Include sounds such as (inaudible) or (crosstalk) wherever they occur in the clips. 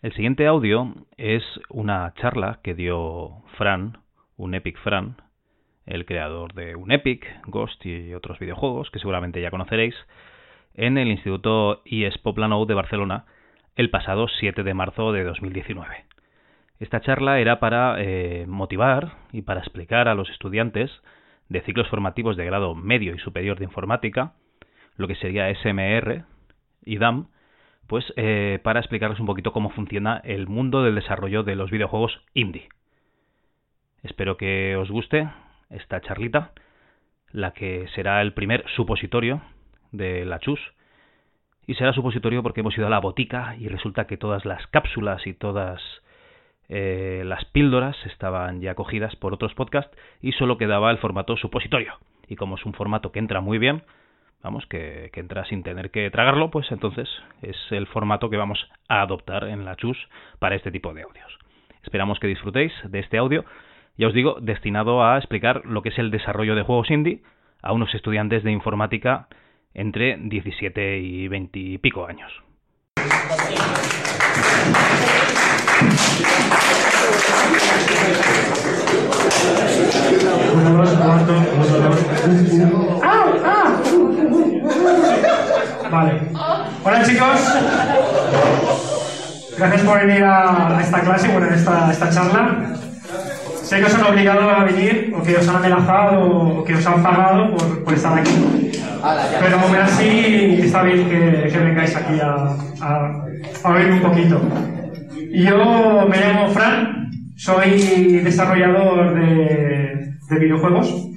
El siguiente audio es una charla que dio Fran, un Epic Fran, el creador de un Epic, Ghost y otros videojuegos que seguramente ya conoceréis, en el Instituto IES Poplano de Barcelona el pasado 7 de marzo de 2019. Esta charla era para eh, motivar y para explicar a los estudiantes de ciclos formativos de grado medio y superior de informática, lo que sería SMR y DAM, pues eh, para explicarles un poquito cómo funciona el mundo del desarrollo de los videojuegos indie. Espero que os guste esta charlita, la que será el primer supositorio de la chus. Y será supositorio porque hemos ido a la botica y resulta que todas las cápsulas y todas eh, las píldoras estaban ya cogidas por otros podcasts y solo quedaba el formato supositorio. Y como es un formato que entra muy bien, vamos, que, entra sin tener que tragarlo, pues entonces es el formato que vamos a adoptar en la chus para este tipo de audios. Esperamos que disfrutéis de este audio, ya os digo, destinado a explicar lo que es el desarrollo de juegos indie a unos estudiantes de informática entre 17 y 20 y pico años. Vale. Hola chicos. Gracias por venir a, esta clase, bueno, a esta, esta charla. Sé que os han obligado a venir, o que os han amenazado, o que os han pagado por, por estar aquí. Pero aún así está bien que, que vengáis aquí a, a, a oír un poquito. Yo me llamo Fran, soy desarrollador de, de videojuegos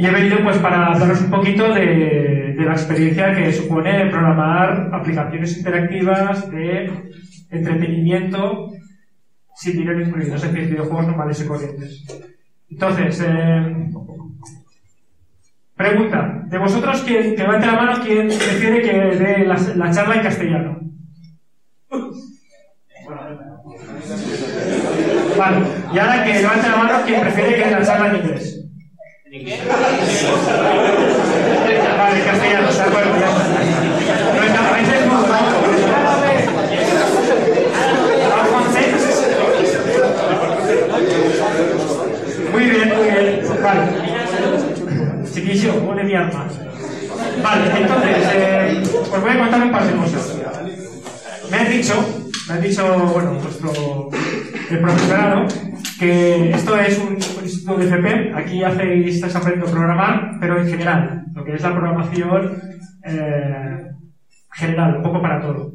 y he venido pues para daros un poquito de, la experiencia que supone programar aplicaciones interactivas de entretenimiento sin dinero incluido, es decir, videojuegos normales y corrientes. Entonces, eh, pregunta, de vosotros, ¿quién, que levante la mano, ¿quién prefiere que dé la, la charla en castellano? Vale, y ahora que levante la mano, ¿quién prefiere que dé la charla en inglés? Vale, de acuerdo. No está, a veces no, Muy bien, muy bien. Vale. Chiquillo, huele mi alma. Vale, entonces, eh, os voy a contar un par de cosas. Me han dicho, me han dicho, bueno, nuestro el profesorado, que esto es un, un instituto de FP, aquí hacéis, estáis aprendiendo a programar, pero en general, lo que es la programación eh, general, un poco para todo.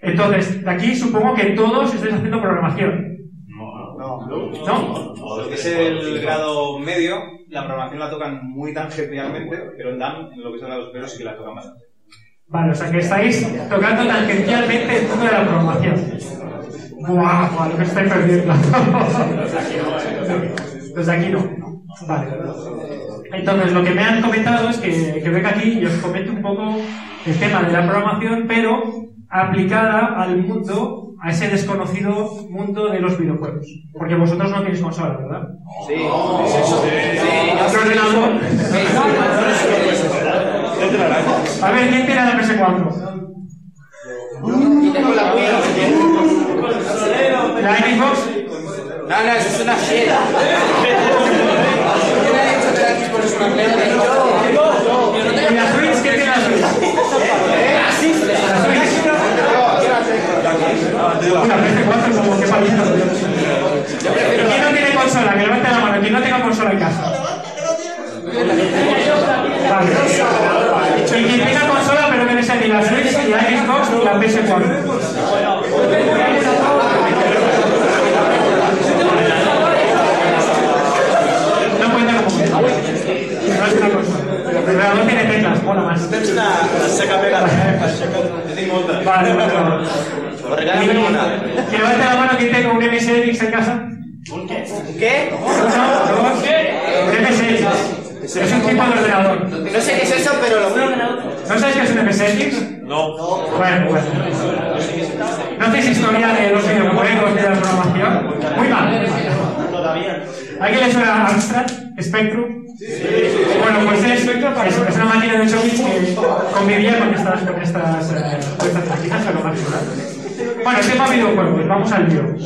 Entonces, de aquí supongo que todos estáis haciendo programación. No, no. ¿No? Lo que es el grado medio, la programación la tocan muy tangencialmente, pero en DAM, en lo que son los pelos, sí que la tocan bastante. Vale, o sea que estáis tocando tangencialmente el mundo de la programación. Buah, Lo que estáis perdiendo. Desde aquí no. Vale. Entonces, lo que me han comentado es que, que venga aquí y os comente un poco el tema de la programación, pero aplicada al mundo, a ese desconocido mundo de los videojuegos. Porque vosotros no tenéis consola, ¿verdad? Sí. A ver, ¿quién tiene la PS4? ¿La Xbox? No, no, eso es una fiera. ¿Y la Switch? ¿Quién tiene la Switch? ¿La Switch? Una PS4 como que paliza. ¿Quién no tiene consola? Que levante la mano. ¿Quién no tenga consola en casa? Vale. Y quien tenga consola pero que no sea ni la Switch, ni la Xbox, ni la PS4. No cuenta como consola. No es una consola. Pero no tiene teclas, mola más. Tens una seca pegada, eh? Jo tinc molta. Vale. Però una. Que la mano quien tenga un MSX en casa. ¿Qué? Uno, dos, un MSX. Es un tipo de ordenador. No sé qué es eso, pero lo ¿No sabéis qué es un MSX? No. Bueno, bueno. ¿No hacéis historia de los videojuegos, de la programación? Muy mal. ¿A quién le suena Amstrad? ¿Spectrum? Bueno, pues es una máquina de 8 bits que convivía con estas, con estas, eh, máquinas, pero más ¿verdad? Bueno, tema videojuegos, vamos al lío.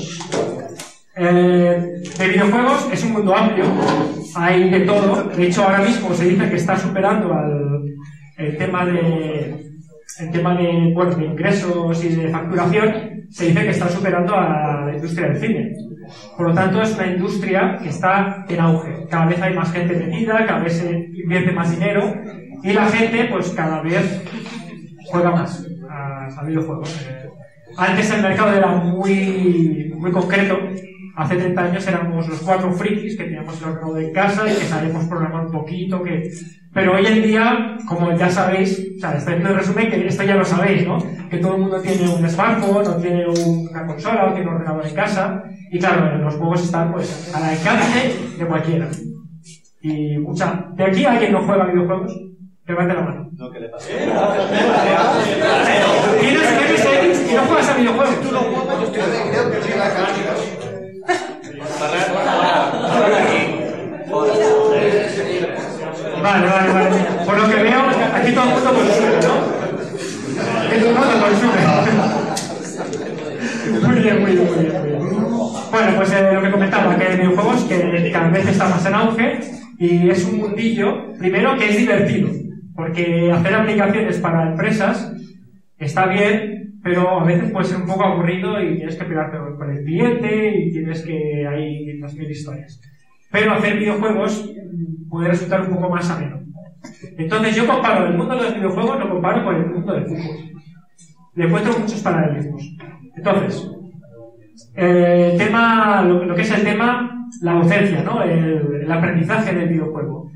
Eh, de videojuegos es un mundo amplio, hay de todo. De hecho, ahora mismo se dice que está superando al, el tema de el tema de, bueno, de ingresos y de facturación, se dice que está superando a la industria del cine. Por lo tanto, es una industria que está en auge. Cada vez hay más gente metida, cada vez se invierte más dinero y la gente, pues cada vez juega más a, a videojuegos. Eh, Antes el mercado era muy, muy concreto. Hace 30 años éramos los cuatro frikis que teníamos el ordenador en casa y que sabíamos programar un poquito, que... Pero hoy en día, como ya sabéis, o sea, estoy haciendo el resumen que esto ya lo sabéis, ¿no? Que todo el mundo tiene un smartphone, o tiene una consola, o tiene un ordenador en casa, y claro, los juegos están pues al alcance de cualquiera. Y mucha. ¿De aquí alguien no juega videojuegos? Levante la mano. No, ¿qué le pasa? ¿Tienes MSX y no juegas a videojuegos? Tú Vale, vale, vale. Por lo que veo, aquí todo el mundo consume, ¿no? Todo el mundo consume. Muy bien, muy bien, muy bien. Muy bien. Bueno, pues eh, lo que comentaba, que hay videojuegos que cada vez está más en auge y es un mundillo, primero, que es divertido, porque hacer aplicaciones para empresas está bien, pero a veces puede ser un poco aburrido y tienes que pegarte con el cliente y tienes que hay las mil historias. Pero hacer videojuegos puede resultar un poco más ameno. Entonces yo comparo el mundo de los videojuegos, lo comparo con el mundo del fútbol. Le encuentro muchos paralelismos. Entonces, eh, tema, lo, lo que es el tema, la docencia, ¿no? El, el aprendizaje del videojuego.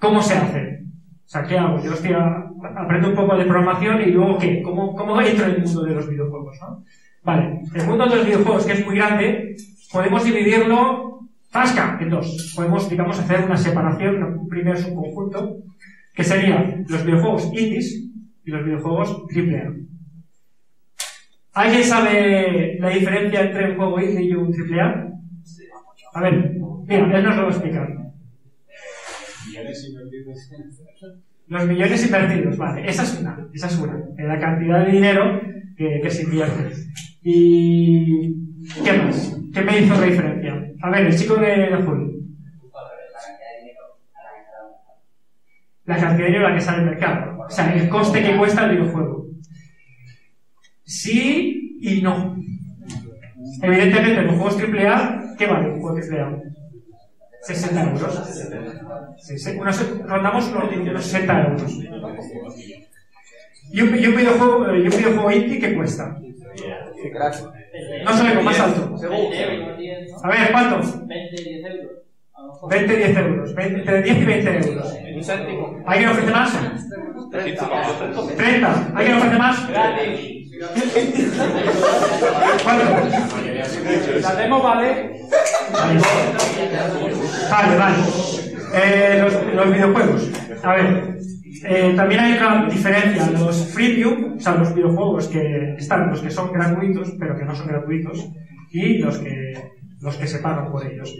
¿Cómo se hace? O sea, ¿qué hago? Yo estoy a- aprendo un poco de programación y luego ¿qué? ¿Cómo, cómo entro en el mundo de los videojuegos? ¿no? Vale, el mundo de los videojuegos, que es muy grande, podemos dividirlo tasca en dos. Podemos, digamos, hacer una separación, un primer subconjunto, que serían los videojuegos indies y los videojuegos AAA. ¿Alguien sabe la diferencia entre un juego indie y un AAA? A ver, mira, él nos lo va a explicar. Los millones invertidos, vale, esa es una, esa es una, la cantidad de dinero que, se invierte. ¿Y qué más? ¿Qué me hizo la diferencia? A ver, el chico de, de azul. La cantidad de dinero a la que sale el mercado. O sea, el coste que cuesta el videojuego. Sí y no. Evidentemente, los juegos AAA, ¿qué vale un juego AAA? 60 euros. Sí, sí, unos- rondamos los, los 60 euros. ¿Y un, y un videojuego, eh, y un videojuego indie qué cuesta? No sabemos, más alto. A ver, ¿cuántos? 20, 10 euros. A lo mejor. 20, 10 euros. 20, entre 10 y 20 euros. ¿Alguien ofrece más? 30. ¿Alguien ofrece más? ¿Cuánto? La demo vale. Vale, vale. Eh, los, los videojuegos. A ver, eh, también hay otra diferencia. Los freemium, o sea, los videojuegos que están, los que son gratuitos, pero que no son gratuitos, y los que, los que se pagan por ellos.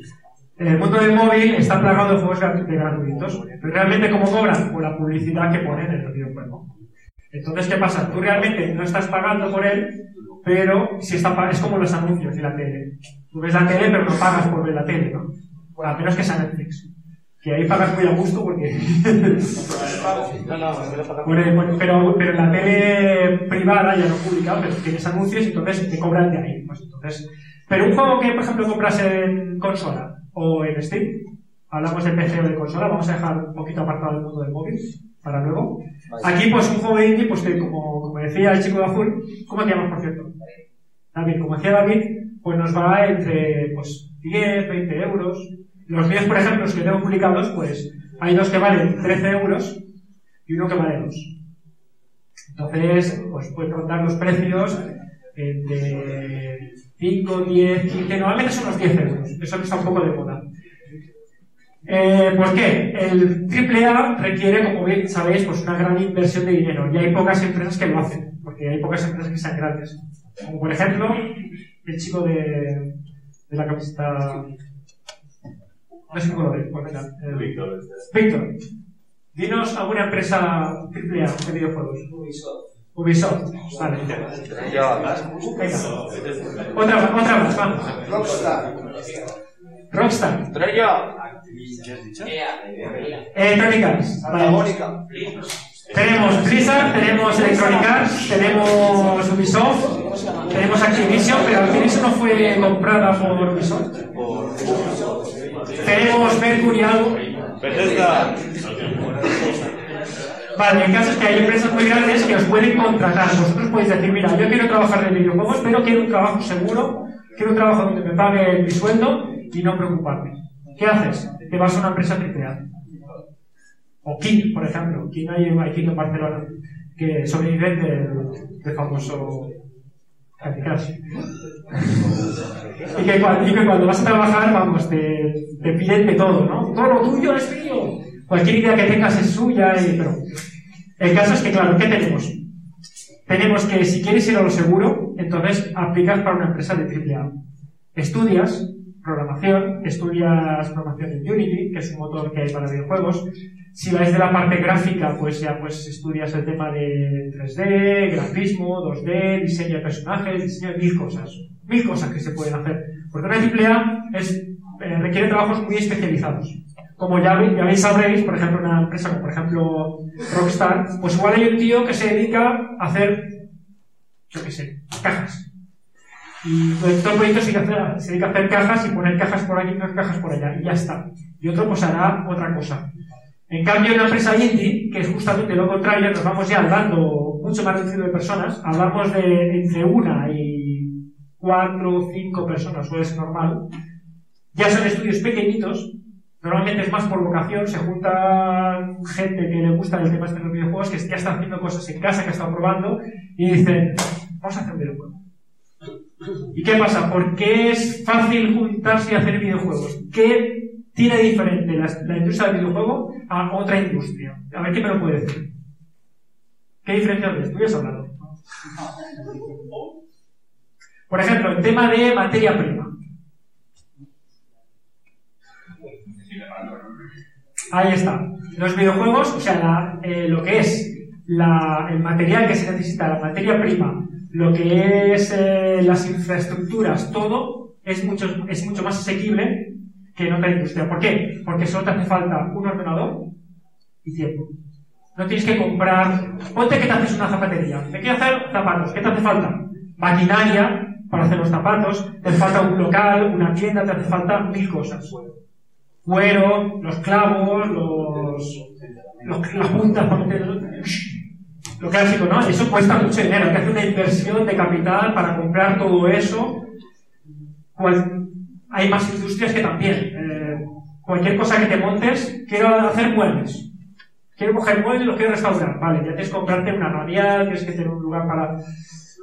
En el mundo del móvil está plagado de juegos gratuitos, pero realmente ¿cómo cobran? Por la publicidad que ponen en el videojuego. Entonces, ¿qué pasa? Tú realmente no estás pagando por él, pero si está es como los anuncios de la tele. Tú ves la tele, pero no pagas por ver la tele, ¿no? Bueno, a menos que sea Netflix. Que ahí pagas muy a gusto porque... (laughs) Bueno, pero, pero la tele privada, ya no pública, pero tienes anuncios y entonces te cobran de ahí. Pues entonces... Pero un juego que, por ejemplo, compras en consola o en Steam, hablamos de PC o de consola, vamos a dejar un poquito apartado el mundo del móvil para luego. Aquí, pues un juego de indie, pues que como, como decía el chico de azul, ¿cómo te llamas, por cierto? David, como decía David, pues nos va entre pues 10, 20 euros. Los míos, por ejemplo, los que tengo publicados, pues hay dos que valen 13 euros y uno que vale 2. Entonces, pues pueden rondar los precios entre 5, 10, 15, normalmente son los 10 euros. Eso está un poco de moda. Eh, ¿Por qué? El AAA requiere, como bien sabéis, pues una gran inversión de dinero y hay pocas empresas que lo hacen, porque hay pocas empresas que sean grandes. Como por ejemplo, el chico de, de la camiseta. No sé cómo lo ve, pues eh, Víctor. Dinos alguna empresa AAA de videojuegos. Ubisoft. Ubisoft. Vale. Venga. Otra, otra más, vamos. Rockstar. Rockstar. Trello. Electronic Arts. Vale. Antagónica. Tenemos Blizzard, tenemos Electronic Arts, tenemos Ubisoft, tenemos Activision, pero Activision no fue comprada por Ubisoft. Tenemos Mercury algo. Vale, el caso es que hay empresas muy grandes que os pueden contratar. Vosotros podéis decir, mira, yo quiero trabajar en videojuegos, pero quiero un trabajo seguro, quiero un trabajo donde me pague mi sueldo y no preocuparme. ¿Qué haces? Te vas a una empresa AAA. O King, por ejemplo. King hay, hay King en Barcelona, que sobrevive del, famoso Candy Crush. y, que cuando, y que cuando vas a trabajar, vamos, te, te piden de todo, ¿no? Todo lo tuyo es mío. Cualquier idea que tengas es suya, y, pero el caso es que, claro, ¿qué tenemos? Tenemos que si quieres ir a lo seguro, entonces aplicas para una empresa de AAA. Estudias programación, estudias programación en Unity, que es un motor que hay para videojuegos. Si vais de la parte gráfica, pues ya pues estudias el tema de 3D, grafismo, 2D, diseño de personajes, diseño de mil cosas. Mil cosas que se pueden hacer. Porque una AAA es, eh, requiere trabajos muy especializados. Como ya, ya veis, sabréis, por ejemplo, una empresa como por ejemplo Rockstar, pues igual hay un tío que se dedica a hacer, yo qué sé, cajas. Y todo el proyecto se dedica, a hacer, se dedica a hacer cajas y poner cajas por aquí y poner cajas por allá, y ya está. Y otro pues hará otra cosa. En cambio, en una empresa indie, que es justamente lo contrario, nos vamos ya hablando mucho más reducido de personas, hablamos de entre una y cuatro o cinco personas, suele ser normal. Ya son estudios pequeñitos, normalmente es más por vocación, se juntan gente que le gusta el tema este de los videojuegos, que ya está haciendo cosas en casa, que ha estado probando, y dicen, vamos a hacer un videojuego. ¿Y qué pasa? ¿Por qué es fácil juntarse y hacer videojuegos? ¿Qué tiene diferente la, la industria del videojuego a otra industria? A ver, ¿quién me lo puede decir? ¿Qué diferencia ves? Tú ya has hablado. Por ejemplo, el tema de materia prima. Ahí está. Los videojuegos, o sea, eh, lo que es el material que se necesita, la materia prima, lo que es eh, las infraestructuras, todo es mucho, es mucho más asequible que en otra industria. ¿Por qué? Porque solo te hace falta un ordenador y tiempo. No tienes que comprar. Ponte que te haces una zapatería. Te quieres hacer zapatos. ¿Qué te hace falta? Maquinaria para hacer los zapatos. Te hace falta un local, una tienda, te hace falta mil cosas. Cuero, los clavos, los, los- las puntas. Lo clásico, ¿no? Eso cuesta mucho dinero. Hay que hacer una inversión de capital para comprar todo eso. Hay más industrias que también. Eh, cualquier cosa que te montes, quiero hacer muebles. Quiero coger muebles y los quiero restaurar. Vale, ya tienes que comprarte una radial, tienes que tener un lugar para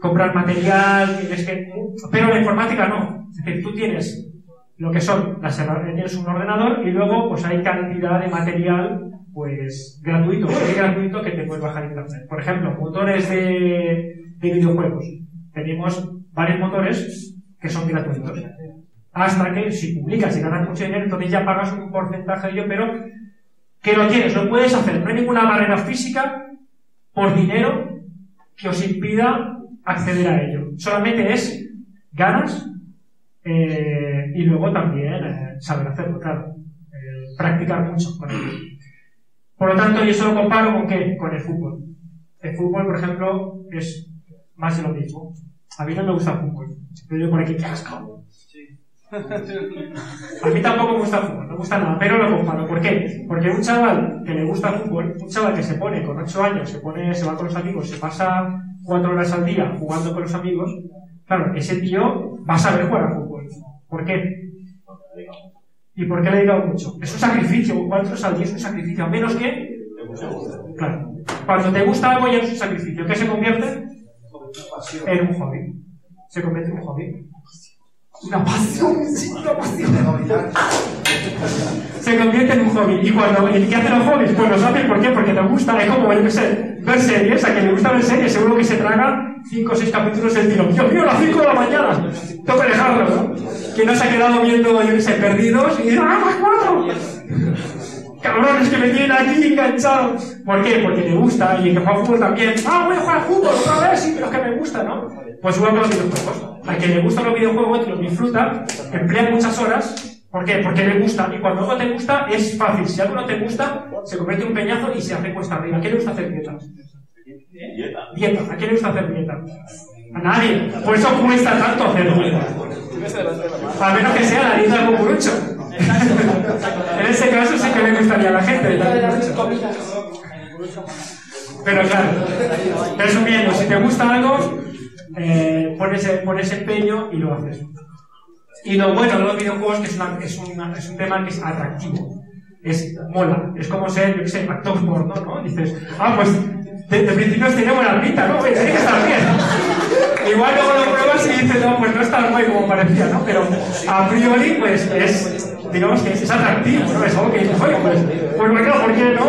comprar material, tienes que... Pero la informática no. Es decir, tú tienes lo que son las herramientas, un ordenador y luego pues hay cantidad de material pues gratuito, muy gratuito que te puedes bajar internet. Por ejemplo, motores de, de videojuegos. Tenemos varios motores que son gratuitos. Hasta que si publicas y ganas mucho dinero, entonces ya pagas un porcentaje de ello, pero que lo tienes, lo puedes hacer. No hay ninguna barrera física por dinero que os impida acceder a ello. Solamente es ganas eh, y luego también eh, saber hacerlo, claro. Eh, practicar mucho con ello. Por lo tanto, yo eso lo comparo con qué? Con el fútbol. El fútbol, por ejemplo, es más de lo mismo. A mí no me gusta el fútbol. Pero yo por aquí, qué asco. A mí tampoco me gusta el fútbol, no me gusta nada, pero lo comparo. ¿Por qué? Porque un chaval que le gusta el fútbol, un chaval que se pone con 8 años, se pone, se va con los amigos, se pasa 4 horas al día jugando con los amigos, claro, ese tío va a saber jugar al fútbol. ¿Por qué? ¿Y por qué le he dedicado mucho? Es un sacrificio, 4 horas al día es un sacrificio, a menos que... Claro. Cuando te gusta algo ya es un sacrificio. ¿Qué se convierte? En un hobby. Se convierte en un hobby. Una pasión, una pasión. Se convierte en un hobby. Y cuando el los hobbies, pues los hace ¿por qué? Porque te gusta. Es como, ver series. A quien le gusta ver series, seguro que se traga 5 o 6 capítulos del tiro. Dios mío, a las 5 de la mañana. Tengo que dejarlo, ¿no? Que no se ha quedado viendo, yo qué sé, perdidos y ¡ah, las 4! cabrones que me tienen aquí enganchado. ¿Por qué? Porque me gusta y el que juega fútbol también. Ah, voy a jugar fútbol otra vez, sí, pero es que me gusta, ¿no? Pues igual con los videojuegos. A quien le gustan los videojuegos y los disfruta, emplea muchas horas. ¿Por qué? Porque le gusta. Y cuando algo te gusta, es fácil. Si algo no te gusta, se convierte en un peñazo y se hace cuesta arriba. ¿A quién le gusta hacer dieta? ¿A quién le gusta hacer dieta? A nadie. Por eso cuesta tanto hacer dieta. A menos que sea la dieta del cucurucho. en ese caso sí que me gustaría a la gente. Pero claro, resumiendo, si te gusta algo, eh, pones, pones empeño y lo haces. Y lo bueno de los videojuegos es que es, una, es, una, es un tema que es atractivo. Es mola. Es como ser, yo qué sé, actor porno, ¿no? Dices, ah, pues de, de principio tenía buena pinta, ¿no? Tiene que estar bien. Igual luego lo pruebas y dices, no, pues no es tan guay como parecía, ¿no? Pero a priori, pues es, digamos que es, atractivo, ¿no? Es algo que dices, oye, pues, pues bueno, ¿por qué no?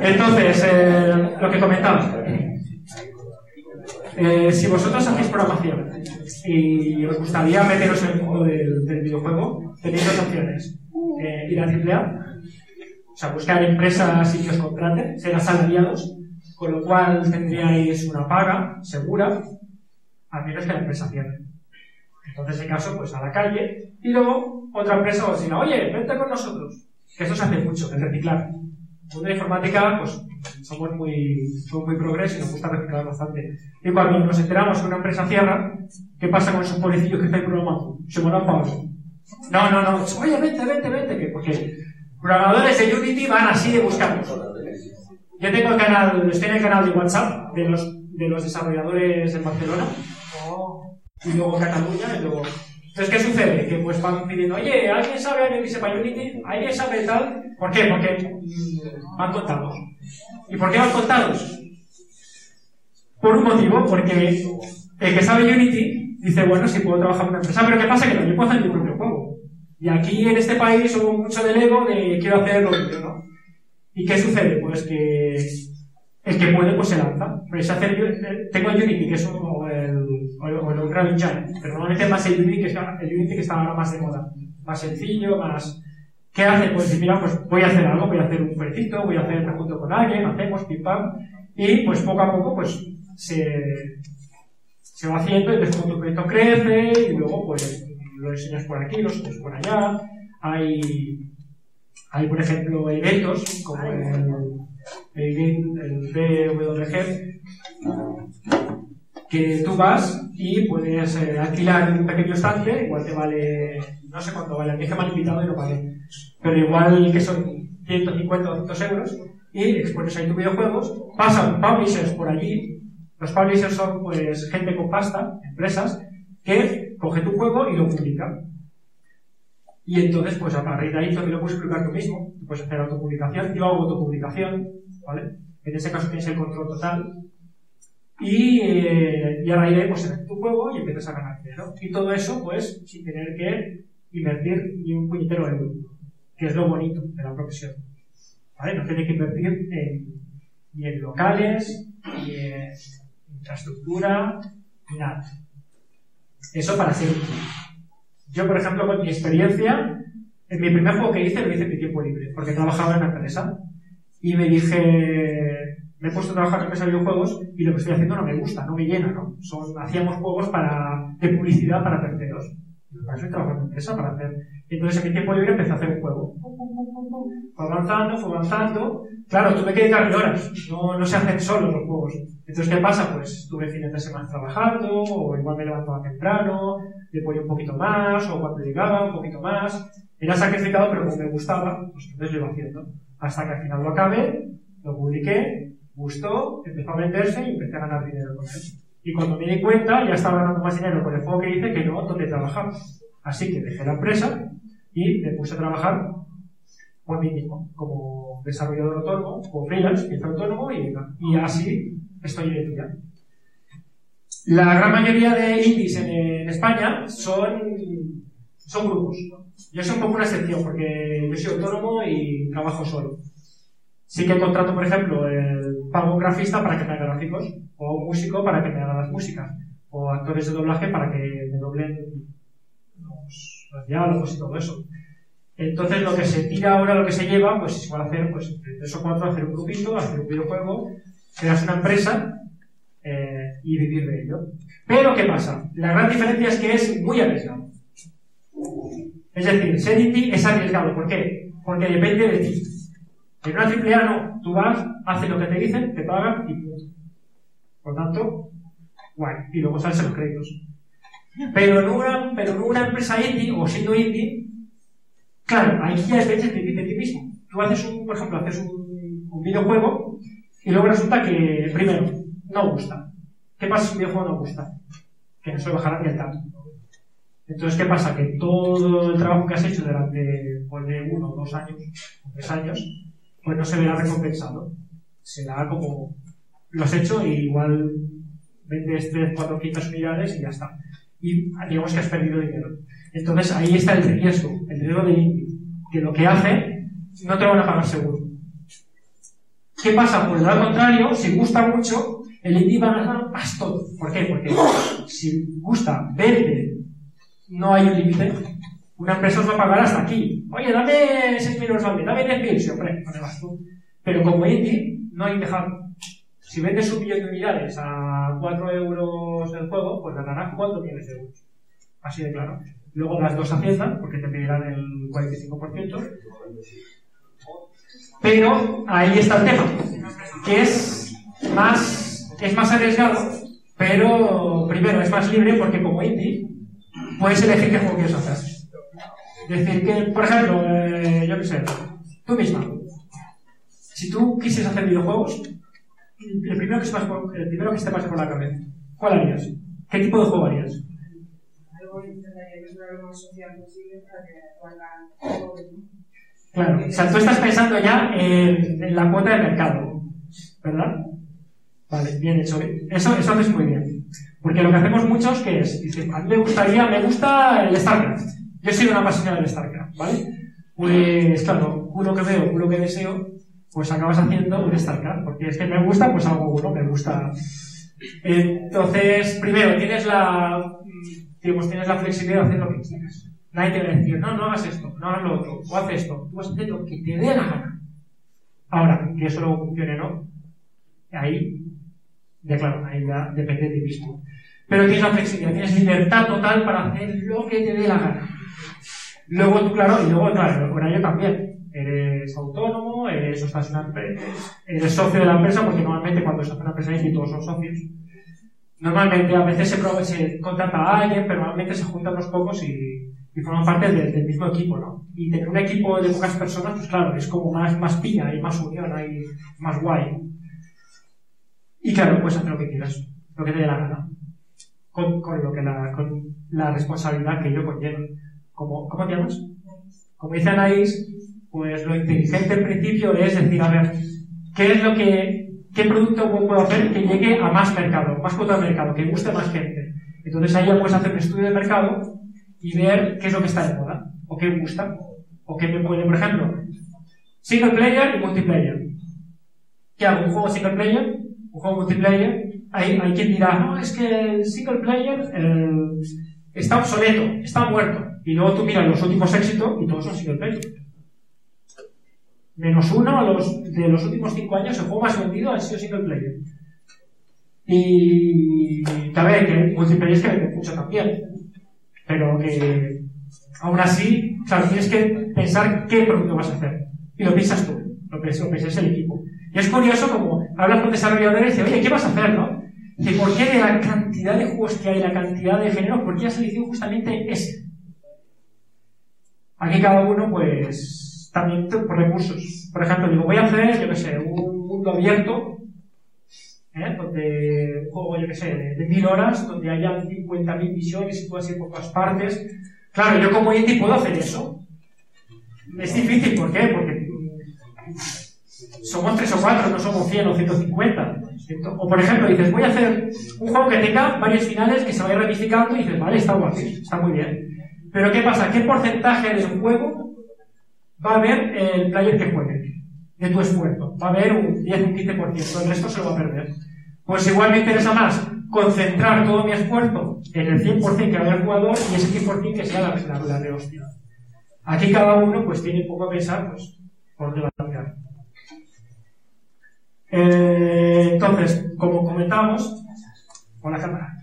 Entonces, eh, lo que comentaba. Eh, si vosotros hacéis programación y os gustaría meteros en el mundo del, videojuego, tenéis dos opciones. Eh, ir a AAA, sea, buscar empresas y que os contraten, ser asalariados, con lo cual tendríais una paga segura, a menos que la empresa cierre. Entonces, en ese caso, pues a la calle, y luego otra empresa os dirá, oye, vente con nosotros. Que eso se hace mucho, el reciclar. En de informática, pues somos muy, somos muy progresos y nos gusta reciclar bastante. Y cuando nos enteramos que una empresa cierra, ¿qué pasa con esos pobrecillos que estáis programando? Se van a pagar. No, no, no. Oye, vente, vente, vente. Que porque programadores de Unity van así de buscarnos. Yo tengo el canal, estoy en el canal de WhatsApp de los, de los desarrolladores en Barcelona. Y luego Cataluña, y luego entonces, ¿qué sucede? Que pues van pidiendo, oye, ¿alguien sabe que sepa Unity? ¿Alguien sabe tal? ¿Por qué? Porque van contados. ¿Y por qué van contados? Por un motivo, porque el que sabe Unity dice, bueno, si puedo trabajar en una empresa, pero ¿qué pasa? Que también puedo hacer mi propio juego. Y aquí en este país hubo mucho del ego de quiero hacer lo mío, ¿no? ¿Y qué sucede? Pues que el que puede, pues se lanza. Pues hacer, tengo el Unity, que es un, o el, o el Unreal Engine, pero normalmente más el Unity, que está, el Unity que está ahora más de moda. Más sencillo, más... ¿Qué hace? Pues mira, pues voy a hacer algo, voy a hacer un proyecto, voy a hacer junto con alguien, hacemos, pim pam, y pues poco a poco, pues se, se va haciendo, y después tu proyecto crece, y luego pues lo enseñas por aquí, lo enseñas por allá. Hay, hay por ejemplo, eventos como el, el, el BWG, que tú vas y puedes eh, alquilar un pequeño estante, igual te vale, no sé cuánto vale, a mí es que me han invitado y no pagué, pero igual que son 150 o 200 euros, y expones ahí tus videojuegos, pasan publishers por allí, los publishers son pues gente con pasta, empresas, que coge tu juego y lo publica. Y entonces, pues a raíz de ahí también lo puedes publicar tú mismo, tú puedes hacer autopublicación, yo hago autopublicación, ¿vale? En ese caso tienes el control total. Y, eh, y a raíz de ahí, pues tu juego y empiezas a ganar dinero. Y todo eso, pues, sin tener que invertir ni un puñetero euro, que es lo bonito de la profesión. ¿Vale? No tienes que invertir ni en locales, ni en infraestructura, ni nada. Eso para siempre. Yo, por ejemplo, con mi experiencia, en mi primer juego que hice lo hice en mi tiempo libre, porque trabajaba en una empresa. Y me dije, me he puesto a trabajar en empresa de videojuegos y lo que estoy haciendo no me gusta, no me llena, ¿no? Son, hacíamos juegos para, de publicidad para terceros. Y trabajado en empresa, para hacer. Entonces en mi tiempo libre empecé a hacer un juego. Fue avanzando, fue avanzando. Claro, tuve que dedicarle horas. No, no se hacen solos los juegos. Entonces, ¿qué pasa? Pues tuve fines de semana trabajando, o igual me levantaba temprano, le ponía un poquito más, o cuando llegaba un poquito más. Era sacrificado, pero como me gustaba, pues entonces lo iba haciendo. Hasta que al final lo acabé, lo publiqué, gustó, empezó a venderse y empecé a ganar dinero con él. Y cuando me di cuenta, ya estaba ganando más dinero con el juego que hice que no donde trabajaba. Así que dejé la empresa y me puse a trabajar por mí mismo, como desarrollador autónomo, como freelance, pieza autónomo, y, y así estoy en día. La gran mayoría de indies en, en, España son, son grupos. Yo soy un poco una excepción porque yo soy autónomo y trabajo solo. Sí que contrato, por ejemplo, el pago un grafista para que me haga gráficos, o un músico para que me haga las músicas, o actores de doblaje para que me doblen los, diálogos y todo eso. Entonces lo que se tira ahora, lo que se lleva, pues es igual hacer, pues entre tres o cuatro, hacer un grupito, hacer un videojuego, creas una empresa eh, y vivir de ello. Pero ¿qué pasa? La gran diferencia es que es muy arriesgado. Es decir, ser es arriesgado. ¿Por qué? Porque depende de ti. En una AAA no. Tú vas, haces lo que te dicen, te pagan y punto. Por tanto, guay. Y luego sales en los créditos. Pero en una, pero en una empresa indie o siendo indie, claro, ahí ya depende de, de ti mismo. Tú haces un, por ejemplo, haces un, videojuego y luego resulta que, primero, no gusta. ¿Qué pasa si un videojuego no gusta? Que no se bajará ni el tanto. Entonces, ¿qué pasa? Que todo el trabajo que has hecho durante pues, de uno, dos años, tres años, pues no se verá recompensado. Será como lo has hecho y igual vendes 3, 4, 500 unidades y ya está. Y digamos que has perdido dinero. Entonces ahí está el riesgo, el riesgo del indie, que lo que hace no te lo van a pagar seguro. ¿Qué pasa? Por el lado contrario, si gusta mucho, el indie va a ganar pastón. ¿Por qué? Porque si gusta, vende, no hay un límite. Una empresa os va a pagar hasta aquí. Oye, dame 6.000 euros al mes, dame 10.000, sí, hombre, te vas tú. Pero como indie, no hay dejar. Si vendes un millón de unidades a 4 euros el juego, pues ganarás 4 millones de euros. Así de claro. Luego das dos a Hacienda, porque te pedirán el 45%. Pero ahí está el tema, que es más, es más arriesgado, pero primero es más libre porque como indie puedes elegir qué juego quieres hacer. Decir, que, por ejemplo, eh, yo qué sé, tú misma, si tú quisieras hacer videojuegos, el primero que, se por, el primero que se te pase por la cabeza, ¿cuál harías? ¿Qué tipo de juego harías? Claro, o sea, tú estás pensando ya en, en la cuota de mercado, ¿verdad? Vale, bien hecho. Eso, eso haces muy bien. Porque lo que hacemos muchos que es, dice, a mí me gustaría, me gusta el StarCraft. Yo soy una apasionada del StarCraft, ¿vale? Pues claro, uno que veo, uno que deseo, pues acabas haciendo un StarCraft, porque es que me gusta, pues hago uno, me gusta. Entonces, primero, tienes la, digamos, tienes la flexibilidad de hacer lo que quieras. Nadie te va a decir, no, no hagas esto, no hagas lo otro, o haz esto. Tú vas a hacer lo que te dé la gana. Ahora, que eso luego funcione, ¿no? Ahí, ya claro, ahí depende de ti mismo. Pero tienes la flexibilidad, tienes libertad total para hacer lo que te dé la gana. Luego tú, claro, y luego, claro, con ello también. Eres autónomo, eres, estás una, eres socio de la empresa, porque normalmente cuando se hace una empresa y todos son socios. Normalmente a veces se, contrata a alguien, pero normalmente se juntan unos pocos y, y forman parte del, del mismo equipo, ¿no? Y tener un equipo de pocas personas, pues claro, es como más, más piña, hay más unión, hay más guay. Y claro, puedes hacer lo que quieras, lo que te dé la gana, con, con lo que la, con la responsabilidad que ello conlleva. ¿Cómo, ¿Cómo te llamas? Como dice Anaís, pues lo inteligente en principio es decir, a ver, ¿qué es lo que, qué producto puedo hacer que llegue a más mercado, más cuota de mercado, que guste más gente? Entonces ahí ya puedes hacer un estudio de mercado y ver qué es lo que está de moda, o qué gusta, o qué me puede, por ejemplo, single player y multiplayer. ¿Qué hago? ¿Un juego single player? ¿Un juego multiplayer? Hay, hay quien dirá, no, es que el single player eh, está obsoleto, está muerto. Y luego tú miras los últimos éxitos y todos son single player. Menos uno a los, de los últimos cinco años, el juego más vendido ha sido single player. Y también que multiplayer es que vende mucho también. Pero que aún así, claro, tienes que pensar qué producto vas a hacer. Y lo piensas tú, lo piensas, el equipo. Y es curioso como hablas con desarrolladores y dices, oye, ¿qué vas a hacer, no? ¿por qué de la cantidad de juegos que hay, la cantidad de géneros, por qué has elegido justamente ese? Aquí cada uno, pues, también por recursos. Por ejemplo, digo, voy a hacer, yo qué sé, un mundo abierto, ¿eh? donde un juego, yo qué sé, de, mil horas, donde haya 50.000 misiones y tú así por todas partes. Claro, yo como indie puedo hacer eso. Es difícil, ¿por qué? Porque somos tres o cuatro, no somos 100 o 150. O por ejemplo, dices, voy a hacer un juego que tenga varios finales que se vaya ramificando y dices, vale, está guapo, está muy bien. Pero ¿qué pasa? ¿Qué porcentaje del juego va a haber el player que juegue? De tu esfuerzo. Va a haber un 10, un 15%, el resto se lo va a perder. Pues igual me interesa más concentrar todo mi esfuerzo en el 100% que va a haber jugador y ese 100% que sea la, la, de hostia. Aquí cada uno pues tiene un poco que pensar pues, por dónde va a. Eh, entonces, como comentamos, con la cámara,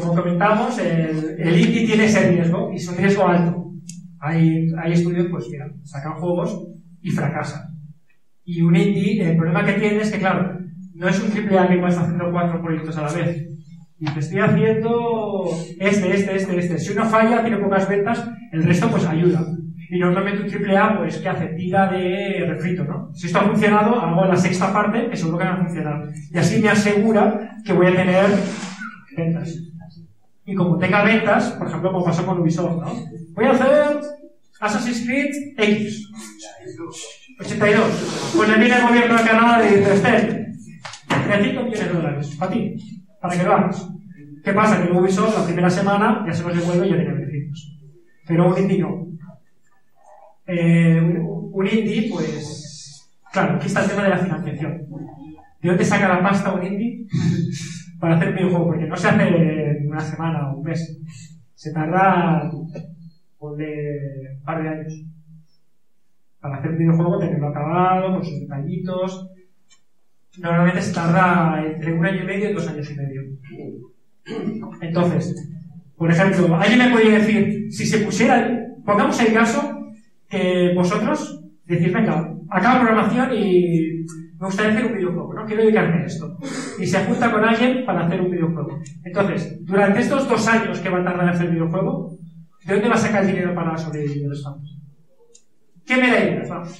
como comentamos, el, el indie tiene ese riesgo y es un riesgo alto. Hay, hay estudios, pues mira, sacan juegos y fracasan. Y un indie, el problema que tiene es que, claro, no es un triple A que vas haciendo cuatro proyectos a la vez. Y te estoy haciendo este, este, este, este. Si uno falla, tiene pocas ventas, el resto pues ayuda. Y normalmente un triple A, pues, que hace? Tira de refrito, ¿no? Si esto ha funcionado, hago la sexta parte, que seguro que va a funcionar. Y así me asegura que voy a tener ventas. Y como tenga ventas, por ejemplo, como pasó con Ubisoft, ¿no? Voy a hacer Assassin's Creed X. 82. Pues le viene el gobierno de Canadá y dice, este, 35 millones de dólares, para ti, para que lo hagas. ¿Qué pasa? Que Ubisoft la primera semana ya se los devuelve y ya tiene beneficios. Pero un indie no. Eh, un, un indie, pues, claro, aquí está el tema de la financiación. ¿De dónde saca la pasta un indie para hacer videojuego? Porque no se hace en una semana o un mes. Se tarda un par de años. Para hacer un videojuego, tenerlo acabado, con sus detallitos. Normalmente se tarda entre un año y medio y dos años y medio. Entonces, por ejemplo, alguien me podría decir, si se pusiera, pongamos el caso que vosotros decís, venga, acaba programación y me gustaría hacer un videojuego, ¿no? Quiero dedicarme a esto. Y se junta con alguien para hacer un videojuego. Entonces, durante estos dos años que va a tardar en hacer el videojuego, ¿de dónde va a sacar el dinero para sobrevivir los fans? ¿Qué me da ideas? Vamos.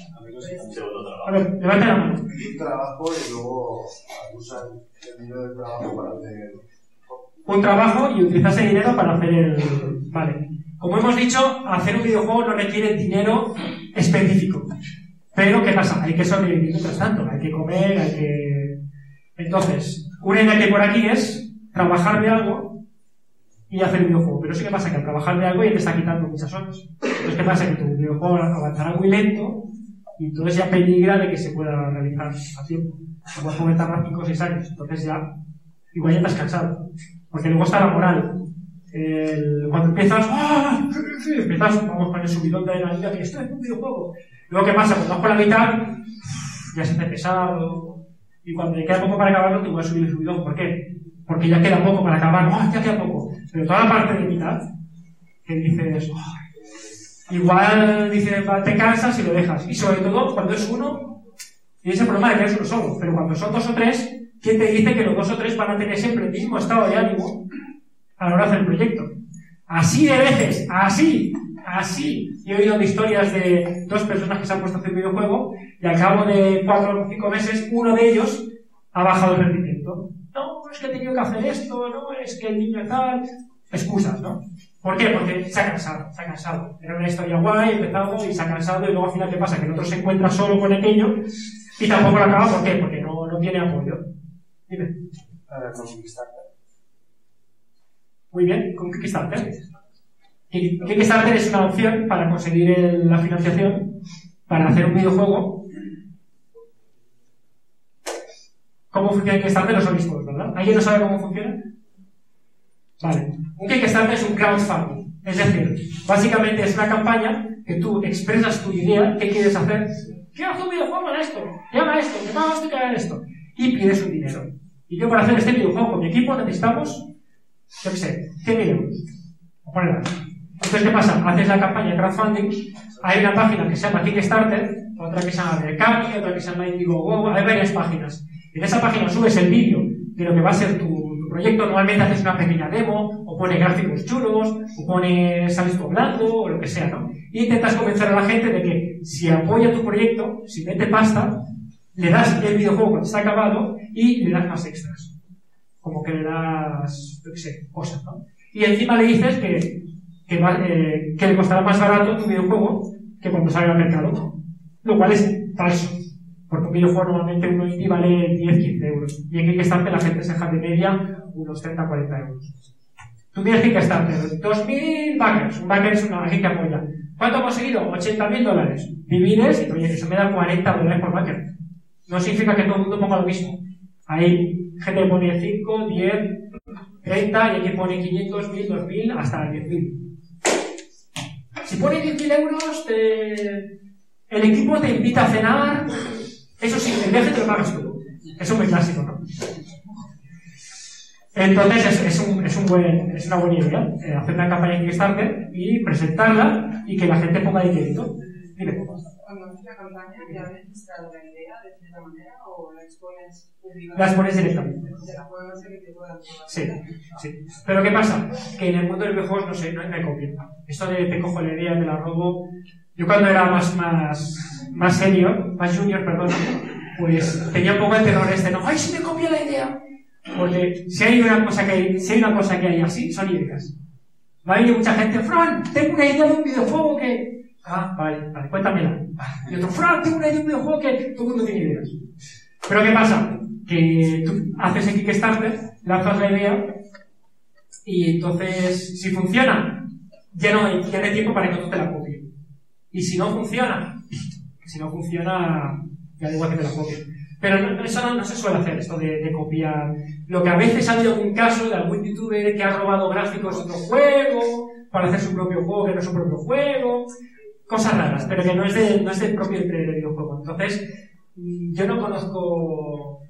A ver, levanta la mano. Un trabajo y luego usar el dinero del trabajo para hacer. Un trabajo y utilizar ese dinero para hacer el. Vale. Como hemos dicho, hacer un videojuego no requiere dinero específico. Pero, ¿qué pasa? Hay que sobrevivir mientras tanto. Hay que comer, hay que. Entonces, una idea que por aquí es trabajar de algo y hacer videojuego. Pero sí que pasa que al trabajar de algo ya te está quitando muchas horas. Entonces, ¿qué pasa? Que tu videojuego avanzará muy lento y entonces ya peligra de que se pueda realizar a tiempo. Como puede tardar 5 o 6 años. Entonces ya, igual ya has cansado. Porque luego está la moral. El- cuando empiezas, ¡ah! Empiezas, vamos con el subidón de vida que esto es un videojuego. Luego, ¿qué pasa? Cuando vas por la mitad, ya se te pesado. Y cuando te queda poco para acabarlo, te voy a subir el subidón. ¿Por qué? Porque ya queda poco para acabar. ¡Ah! Ya queda poco. Pero toda la parte de mitad, que dices, ¡ah! igual dices, te cansas y lo dejas. Y sobre todo, cuando es uno, tienes el problema de que eres uno solo. Pero cuando son dos o tres, ¿quién te dice que los dos o tres van a tener siempre el mismo estado de ánimo a la hora de hacer el proyecto? Así de veces, así, así. He oído historias de dos personas que se han puesto a hacer videojuego y al cabo de cuatro o cinco meses, uno de ellos ha bajado el rendimiento. No, es que he tenido que hacer esto, no, es que el niño tal. Excusas, ¿no? ¿Por qué? Porque se ha cansado, se ha cansado. Era una historia guay, empezamos y se ha cansado y luego al final, ¿qué pasa? Que el otro se encuentra solo con aquello y tampoco lo acaba. ¿Por qué? Porque no, no tiene apoyo. Dime. Para conquistar. Muy bien, con Kickstarter. Ki- Kickstarter es una opción para conseguir el- la financiación para hacer un videojuego. ¿Cómo funciona Kickstarter? Lo sabéis todos, ¿verdad? ¿Alguien no sabe cómo funciona? Vale. Un Kickstarter es un crowdfunding. Es decir, básicamente es una campaña que tú expresas tu idea, qué quieres hacer. Quiero hacer un videojuego de esto, haga esto, que haga esto, que haga esto. Y pides un dinero. Y yo para hacer este videojuego con mi equipo necesitamos yo qué sé, 100.000 euros. Algo. Entonces, ¿qué pasa? Haces la campaña de crowdfunding, hay una página que se llama Kickstarter, otra que se llama Mercami, otra que se llama Indiegogo, hay varias páginas. En esa página subes el vídeo de lo que va a ser tu, proyecto, normalmente haces una pequeña demo, o pone gráficos chulos, o pone, sales hablando, o lo que sea, ¿no? Y intentas convencer a la gente de que si apoya tu proyecto, si mete pasta, le das el videojuego cuando está acabado y le das más extras como que le das, yo qué sé, cosas, ¿no? Y encima le dices que, eh, que le costará más barato tu videojuego que cuando salga al mercado. Lo cual es falso. Porque un videojuego normalmente uno indie vale 10-15 euros. Y en Kickstarter la gente se deja de media unos 30-40 euros. Tú tienes Kickstarter, 2.000 backers. Un backer es una alguien que apoya. ¿Cuánto he conseguido? 80.000 dólares. Divides y, oye, eso me da 40 dólares por backer. No significa que todo el mundo ponga lo mismo. Hay gente pone 5, 10, 30 y hay que pone 500, 1000, 2000 hasta 10.000. Si pones 10.000 euros, te- el equipo te invita a cenar. Eso sí, el viaje te lo pagas tú. Eso es muy clásico, ¿no? Entonces es, es un, es, un buen, es una buena idea eh, hacer una campaña en Kickstarter y presentarla y que la gente ponga dinerito. Dime. Cuando haces la campaña, ¿ya has registrado la idea de cierta manera o la expones públicamente? La expones directamente. De la en que te puedan. Sí, sí. Pero ¿qué pasa? Que en el mundo de los videojuegos no sé, no hay, no hay copia. Esto de te cojo la idea, te la robo. Yo cuando era más, más, más senior, más junior, perdón, pues tenía un poco de terror este, ¿no? ¡Ay, si me copia la idea! Porque si hay una cosa que hay, si hay una cosa que hay así, son ideas. Va a venir mucha gente, Fran, tengo una idea de un videojuego que... Ah, vale, vale, cuéntamela. Y otro, Fran, tengo una idea de un videojuego que todo el mundo tiene ideas. Pero ¿qué pasa? Que tú haces el Kickstarter, lanzas la idea y entonces, si funciona, ya no hay, ya no hay tiempo para que otro te la copie. Y si no funciona, si no funciona, ya da igual que te la copie. Pero no- eso no, no se suele hacer, esto de, de copiar. Lo que a veces ha habido algún caso de algún youtuber que ha robado gráficos de otro juego para hacer su propio juego que no es su propio juego. Cosas raras, pero que no es, de, no es del propio entre el videojuego. Entonces, yo no conozco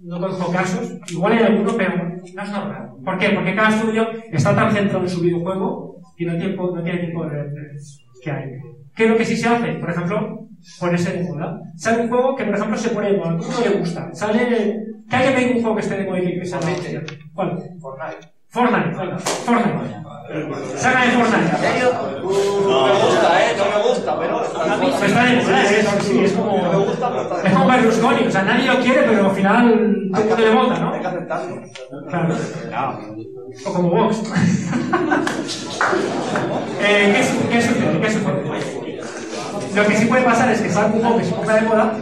no conozco casos, igual hay alguno, pero no es normal. ¿Por qué? Porque cada estudio está tan centrado en su videojuego que no, tiempo, no tiene tiempo de qué hay. ¿Qué es lo que sí se hace? Por ejemplo, ponerse de moda. Sale un juego que, por ejemplo, se pone de moda, a uno le gusta. Sale. Que me diga un juego que esté de moda y que sea la ¿Cuál? Fortnite. Fortnite, venga, Fortnite. Saga de Fortnite. No me gusta, eh, no me gusta, pero. Pues está de moda, ¿eh? Sí, es como. Es como Berlusconi, o sea, nadie lo quiere, pero al final todo el mundo le vota, ¿no? Hay que aceptarlo. Claro. O como Vox. (laughs) eh, ¿qué, ¿Qué sucede? ¿Qué sucede? Lo que sí puede pasar es que salga un juego que se ponga de moda.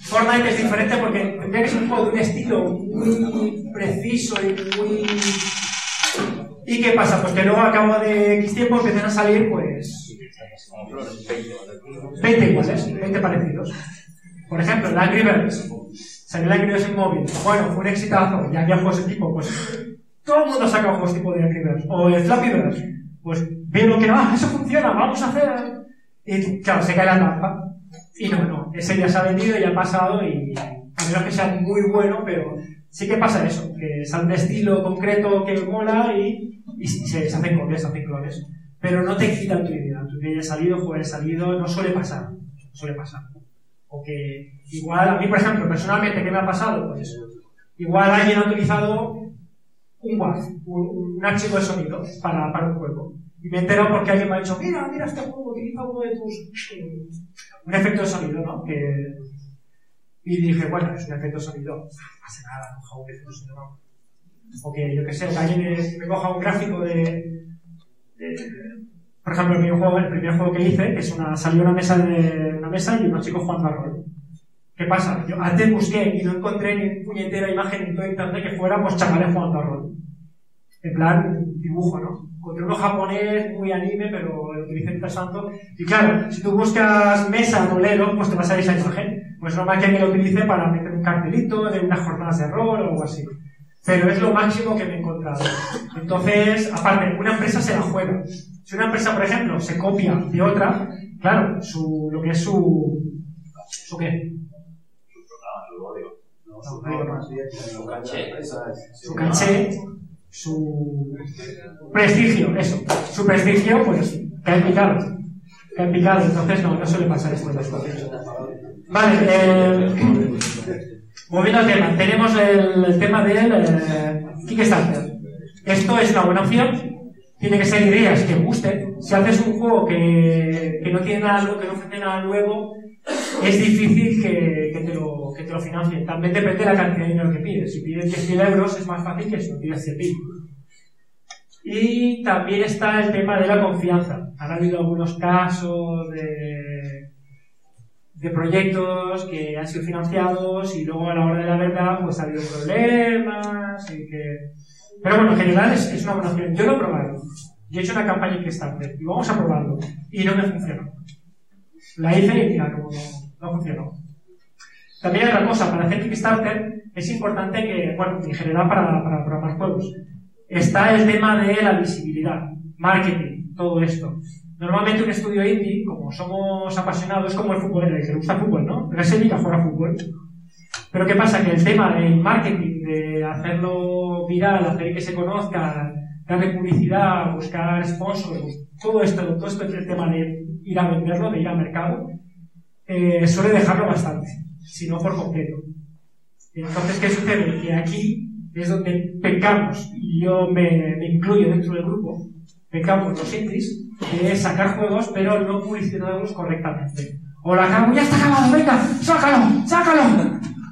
Fortnite es diferente porque tendría que ser un juego de un estilo muy preciso y muy... ¿Y qué pasa? Pues que luego a cabo de X tiempo empiezan a salir, pues... 20 iguales, 20 parecidos. Por ejemplo, el Angry Birds. Salió el Angry Birds en móvil. Bueno, fue un exitazo. Ya había juegos de tipo, pues... Todo el mundo saca juegos tipo de Angry Birds. O el Flappy Birds. Pues vieron que, ah, eso funciona, vamos a hacer... Y claro, se cae la trampa. Y no, no. Ese ya se ha vendido, ya ha pasado y... A menos que sea muy bueno, pero sí que pasa eso. Que sale un estilo concreto que mola y, se, hacen copias, se hacen clones. Pero no te quitan tu idea. Tu idea ya ha salido, ha salido, no suele pasar. No suele pasar. O que igual, a mí, por ejemplo, personalmente, ¿qué me ha pasado? Pues igual alguien ha utilizado un WAV, un, archivo de sonido para, para un juego. Y me he enterado porque alguien me ha dicho, mira, mira este juego, utiliza uno de tus... eh, un efecto de sonido, ¿no? Que... Y dije, bueno, es un efecto sonido, no pasa nada, coja un efecto sonido. O que, yo qué sé, que alguien me, coja un gráfico de, por ejemplo, el primer juego, el primer juego que hice, que es una, salió una mesa de una mesa y unos chicos jugando a rol. ¿Qué pasa? Yo antes busqué y no encontré ni puñetera imagen en todo internet que fuera pues chavales jugando a rol. En plan, dibujo, ¿no? Encontré uno japonés, muy anime, pero lo utilicé mientras tanto. Y claro, si tú buscas mesa, rolero, pues te vas a esa imagen. Pues normal que alguien lo utilice para meter un cartelito de unas jornadas de rol o algo así. Pero es lo máximo que me he encontrado. Entonces, aparte, una empresa se la juega. Si una empresa, por ejemplo, se copia de otra, claro, su, lo que es su... ¿Su qué? Su caché. Su caché, su prestigio, eso. Su prestigio, pues, cae en picado. Cae en picado, entonces no, no suele pasar esto de las cosas. Vale, eh, volviendo al tema, tenemos el, tema del eh, Kickstarter. Esto es una buena opción, tiene que ser ideas que gusten. Si haces un juego que, que no tiene nada, que no ofrece nada nuevo, es difícil que lo, financien. También depende de la cantidad de dinero que pides. Si pides 10.000 euros es más fácil que si no pides 100.000. Y también está el tema de la confianza. Han habido algunos casos de, de proyectos que han sido financiados y luego a la hora de la verdad pues ha habido problemas y que... Pero bueno, en general es, es una buena opción. Yo lo he probado. Yo he hecho una campaña Kickstarter y vamos a probarlo. Y no me funcionó. La hice y mira, como no, no funcionó. También otra cosa, para hacer Kickstarter es importante que, bueno, en general para, para programar juegos, está el tema de la visibilidad, marketing, todo esto. Normalmente un estudio indie, como somos apasionados, es como el fútbol, el que le gusta el fútbol, ¿no? Pero se dedica a jugar a fútbol. Pero ¿qué pasa? Que el tema del marketing, de hacerlo viral, hacer que se conozca, darle publicidad, buscar sponsors, todo esto, todo esto es el tema de ir a venderlo, de ir al mercado, eh, suele dejarlo bastante, si no por completo. Entonces, ¿qué sucede? Que aquí es donde pecamos, y yo me, me incluyo dentro del grupo, pecamos los indies, de sacar juegos, pero no publicitarlos correctamente. O la acabo, ya está acabado, venga, sácalo, sácalo.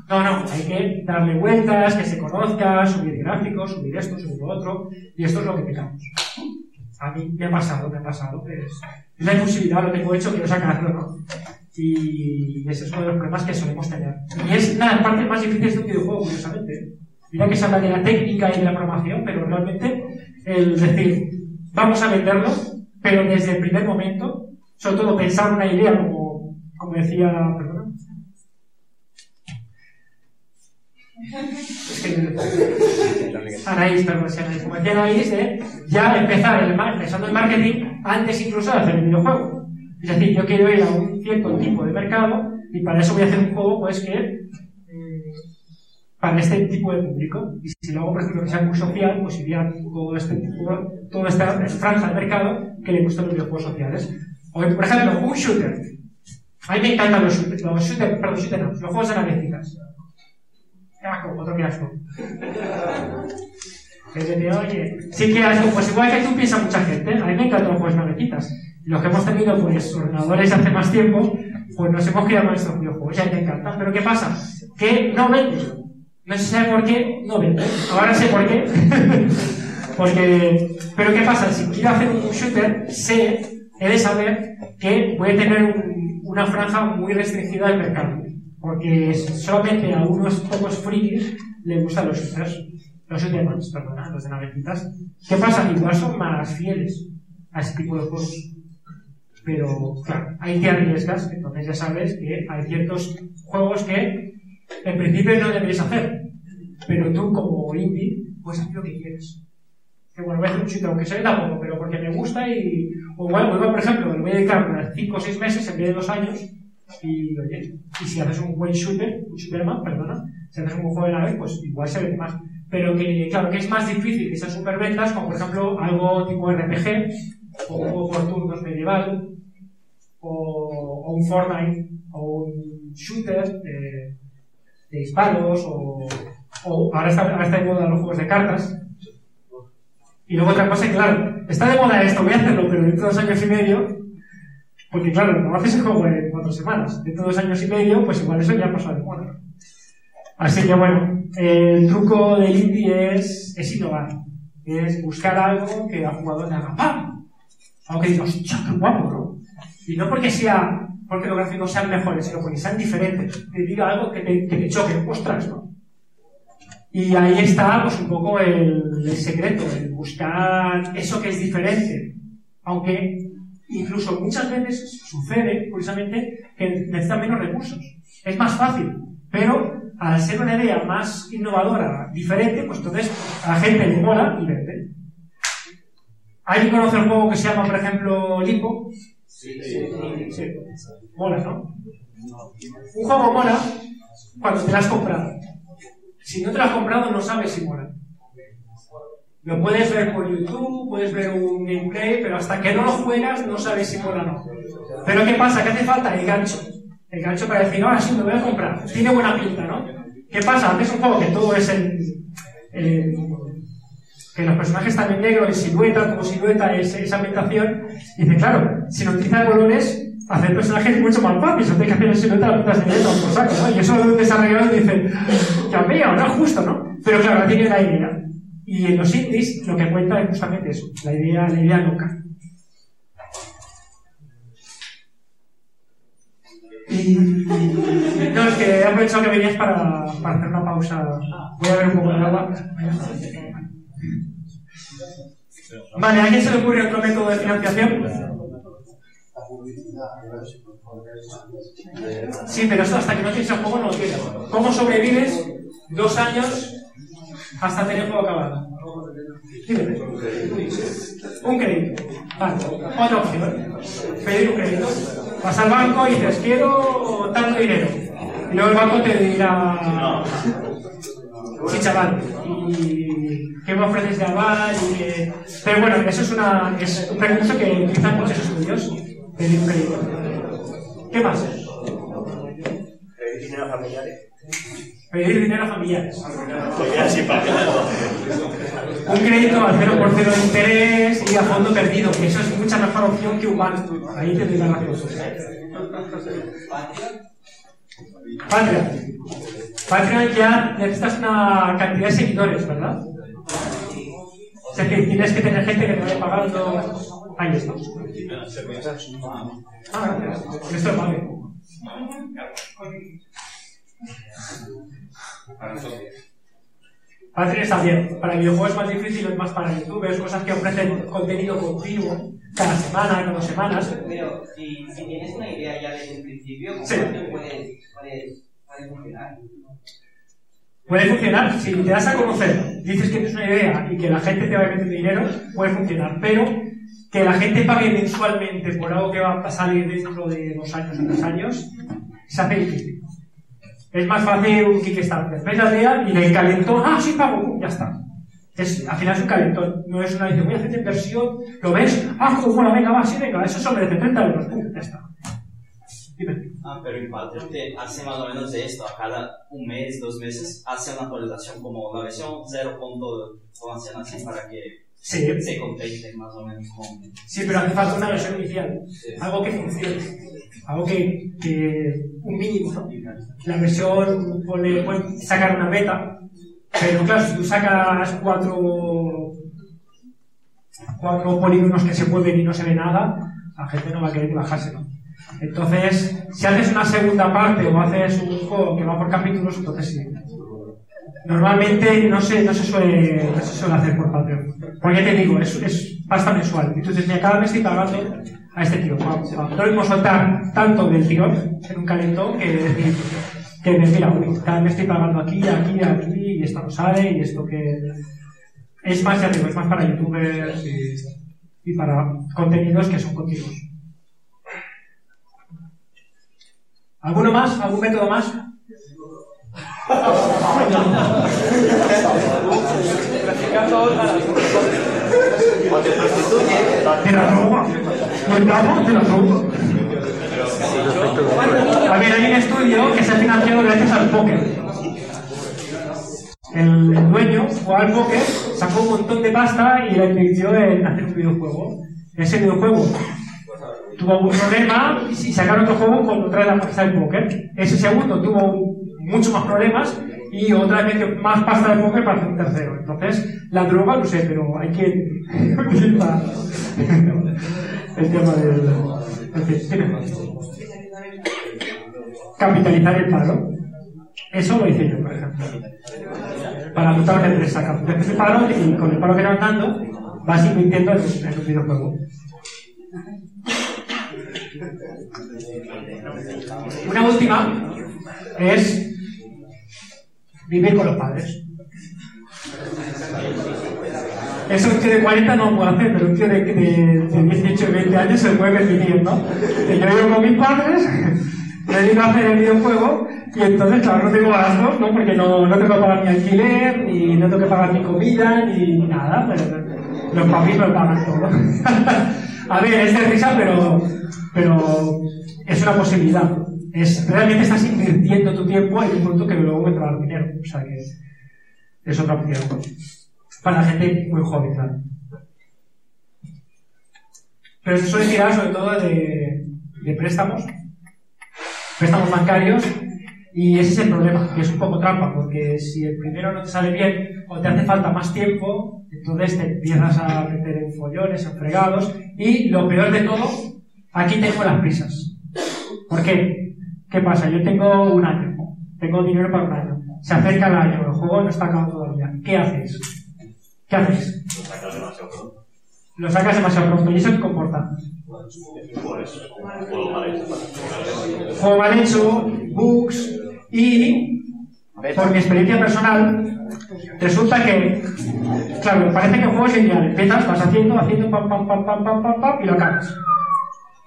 No, no, hay que darle vueltas, que se conozca, subir gráficos, subir esto, subir lo otro, y esto es lo que pecamos. A mí me ha pasado, me ha pasado, es, es la imposibilidad, lo tengo hecho, quiero sacarlo, ¿no? Y ese es uno de los problemas que solemos tener. Y es la parte más difícil de un videojuego, curiosamente. Mira que se habla de la técnica y de la programación, pero realmente el decir, vamos a venderlo, pero desde el primer momento, sobre todo pensar una idea como, como decía, perdona. Anaís, perdón, si Anaís, como decía Anaís, de ya empezar el, pensando en marketing antes incluso de hacer el videojuego. Es decir, yo quiero ir a un cierto tipo de mercado y para eso voy a hacer un juego pues que para este tipo de público. Y si luego, por ejemplo, que sea muy social, pues iría todo este tipo, toda esta franja de mercado que le gustan los videojuegos sociales. O, por ejemplo, un shooter. A mí me encantan los shooters, los shooters, perdón, shooters no, los juegos de navecitas. Asco, otro que asco. oye, sí que asco, pues igual que tú piensas mucha gente, a mí me encantan los juegos de. Los que hemos tenido, pues, ordenadores hace más tiempo, pues nos hemos criado con estos videojuegos, ya te encantan. Pero ¿qué pasa? Que no venden. No sé por qué, no vende. Ahora sé por qué. (laughs) Porque, pero ¿qué pasa? Si quiero hacer un shooter, sé, he de saber que puede tener una franja muy restringida del mercado. Porque solamente a unos pocos frikis le gustan los shooters. Los shooters, perdona, los de navecitas. ¿Qué pasa? Igual son más fieles a ese tipo de juegos. Pero, claro, hay que arriesgas, entonces ya sabes que hay ciertos juegos que en principio no deberías hacer. Pero tú, como indie, puedes hacer lo que quieres. Que bueno, voy a hacer un shooter, aunque sea tampoco, pero porque me gusta y. O bueno, por ejemplo, me voy a dedicar 5 o 6 meses en vez de 2 años. Y oye, y si haces un buen shooter, un shooter más, perdona, si haces un buen juego de nave, pues igual se ve más. Pero que, claro, que es más difícil que sean superventas, como por ejemplo algo tipo RPG, o un juego por turnos medieval, o, un Fortnite, o un shooter. Eh, de disparos o, o ahora, está, ahora está de moda los juegos de cartas. Y luego otra cosa, claro, está de moda esto, voy a hacerlo, pero dentro de dos años y medio, porque claro, no haces el juego en cuatro semanas, dentro de dos años y medio, pues igual eso ya pasó de moda. Así que bueno, el truco del indie es, es innovar, es buscar algo que al jugador le haga ¡pam! Algo que digas, qué guapo, ¿no? Y no porque sea porque los gráficos sean mejores, sino porque sean diferentes, que diga algo que te, que te choque, ostras, ¿no? Y ahí está, pues, un poco el, secreto, el buscar eso que es diferente. Aunque incluso muchas veces sucede, curiosamente, que necesitan menos recursos. Es más fácil, pero al ser una idea más innovadora, diferente, pues entonces a la gente le mola y vende. ¿Alguien conoce el juego que se llama, por ejemplo, Limbo? Sí, sí, sí. Mola, ¿no? Un juego mola cuando te lo has comprado. Si no te lo has comprado, no sabes si mola. Lo puedes ver por YouTube, puedes ver un gameplay, pero hasta que no lo juegas, no sabes si mola o no. Pero ¿qué pasa? ¿Qué hace falta? El gancho. El gancho para decir, ahora sí, me voy a comprar. Tiene buena pinta, ¿no? ¿Qué pasa? Es un juego que todo es en, que los personajes están en negro, en silueta, como silueta es esa ambientación, y dice, claro, si no utilizas colores, hacer personajes mucho más fácil, no tienes que hacer en silueta las putas de negro, por saco, ¿no? Y eso lo desarrollado y dice, Dios mío, no es justo, ¿no? Pero claro, tiene la idea. Y en los indies lo que cuenta es justamente eso, la idea, la idea loca. No, es que he aprovechado que venías para, para hacer una pausa. Voy a ver un poco de agua. Vale, ¿a quién se le ocurre otro método de financiación? Sí, pero hasta que no tienes el juego no lo tienes. ¿Cómo sobrevives dos años Hasta tener juego acabado. Un crédito. Vale. Otra opción. Pedir un crédito. Vas al banco y dices, quiero tanto dinero. Y luego el banco te dirá, sí, chaval, ¿y qué me ofreces de aval? Y que... Pero bueno, eso es, una, es un recurso que utilizan muchos estudios. Pedir un crédito. ¿Qué más? Pedir dinero a familiares. Pedir dinero a familiares. Un crédito al 0% de interés y a fondo perdido, que eso es mucha mejor opción que un banco. Ahí te doy la razón. Patreon. Patreon ya necesitas una cantidad de seguidores, ¿verdad? O sea que tienes que tener gente que te vaya pagando. Ahí está. Ah, gracias. Esto es vale. Patreon está bien. Para videojuegos es más difícil, es más para youtubers, cosas que ofrecen contenido continuo, cada semana, cada dos semanas. Pero si, si tienes una idea ya desde el principio, ¿cómo Sí. puede, puede, puede funcionar? Si te das a conocer, dices que tienes una idea y que la gente te va a meter dinero, puede funcionar, pero que la gente pague mensualmente por algo que va a salir dentro de dos años o tres años, se hace difícil. Es más fácil un Kickstarter. Ves la idea y del calentón, ah, sí pago, ya está. Es, al final es un calentón, no es una dice, voy a hacer inversión, lo ves, ah, como bueno, venga, va, sí, venga, eso son de 30 euros, ya está. Ah, pero en Patreon te hace más o menos esto, a cada un mes, dos meses, hace una actualización como la versión 0. ¿Cómo hacen así para que Sí. se contenten más o menos con... Sí, pero hace falta una versión inicial, algo que funcione, algo que, que un mínimo, ¿no? La versión pone, pueden sacar una beta, pero claro, si tú sacas cuatro, cuatro polígonos que se mueven y no se ve nada, la gente no va a querer bajarse, ¿no? Entonces, si haces una segunda parte o haces un juego que va por capítulos, entonces sí. Normalmente no se, no se, suele, no se suele hacer por Patreon. Porque te digo, es, es pasta mensual. Entonces, mira, cada mes estoy pagando a este tío. No lo mismo soltar tanto del tirón en un calentón que decir, que decir, mira, cada mes estoy pagando aquí, aquí, aquí, y esto no sale, y esto que. Es más, ya digo, es más para youtubers y, y para contenidos que son continuos. ¿Alguno más? ¿Algún método más? De la droga. ¿Del pago? De la droga. A ver, hay un estudio que se ha financiado gracias al póker. El, el dueño jugaba al póker, sacó un montón de pasta y la invirtió en hacer un videojuego. Ese videojuego tuvo algún problema y sacaron otro juego con otra de la pasta del póker. Ese segundo tuvo muchos más problemas y otra vez más pasta de póker para hacer un tercero. Entonces, la droga, no sé, pero hay que (laughs) el tema del... Capitalizar el paro. Eso lo hice yo, por ejemplo. Para montar una empresa. Capitalizas el paro y con el paro que vas dando vas invirtiendo en, en un videojuego. Una última es vivir con los padres. Eso un tío de 40 no puede hacer, pero un tío de, de, de 18 y 20 años se puede permitir, ¿no? Yo vivo con mis padres, me dedico a hacer el videojuego y entonces, claro, no tengo gastos, ¿no? Porque no, no tengo que pagar mi alquiler, ni no tengo que pagar mi comida, ni nada, los papis me pagan todo. (laughs) a ver, es de risa, pero, pero es una posibilidad. Es, realmente estás invirtiendo tu tiempo en un producto que luego te va a dar dinero. O sea que es otra opción. Para la gente muy joven, claro. Pero se suele tirar sobre todo de, de préstamos, préstamos bancarios, y ese es el problema, que es un poco trampa, porque si el primero no te sale bien o te hace falta más tiempo, entonces te empiezas a meter en follones, en fregados, y lo peor de todo, aquí tengo las prisas. ¿Por qué? ¿Qué pasa? Yo tengo un año, tengo dinero para un año, se acerca el año, el juego no está acabado todavía. ¿Qué haces? ¿Qué haces? Lo sacas demasiado pronto y eso te comporta. Juego mal hecho, bugs y, por mi experiencia personal, resulta que, claro, parece que el juego es lineal. Empiezas, vas haciendo, haciendo, pam, pam, pam, pam, pam, pam, pam, y lo acabas.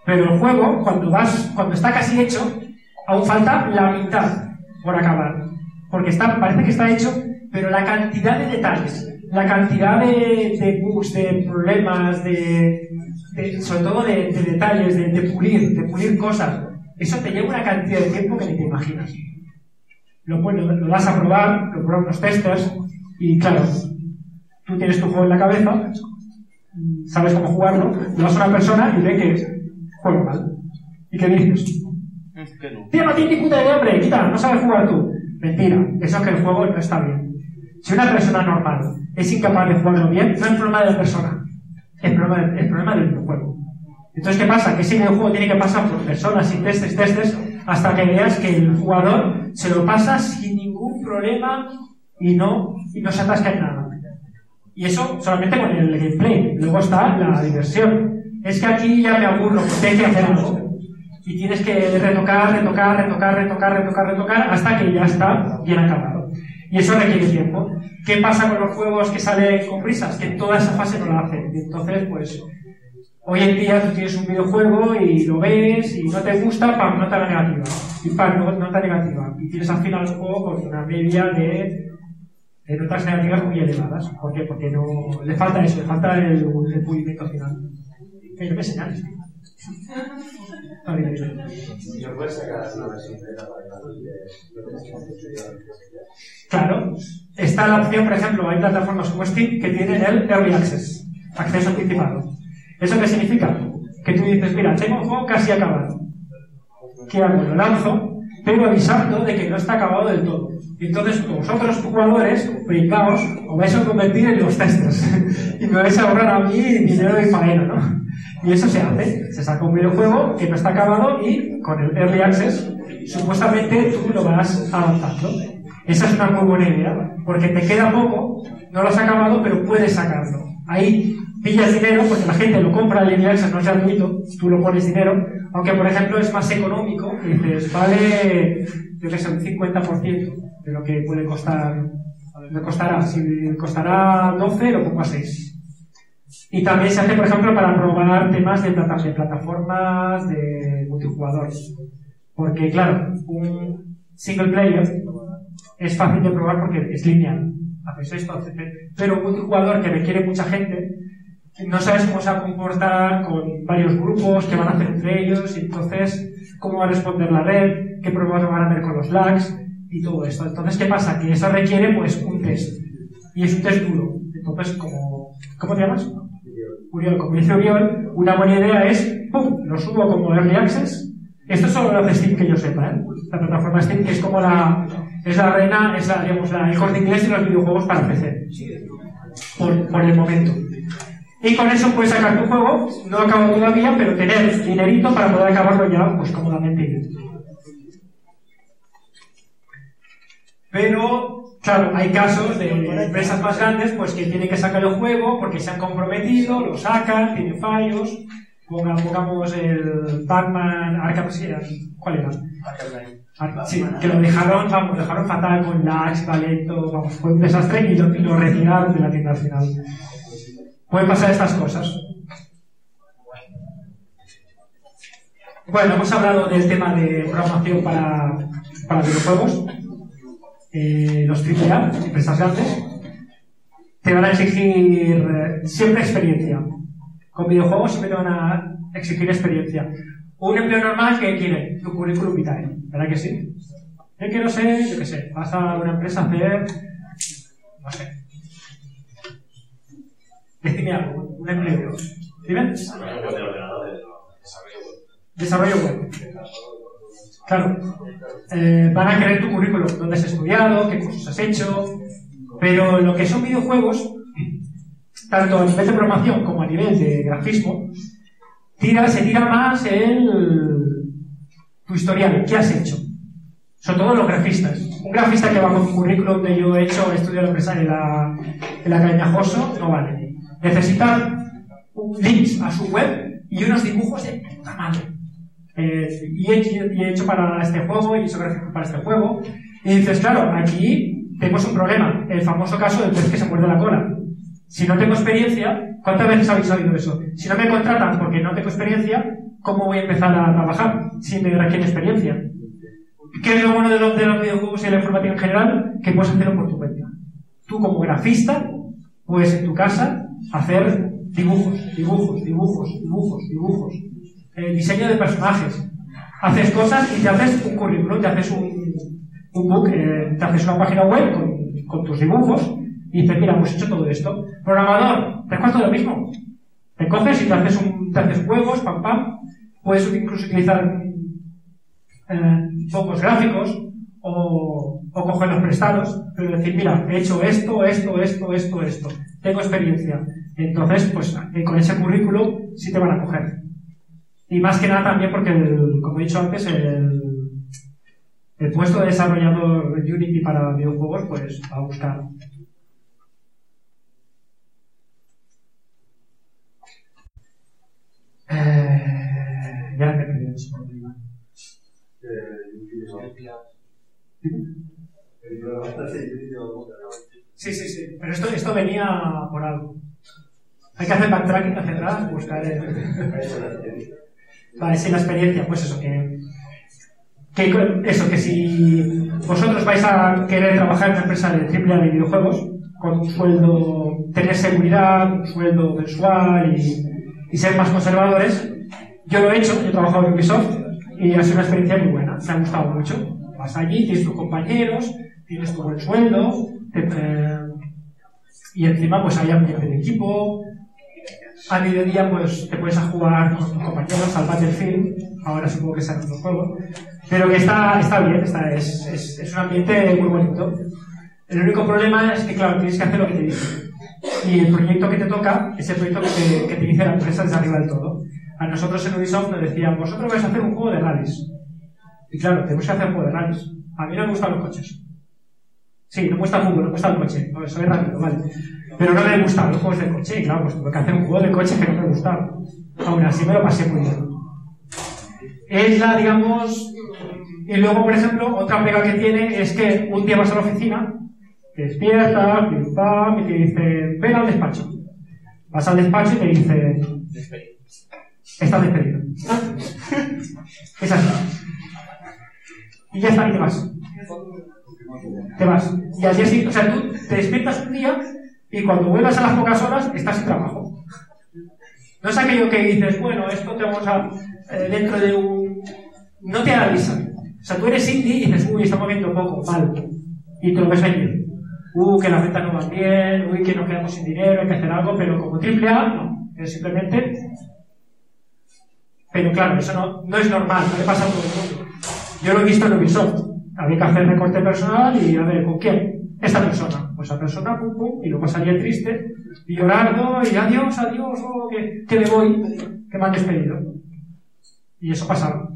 Pero el juego, cuando vas, cuando está casi hecho, aún falta la mitad por acabar. Porque está, parece que está hecho, pero la cantidad de detalles, la cantidad de, bugs, de problemas, de, sobre todo de, de detalles, de, de pulir, de pulir cosas, eso te lleva una cantidad de tiempo que ni te imaginas. Lo, pones- lo das a probar, lo prueban los testers, y claro, tú tienes tu juego en la cabeza, sabes cómo jugarlo, lo das a una persona y ve que juega mal. ¿Y qué dices? Tío, no tiene ni puta idea, hombre, quita, no sabes jugar tú. Mentira, eso es que el juego no está bien. Si una persona normal es incapaz de jugarlo bien, no es problema de la persona, es problema, de- es problema del videojuego. Entonces, ¿qué pasa? Que ese videojuego tiene que pasar por personas y testes, testes, hasta que veas que el jugador se lo pasa sin ningún problema y no, y no se atasca en nada. Y eso solamente con el gameplay. Luego está la diversión. Es que aquí ya me aburro, porque hay que hacer algo. Y tienes que retocar, retocar, retocar, retocar, retocar, retocar, hasta que ya está bien acabado. Y eso requiere tiempo. ¿Qué pasa con los juegos que salen con prisas? Que toda esa fase no la hacen. Y entonces, pues, hoy en día tú tienes un videojuego y lo ves y no te gusta, pam, nota negativa. Y pam, no- nota negativa. Y tienes al final un juego con una media de, de notas negativas muy elevadas. ¿Por qué? Porque no, le falta eso, le falta el, el pulimiento final. Que no me señales. Está bien, bien. ¿No puedes sacar una versión beta para Claro, está la opción, por ejemplo, hay plataformas como Steam que tienen el Early Access, acceso anticipado. ¿Eso qué significa? Que tú dices, mira, tengo un juego casi acabado. ¿Qué hago? Lo lanzo, pero avisando de que no está acabado del todo. Y entonces, vosotros, jugadores, pringaos, os vais a convertir en los testers. (laughs) y me vais a ahorrar a mí dinero y faena, ¿no? Y eso se hace. Se saca un videojuego que no está acabado y con el Early Access, supuestamente tú lo vas avanzando. Esa es una muy buena idea, porque te queda poco, no lo has acabado, pero puedes sacarlo. Ahí pillas dinero, porque la gente lo compra el Access, no es gratuito, tú lo pones dinero, aunque por ejemplo es más económico, y dices, vale, yo que sé, un 50% de lo que puede costar, me costará, si costará 12, lo pongo a 6. Y también se hace, por ejemplo, para probar temas de, plata- de plataformas de multijugador. Porque, claro, un single player es fácil de probar porque es lineal. Haces esto. Pero un multijugador que requiere mucha gente, no sabes cómo se va a comportar con varios grupos, qué van a hacer entre ellos, y entonces cómo va a responder la red, qué problemas van a haber con los lags y todo esto. Entonces, ¿qué pasa? Que eso requiere pues un test. Y es un test duro. Entonces, como, ¿cómo te llamas? Uriol, como dice Uriol, una buena idea es, ¡pum!, lo subo como Early Access. Esto solo lo hace Steam que yo sepa, ¿eh? La plataforma Steam, que es como la, es la reina, es la, digamos, la, el corte inglés de los videojuegos para PC. Por, por el momento. Y con eso puedes sacar tu juego, no acabo todavía, pero tener dinerito para poder acabarlo ya, pues cómodamente. Pero, claro, hay casos de empresas más grandes pues que tienen que sacar el juego porque se han comprometido, lo sacan, tienen fallos. Ponga- Pongamos el Batman Arkham ¿cuál era? Ar- Sí, que lo dejaron, vamos, lo dejaron fatal con lags, va lento, vamos, fue un desastre y lo, y lo retiraron de la tienda al final. Pueden pasar estas cosas. Bueno, hemos hablado del tema de programación para, para videojuegos. Eh, los AAA, empresas grandes, te van a exigir eh, siempre experiencia. Con videojuegos siempre te van a exigir experiencia. Un empleo normal que quiere tu currículum vitae, ¿verdad que sí? Yo quiero ser, yo qué sé, vas a una empresa a hacer, no sé, decime algo, un empleo. ¿Dime? Desarrollo web. Claro. Eh, van a querer tu currículum, dónde has estudiado, qué cursos has hecho. Pero lo que son videojuegos, tanto a nivel de programación como a nivel de grafismo, tira, se tira más el tu historial, qué has hecho. Sobre todo los grafistas. Un grafista que va con un currículum de yo he hecho, he estudiado empresa en la, en la Joso, no vale. Necesita un- links a su web y unos dibujos de puta madre. Eh, y he hecho para este juego y he hecho gráficos para este juego. Y dices, claro, aquí tenemos un problema, el famoso caso del pez que se muerde la cola. Si no tengo experiencia, ¿cuántas veces habéis sabido eso? Si no me contratan porque no tengo experiencia, ¿cómo voy a empezar a trabajar si me requiere experiencia? ¿Qué es lo bueno de los, de los videojuegos y la informática en general? Que puedes hacerlo por tu cuenta. Tú como grafista, puedes en tu casa hacer dibujos, dibujos, dibujos, dibujos, dibujos. Eh, diseño de personajes. Haces cosas y te haces un currículum, te haces un, un book, eh, te haces una página web con, tus dibujos y dices, mira, hemos hecho todo esto. Programador, te cuesta lo mismo. Te coges y te haces, un, te haces juegos, pam, pam. Puedes incluso utilizar eh, pocos gráficos o, o coger los prestados, pero decir, mira, he hecho esto, esto, esto, esto, esto. Tengo experiencia. Entonces, pues eh, con ese currículum sí te van a coger. Y más que nada también porque, el- como he dicho antes, el, el puesto de desarrollador Unity para videojuegos, pues va a buscar. Eh, ya me he perdido eso por donde iba. Sí, sí, sí. Pero esto, esto venía por algo. Hay que hacer backtracking hacia atrás, buscar el... Vale, sí, la experiencia, pues eso, que, que eso, que si vosotros vais a querer trabajar en una empresa de triple de videojuegos, con un sueldo, tener seguridad, un sueldo mensual y, y ser más conservadores, yo lo he hecho, yo he trabajado en Ubisoft y ha sido una experiencia muy buena, me ha gustado mucho. Vas allí, tienes tus compañeros, tienes tu buen sueldo, te- eh, y encima pues hay ambiente de equipo, a mediodía pues te puedes a jugar con tus compañeros al Battlefield, ahora supongo que será otro juego, pero que está, está bien, está, es, es, un ambiente muy bonito. El único problema es que, claro, tienes que hacer lo que te dicen. Y el proyecto que te toca es el proyecto que te, que te dice la empresa desde arriba del todo. A nosotros en Ubisoft nos decían, vosotros vais a hacer un juego de rallies. Y claro, tenemos que hacer un juego de rallies. A mí no me gustan los coches. Sí, no el fútbol, no gusta el coche. No, soy rápido, vale. Pero no me gustan los juegos de coche. Y claro, pues tuve que hacer un juego de coche que no me gustaba. Aún así me lo pasé muy bien. Es la, digamos... Y luego, por ejemplo, otra pega que tiene es que un día vas a la oficina, te despiertas, pim pam, y te dice, ven al despacho. Vas al despacho y te dice, estás despedido. (laughs) Es así. Y ya está, y te vas. Te vas. Y día siguiente, o sea, tú te despiertas un día y cuando vuelvas a las pocas horas estás sin trabajo. No es aquello que dices, bueno, esto te vamos a. eh, dentro de un. No te avisan. O sea, tú eres indie y dices, uy, estamos viendo poco, mal. Y te lo ves venir. Uh, que las ventas no van bien, uy, que nos quedamos sin dinero, hay que hacer algo, pero como triple A, no. Es simplemente. Pero claro, eso no, no es normal, no le pasa a todo el mundo. Yo lo he visto en Ubisoft. Había que hacer recorte personal y a ver, ¿con quién? Esta persona. Pues esa persona, pum, pum, y luego salía triste, y llorando, y adiós, adiós, oh, que, me voy, que me han despedido. Y eso pasaba.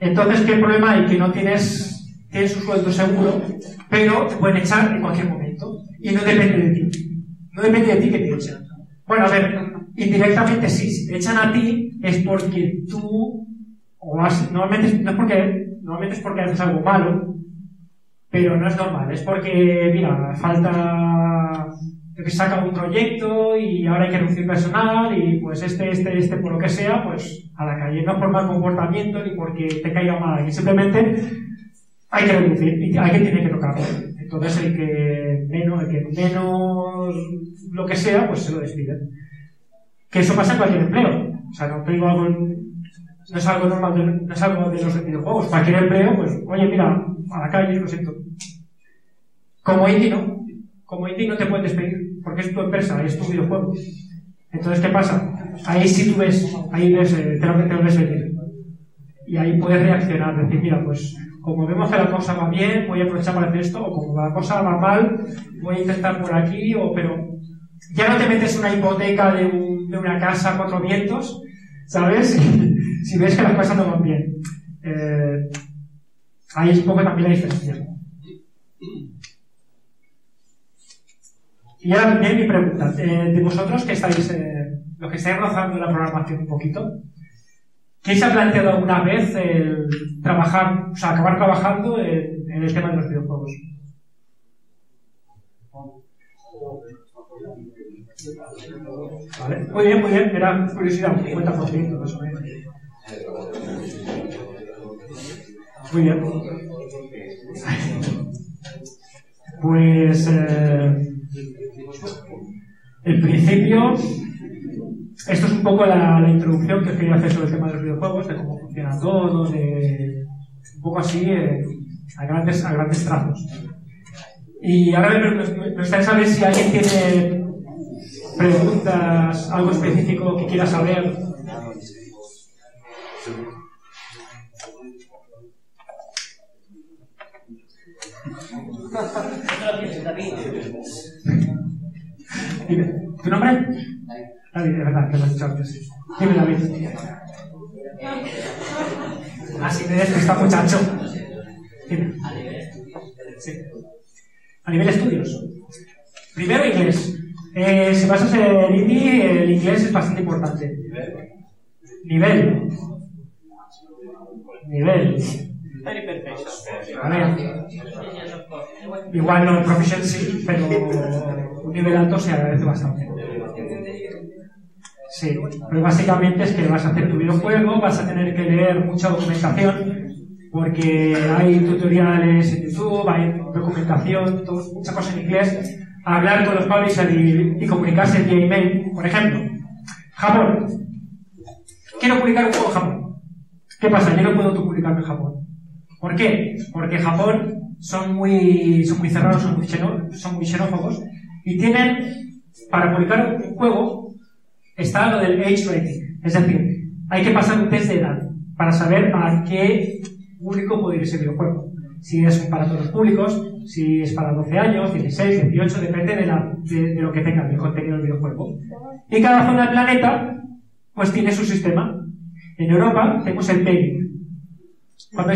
Entonces, ¿qué problema hay? Que no tienes, tienes un sueldo seguro, pero te pueden echar en cualquier momento. Y no depende de ti. No depende de ti que te echen. Bueno, a ver, indirectamente sí. Si te echan a ti es porque tú, o has, normalmente, no es porque, normalmente es porque haces algo malo, pero no es normal. Es porque, mira, falta que saca un proyecto y ahora hay que reducir personal y pues este, este, este, por lo que sea, pues a la calle, no por mal comportamiento ni porque te caiga mal alguien, simplemente hay que reducir y que tiene que tocarlo. Entonces el que menos, el que menos lo que sea, pues se lo despiden. Que eso pasa en cualquier empleo. O sea, no te digo algo, no es algo normal, de, no es algo de los videojuegos. Cualquier empleo, pues, oye, mira, a la calle, lo siento. Como indie no. Como indie no te pueden despedir, porque es tu empresa, es tu videojuego. Entonces, ¿qué pasa? Ahí sí tú ves, ahí ves, eh, te, lo, te lo ves venir. Y ahí puedes reaccionar, decir, mira, pues como vemos que la cosa va bien, voy a aprovechar para hacer esto, o como la cosa va mal, voy a intentar por aquí, o pero ya no te metes una hipoteca de, un, de una casa a cuatro vientos, ¿sabes? Si ves que las cosas no van bien. Eh, ahí es un poco también la diferencia. Y ahora viene mi pregunta. Eh, de vosotros que estáis, eh, los que estáis rozando la programación un poquito, ¿quién se ha planteado alguna vez el trabajar, o sea, acabar trabajando en, el tema de los videojuegos? Muy bien, muy bien. Era curiosidad, un 50% más o menos. Muy bien. Pues eh, el principio, esto es un poco la, introducción que quería hacer sobre el tema de los videojuegos, de cómo funciona todo, de un poco así eh, a, grandes, a grandes trazos. Y ahora me, me, me gustaría saber si alguien tiene preguntas, algo específico que quiera saber. Dime, ¿tu nombre? David, es verdad, que lo has dicho antes. Dime, David. Así me está muchacho. Dime. Sí. A nivel estudios. Primero inglés. Eh, si pasas el INDI, el inglés es bastante importante. Nivel. Nivel. Vale. Igual no proficiency, pero un nivel alto se agradece bastante. Sí, pero básicamente es que vas a hacer tu videojuego, vas a tener que leer mucha documentación, porque hay tutoriales en YouTube, hay documentación, todo, mucha cosa en inglés. Hablar con los publishers y, y comunicarse vía email, por ejemplo. Japón. Quiero publicar un juego en Japón. ¿Qué pasa? Yo no puedo publicarme en Japón. ¿Por qué? Porque Japón son muy, son muy cerrados, son muy, xenó, son muy xenófobos y tienen, para publicar un juego, está lo del age rating. Es decir, hay que pasar un test de edad para saber a qué público puede ir ese videojuego. Si es para todos los públicos, si es para 12 años, 16, 18, depende de, la, de, de lo que tenga el contenido del videojuego. Y cada zona del planeta, pues tiene su sistema. En Europa tenemos el PEGI. ¿Cuánto,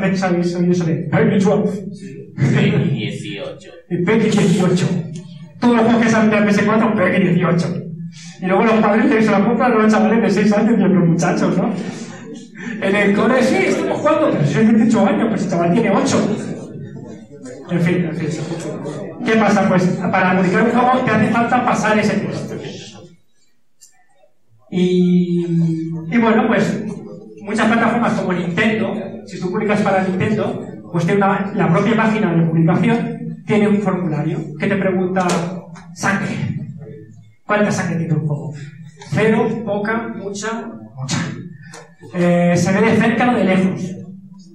veces habéis oído eso de PEGI 12? PEGI 18. El PEGI 18. Todos los juegos que salen de PS4, PEGI 18. Y luego los padres que se la compran a los chavales de 6 años y a los muchachos, ¿no? En el cole sí, estamos jugando, pero si es 18 años, pues el chaval tiene 8. En fin, en fin. ¿Qué pasa? Pues para publicar un juego te hace falta pasar ese test. Y, bueno, pues muchas plataformas como Nintendo, si tú publicas para Nintendo, pues tiene la propia página de publicación tiene un formulario que te pregunta sangre. ¿Cuánta sangre tiene un juego? Cero, poca, mucha, mucha. Eh, se ve de cerca o de lejos.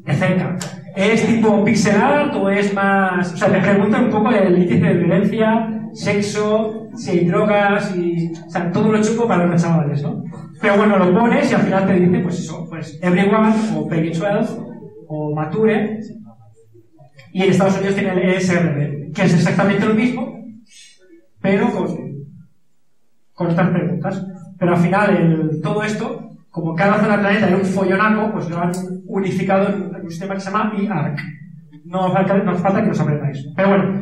De cerca. ¿Es tipo pixel art o es más.? O sea, te preguntan un poco el índice de violencia, sexo, si hay drogas y. O sea, todo lo chupo para los chavales, ¿no? Pero bueno, lo pones y al final te dice, pues eso, pues Everyone o Peggy 12 o Mature. Y en Estados Unidos tiene el ESRB, que es exactamente lo mismo, pero con, estas preguntas. Pero al final, el, todo esto como cada zona del planeta era un follonaco, pues lo han unificado en un sistema que se llama IARC. No no falta que lo aprendáis. Pero bueno,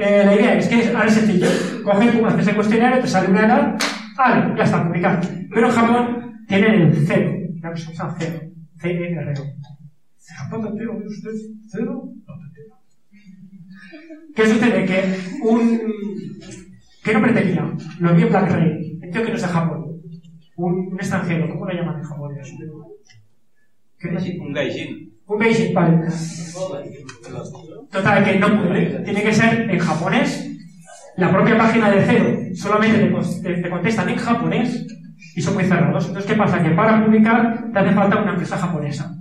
eh, la idea es que ahora es sencillo. Coges, tú haces el cuestionario, te sale una edad, vale, ya está, publicado. Pero en Japón tiene el cero. La llama cero. C-E-R-O. Japón entero, ¿ve usted? ¿Cero? ¿Qué sucede? Que un... ¿Qué nombre tenía? Lo envió Black Ray. El tío que no es de Japón un, un, extranjero, ¿cómo lo llaman en japonés? Un gaijin. Un gaijin, vale. Total, que no puede. Tiene que ser en japonés. La propia página de cero solamente te, te, contestan en japonés y son muy cerrados. Entonces, ¿qué pasa? Que para publicar te hace falta una empresa japonesa.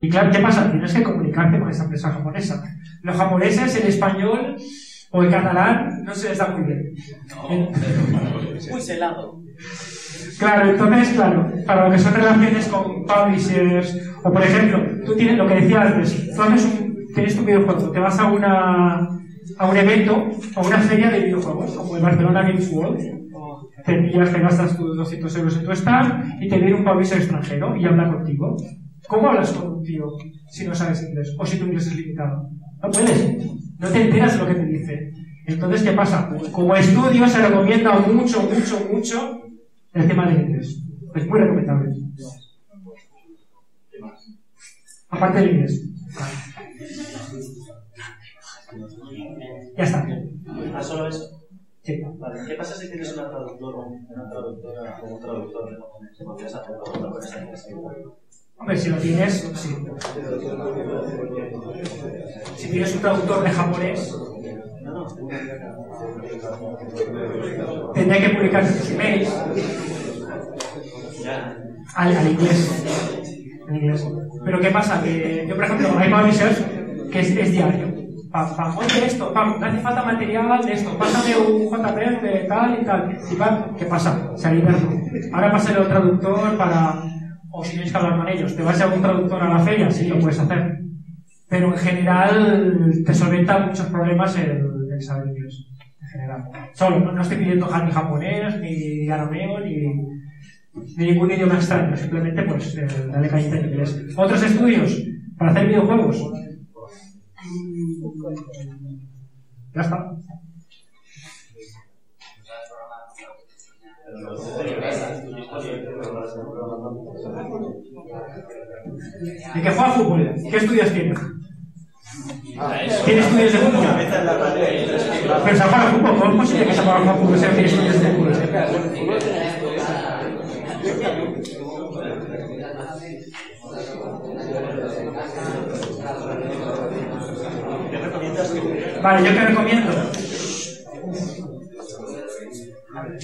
Y claro, ¿qué pasa? Tienes que comunicarte con esa empresa japonesa. Los japoneses, el español o el catalán no se les da muy bien. No, muy celado. Claro, entonces, claro, para lo que son relaciones con publishers, o por ejemplo, tú tienes lo que decía antes, tú haces un, tienes tu videojuego, te vas a una a un evento, a una feria de videojuegos, como el Barcelona Games World, te pillas, te gastas tus 200 euros en tu stand y te viene un publisher extranjero y habla contigo. ¿Cómo hablas con un tío si no sabes inglés? O si tu inglés es limitado. No puedes. No te enteras de lo que te dice. Entonces, ¿qué pasa? Como estudio se recomienda mucho, mucho, mucho el tema del inglés. Es muy recomendable. Aparte del inglés. Ya está. ¿Ah, solo eso? Sí. Vale. ¿Qué pasa si tienes una traductora una traductora como traductor de japonés? ¿Podrías hacerlo otra cosa en ese Hombre, si lo tienes, sí. Si tienes un traductor de japonés, tendría que publicar sus emails al, al inglés. En inglés. Pero ¿qué pasa? Que yo, por ejemplo, hay publishers que es, diario. Pam, pam, oye esto, pam, me hace falta material de esto, pásame un JPG de tal y tal. Y pam, ¿qué pasa? Se liberado. Ahora pásale al traductor para. O si tienes que hablar con ellos, ¿te vas a un traductor a la feria? Sí, lo puedes hacer. Pero en general te solventa muchos problemas el, saber inglés. En general. Solo, no, estoy pidiendo ni japonés, ni arameo, ni, ni ningún idioma extraño, simplemente pues eh, dale cañita en inglés. Otros estudios para hacer videojuegos. Ya está. ¿Y que juega fútbol? ¿Qué estudios tiene? ¿Tiene estudios de fútbol? Pero se juega fútbol, ¿cómo es posible que se juega fútbol si tiene estudios de fútbol? Vale, ¿yo qué recomiendo?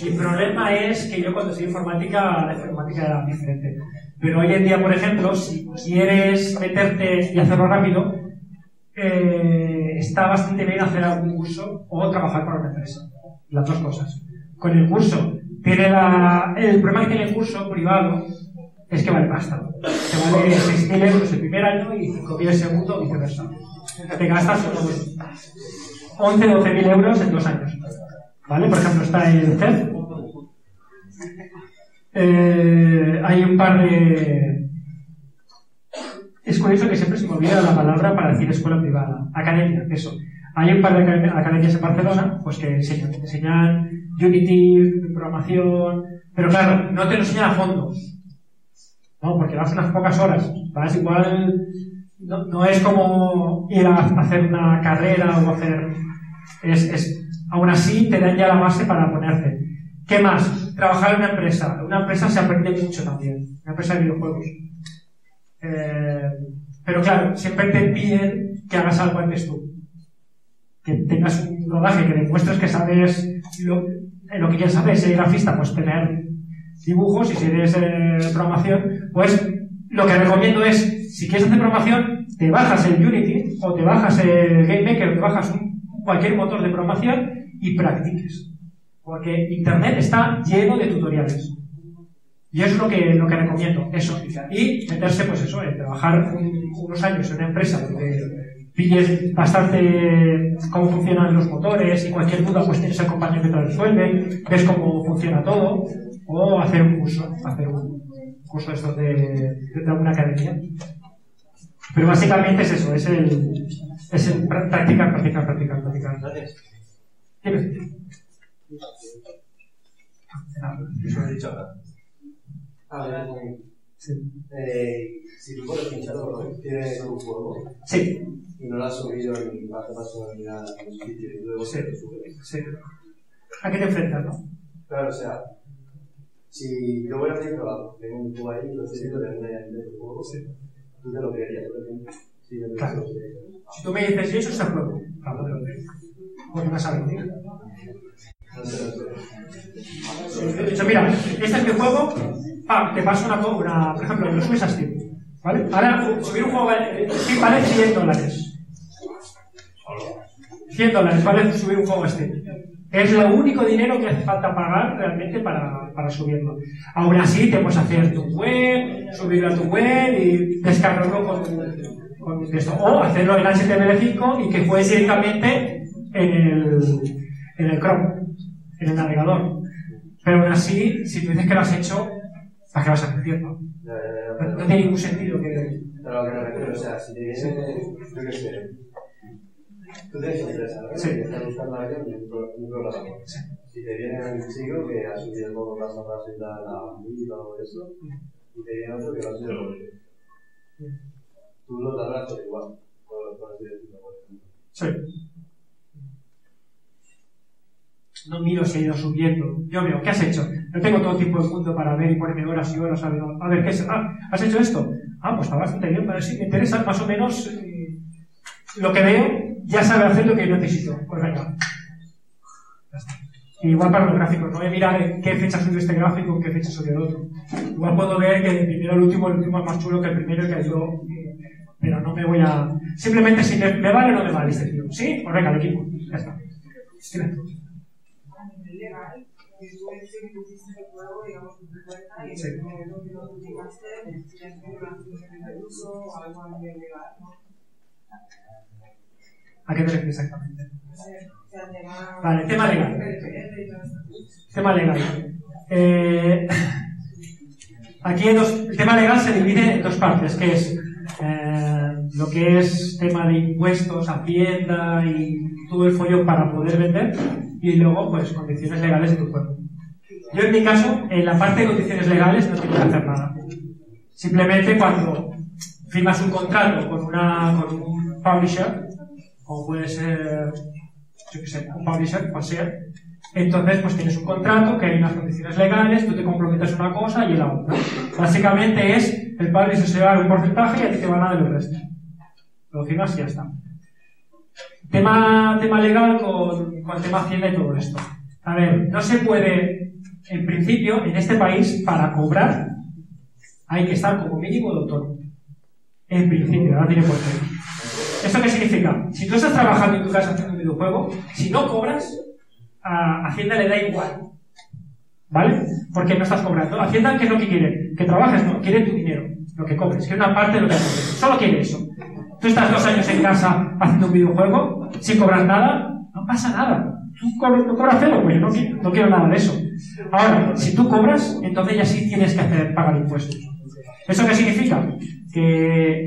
Mi problema es que yo cuando estudié informática, la informática era diferente. Pero hoy en día, por ejemplo, si quieres meterte y hacerlo rápido, eh, está bastante bien hacer algún curso o trabajar para una empresa. Las dos cosas. Con el curso, tiene la, el problema que tiene el curso privado es que vale pasta. Te vale 6.000 euros el primer año y 5.000 el segundo, viceversa. Te gastas unos 11 12.000 euros en dos años. ¿Vale? Por ejemplo, está el CEF. Eh, hay un par de. Es curioso que siempre se me olvida la palabra para decir escuela privada. Academia, eso. Hay un par de acad- academias en Barcelona pues que enseñan, enseñan Unity, programación, pero claro, no te lo enseñan a fondo. ¿no? Porque vas unas pocas horas. Vas igual. No, es como ir a hacer una carrera o hacer. Es, aún así te dan ya la base para ponerte. ¿Qué más? Trabajar en una empresa. En una empresa se aprende mucho también. Una empresa de videojuegos. Eh, pero claro, siempre te piden que hagas algo antes tú. Que tengas un rodaje, que demuestres que sabes lo, que quieres saber. Si eres grafista, pues tener dibujos y si eres eh, programación, pues lo que recomiendo es, si quieres hacer programación, te bajas el Unity o te bajas el GameMaker o te bajas un- cualquier motor de programación y practiques. Porque Internet está lleno de tutoriales. Y eso es lo que, lo que recomiendo, eso. Y meterse, pues eso, en trabajar un- unos años en una empresa donde pilles bastante cómo funcionan los motores y cualquier duda pues tienes al compañero que te resuelve, ves cómo funciona todo, o hacer un curso, hacer un curso de estos de, de alguna academia. Pero básicamente es eso, es el, es el pra- practicar, practicar, practicar, practicar. A ver, eh, si tú puedes pinchar tienes un juego Sí. y no lo has subido paso ni nada en sitio y luego Sí. se lo subes. Sí. ¿A qué te enfrentas, no? Claro, o sea, si yo voy a hacer trabajo, tengo un juego ahí, lo estoy viendo, le doy a el juego, tú te lo creerías, por ejemplo. Sí, Claro. Si tú me dices, ¿y eso es el juego? Claro, te lo creo. Me dicho, mira, este es mi juego, pam, te paso una, una por ejemplo, lo subes a Steam, ¿vale? Ahora, subir un juego vale, Steam vale 100 dólares. 100 dólares vale subir un juego a Steam. Es lo único dinero que hace falta pagar realmente para, para subirlo. Aún así, te puedes hacer tu web, subirlo a tu web y descargarlo con, con esto. O hacerlo en HTML5 y que juegues directamente en el, en el Chrome, en el navegador. Pero aún así, si tú dices que lo has hecho, ¿para qué vas a mentir, no? No, no tiene ningún sentido que... Que me refiero, o sea, si te viene, yo qué sé, tú tienes empresa, ¿no? Sí. Y estás buscando a alguien un pro- un programador. Si te viene un chico que ha subido el modo paso a y tal, la vida o eso, y te viene otro que lo ha subido lo. Tú lo tardas por igual, por, por así decirlo, por ejemplo. Sí. No miro si ha ido subiendo. Yo veo, ¿qué has hecho? No tengo todo tipo de punto para ver y ponerme horas y horas a ver, a ver ¿qué es? Ah, ¿has hecho esto? Ah, pues está bastante bien, pero sí me interesa más o menos eh, lo que veo, ya sabe hacer lo que yo necesito. Pues venga. Ya. Igual para los gráficos, no voy a mirar qué fecha subió este gráfico, qué fecha subió el otro. Igual puedo ver que del primero al último, el último es más chulo que el primero que yo, pero no me voy a... Simplemente si me, vale o no me vale este tío. ¿Sí? Pues venga, el equipo. Ya está. A nivel legal, ¿no? ¿A qué te refieres exactamente? Vale, tema legal. Tema legal. Eh, aquí hay dos, el tema legal se divide en dos partes, que es eh, lo que es tema de impuestos, hacienda y todo el follón para poder vender, y luego, pues, condiciones legales de tu juego. Yo, en mi caso, en la parte de condiciones legales no tengo que hacer nada. Simplemente cuando firmas un contrato con, una, con un publisher, o puede ser, yo qué sé, un publisher, cual sea, entonces pues tienes un contrato que hay unas condiciones legales, tú te comprometes una cosa y él a otra. Básicamente es, el publisher se va a dar un porcentaje y a ti te van a dar el resto. Lo firmas y ya está. Tema, tema legal con, con tema hacienda y todo esto. A ver, no se puede, en principio, en este país, para cobrar, hay que estar como mínimo de autónomo. En principio, ahora tiene por qué. ¿Esto qué significa? Si tú estás trabajando en tu casa haciendo un videojuego, si no cobras, a Hacienda le da igual. ¿Vale? Porque no estás cobrando. Hacienda, ¿qué es lo que quiere? Que trabajes, no, quiere tu dinero, lo que cobres, quiere una parte de lo que cobres. Solo quiere eso. Tú estás dos años en casa haciendo un videojuego, sin cobrar nada, no pasa nada. Tú cobras, no cero, pues no quiero, no quiero nada de eso. Ahora, si tú cobras, entonces ya sí tienes que hacer pagar impuestos. ¿Eso qué significa? Que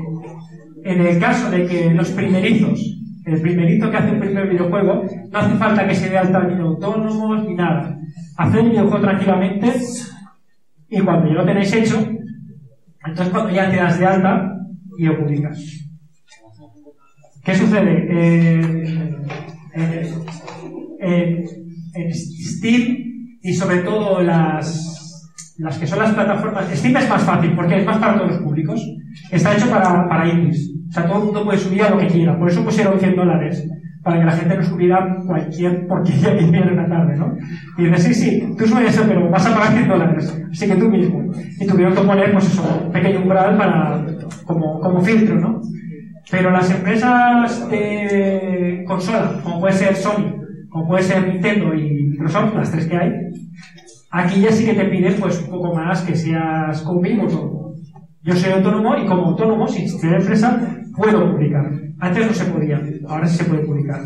en el caso de que los primerizos, el primerito que hace un primer videojuego, no hace falta que se dé alta ni autónomos ni nada. Hacer el videojuego tranquilamente y cuando ya lo tenéis hecho, entonces cuando ya te das de alta y lo publicas. ¿Qué sucede? Eh, eh, eh, en Steam y sobre todo las, las que son las plataformas. Steam es más fácil porque es más para todos los públicos. Está hecho para, para indies. O sea, todo el mundo puede subir a lo que quiera. Por eso pusieron 100 dólares. Para que la gente no subiera cualquier porquería que hiciera en la tarde, ¿no? Y dices, sí, sí, tú subes eso, pero vas a pagar 100 dólares. Así que tú mismo. Y tuvieron que poner, pues eso, un pequeño umbral para, como, como filtro, ¿no? Pero las empresas de consola, como puede ser Sony, como puede ser Nintendo y Microsoft, las tres que hay, aquí ya sí que te piden pues un poco más que seas autónomo. Yo soy autónomo y como autónomo, sin ser empresa, puedo publicar. Antes no se podía, ahora sí se puede publicar.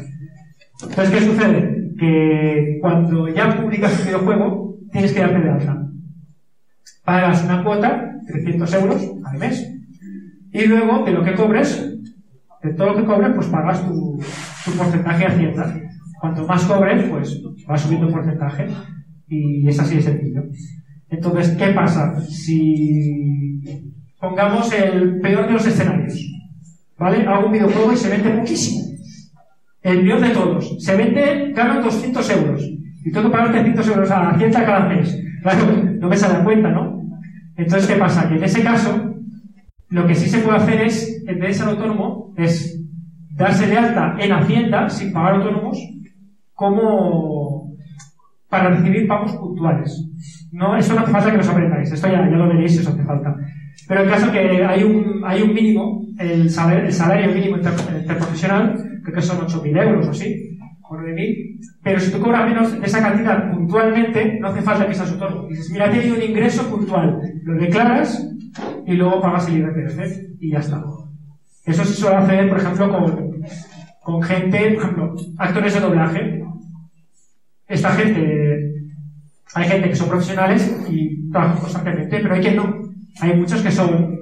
Entonces, ¿qué sucede? Que cuando ya publicas un videojuego, tienes que darte de alta. Pagas una cuota, 300 euros al mes, y luego de lo que cobres, de todo lo que cobres, pues pagas tu, porcentaje de Hacienda. Cuanto más cobres, pues va subiendo el porcentaje y es así de sencillo. Entonces, ¿qué pasa? Si pongamos el peor de los escenarios, ¿vale? Hago un videojuego y se vende muchísimo. El peor de todos. Se vende, ganan 200 euros. Y tengo que pagar 300 euros a Hacienda cada mes. Claro, no me sale a cuenta, ¿no? Entonces, ¿qué pasa? Que en ese caso, lo que sí se puede hacer es, en vez de ser autónomo, es darse de alta en Hacienda sin pagar autónomos como para recibir pagos puntuales. No, esto no hace falta que lo aprendáis, esto ya, ya lo veréis si os hace falta. Pero el caso que hay un, hay un mínimo, el salario, mínimo inter, interprofesional, creo que son 8.000 euros o así, o 9.000, pero si tú cobras menos esa cantidad puntualmente, no hace falta que seas autónomo. Dices, mira, he tenido un ingreso puntual, lo declaras y luego pagas el IRPF y ya está. Eso se suele hacer, por ejemplo, con, con gente, por ejemplo, actores de doblaje. Esta gente, hay gente que son profesionales y trabajan constantemente, pero hay que no. Hay muchos que son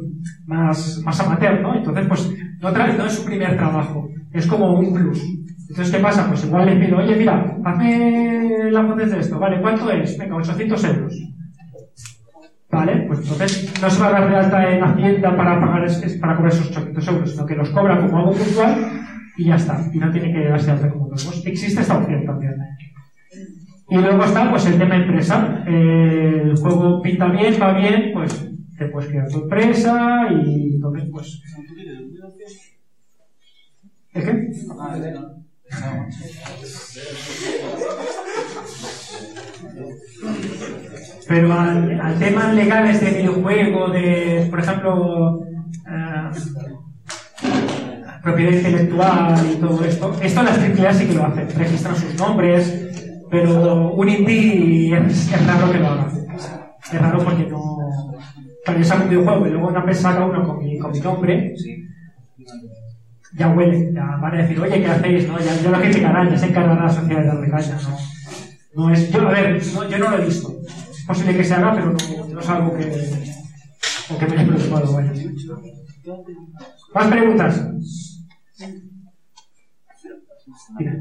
más, más amateur, ¿no? Entonces, pues, no, no es su primer trabajo, es como un plus. Entonces, ¿qué pasa? Pues igual le pido, oye, mira, hazme la voz de esto, ¿vale? ¿Cuánto es? Venga, 800 euros. ¿Vale? Pues entonces no se va a dar de alta en Hacienda para pagar es, para cobrar esos 800 euros, sino que los cobra como algo puntual y ya está. Y no tiene que darse alta como nuevos. Existe esta opción también. Y luego está pues el tema empresa. el juego pinta bien, va bien, pues puedes crear tu empresa y entonces pues... ¿Es qué? Pero al, al tema legales de videojuego, de, por ejemplo, eh, propiedad intelectual y todo esto, esto las AAA sí que lo hacen, registran sus nombres, pero un indie es, raro que lo haga. Es raro porque no. Saco un videojuego y luego una vez saca uno con mi, con mi nombre, ya huele, ya van a decir, oye, ¿qué hacéis? No? Ya, ya lo criticarán, ya se encargará la sociedad de darle caña, ¿no? No es, yo, a ver, no, yo no lo he visto. Es posible que se haga, pero no, no es algo que, o que me haya preocupado, vaya. ¿Más preguntas? Mira.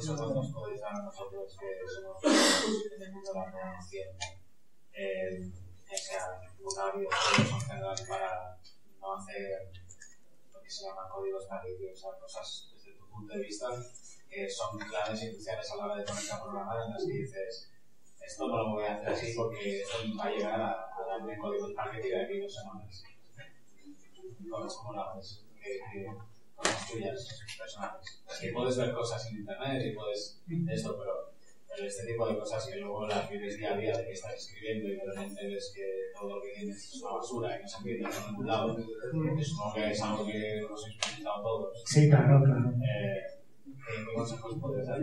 Yo que hago programador, ¿qué consejos nos podéis dar a nosotros que somos en el de la programación? Eh, ya sea tributarios, en general, para no hacer lo que se llama códigos parecidos, o sea, cosas desde tu punto de vista que son claves iniciales a la hora de ponerte a programar en las que dices esto no lo voy a hacer así porque esto va a llegar a, a darme códigos parecidos de aquí dos semanas. ¿Cómo lo haces? con las tuyas personales. Es que puedes ver cosas en internet y puedes esto, pero, pero este tipo de cosas que luego las vives día a día de que estás escribiendo y de repente ves que todo lo que tienes es una basura y no se entiende por ningún lado, supongo que es algo que hemos experimentado todos. Sí, claro, claro. Eh, ¿Qué consejos podrías dar?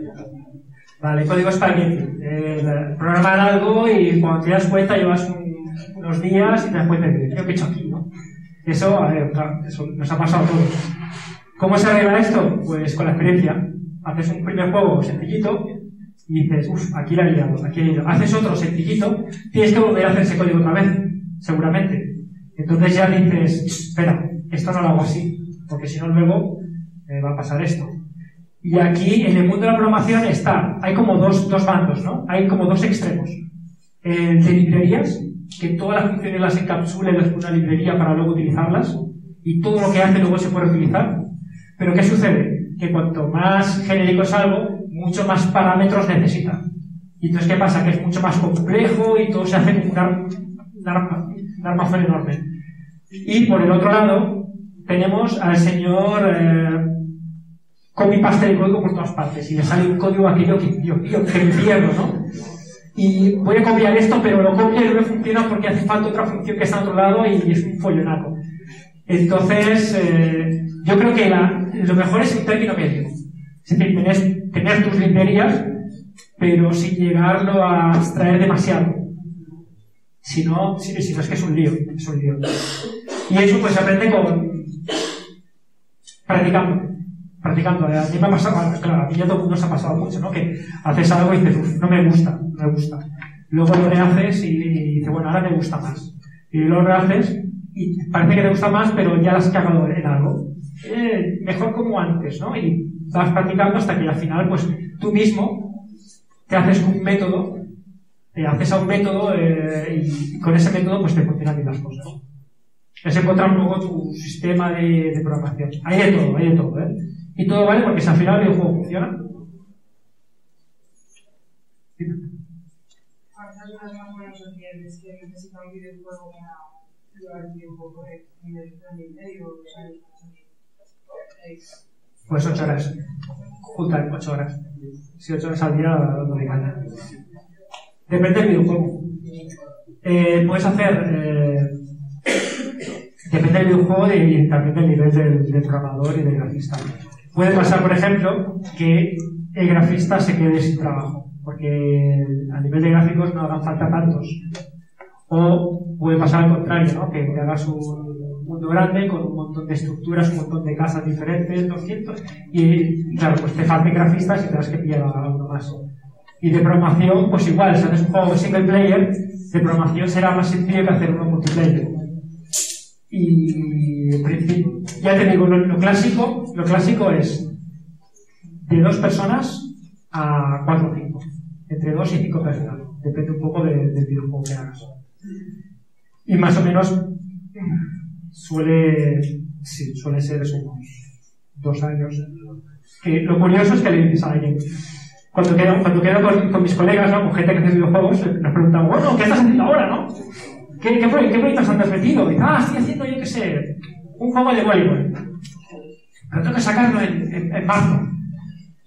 Vale, código Spaghetti. Eh, programar algo y cuando te das cuenta llevas un, unos días y te das cuenta de que he hecho aquí, ¿no? Eso, a ver, claro, eso nos ha pasado a todos. ¿Cómo se arregla esto? Pues con la experiencia. Haces un primer juego sencillito y dices, uff, aquí la he liado, aquí he liado. Haces otro sencillito, tienes que volver a hacer ese código otra vez, seguramente. Entonces ya dices, espera, esto no lo hago así, porque si no luego eh, va a pasar esto. Y aquí, en el mundo de la programación, está, hay como dos, dos bandos, ¿no? Hay como dos extremos. El de librerías, que todas las funciones las encapsula pone una librería para luego utilizarlas, y todo lo que hace luego se puede utilizar. Pero ¿qué sucede? Que cuanto más genérico es algo, mucho más parámetros necesita. Y entonces, ¿qué pasa? Que es mucho más complejo y todo se hace como un arma, un armazón enorme. Y por el otro lado, tenemos al señor eh, copy paste de código por todas partes y le sale un código aquello que, Dios mío, que pierdo, ¿no? Y voy a copiar esto, pero lo copio y no me funciona porque hace falta otra función que está a otro lado y es un follonaco. Entonces, eh, yo creo que lo mejor es un término medio. Es decir, tener, tus librerías, pero sin llegarlo a extraer demasiado. Si no, si, no es que es un lío, es un lío. Y eso pues se aprende con practicando practicando. A mí me ha pasado, claro, a mí ya todo el mundo se ha pasado mucho, ¿no? Que haces algo y dices, uff, no me gusta, no me gusta. Luego lo rehaces y, y dices, bueno, ahora me gusta más. Y lo rehaces y parece que te gusta más, pero ya lo has cagado en algo. Eh, mejor como antes, ¿no? Y vas practicando hasta que al final, pues tú mismo te haces un método, te haces a un método eh, y con ese método pues te funcionan bien las cosas. Es encontrar poco tu sistema de, de programación. Hay de todo, hay de todo, ¿eh? Y todo vale porque si al final el videojuego funciona. Pues 8 horas. Juntan 8 horas. Si 8 horas al día, no me gana. Depende del videojuego. Eh, puedes hacer. Eh, depende del videojuego y también del nivel del, del programador y del grafista. Puede pasar, por ejemplo, que el grafista se quede sin trabajo, porque a nivel de gráficos no hagan falta tantos. O puede pasar al contrario, ¿no? que hagas un mundo grande con un montón de estructuras, un montón de casas diferentes, 200, y claro, pues te faltan grafistas y tendrás que pillar a uno más. Y de programación, pues igual, si haces un juego single player, de programación será más sencillo que hacer uno multiplayer. Y en principio, ya te digo, lo, clásico, lo clásico es de dos personas a cuatro o cinco. Entre dos y cinco personas. Depende un poco del videojuego que hagas. Y más o menos suele, sí, suele ser unos dos años que lo curioso es que le dices a alguien, cuando quedo, cuando quedo con, con mis colegas, ¿no? con gente que hace videojuegos, nos preguntan, bueno, ¿qué estás haciendo ahora, no? ¿Qué, qué, qué proyectos has metido? Y, ah, estoy haciendo, yo qué sé, un juego de voleibol. Pero tengo que sacarlo en, en, en marzo.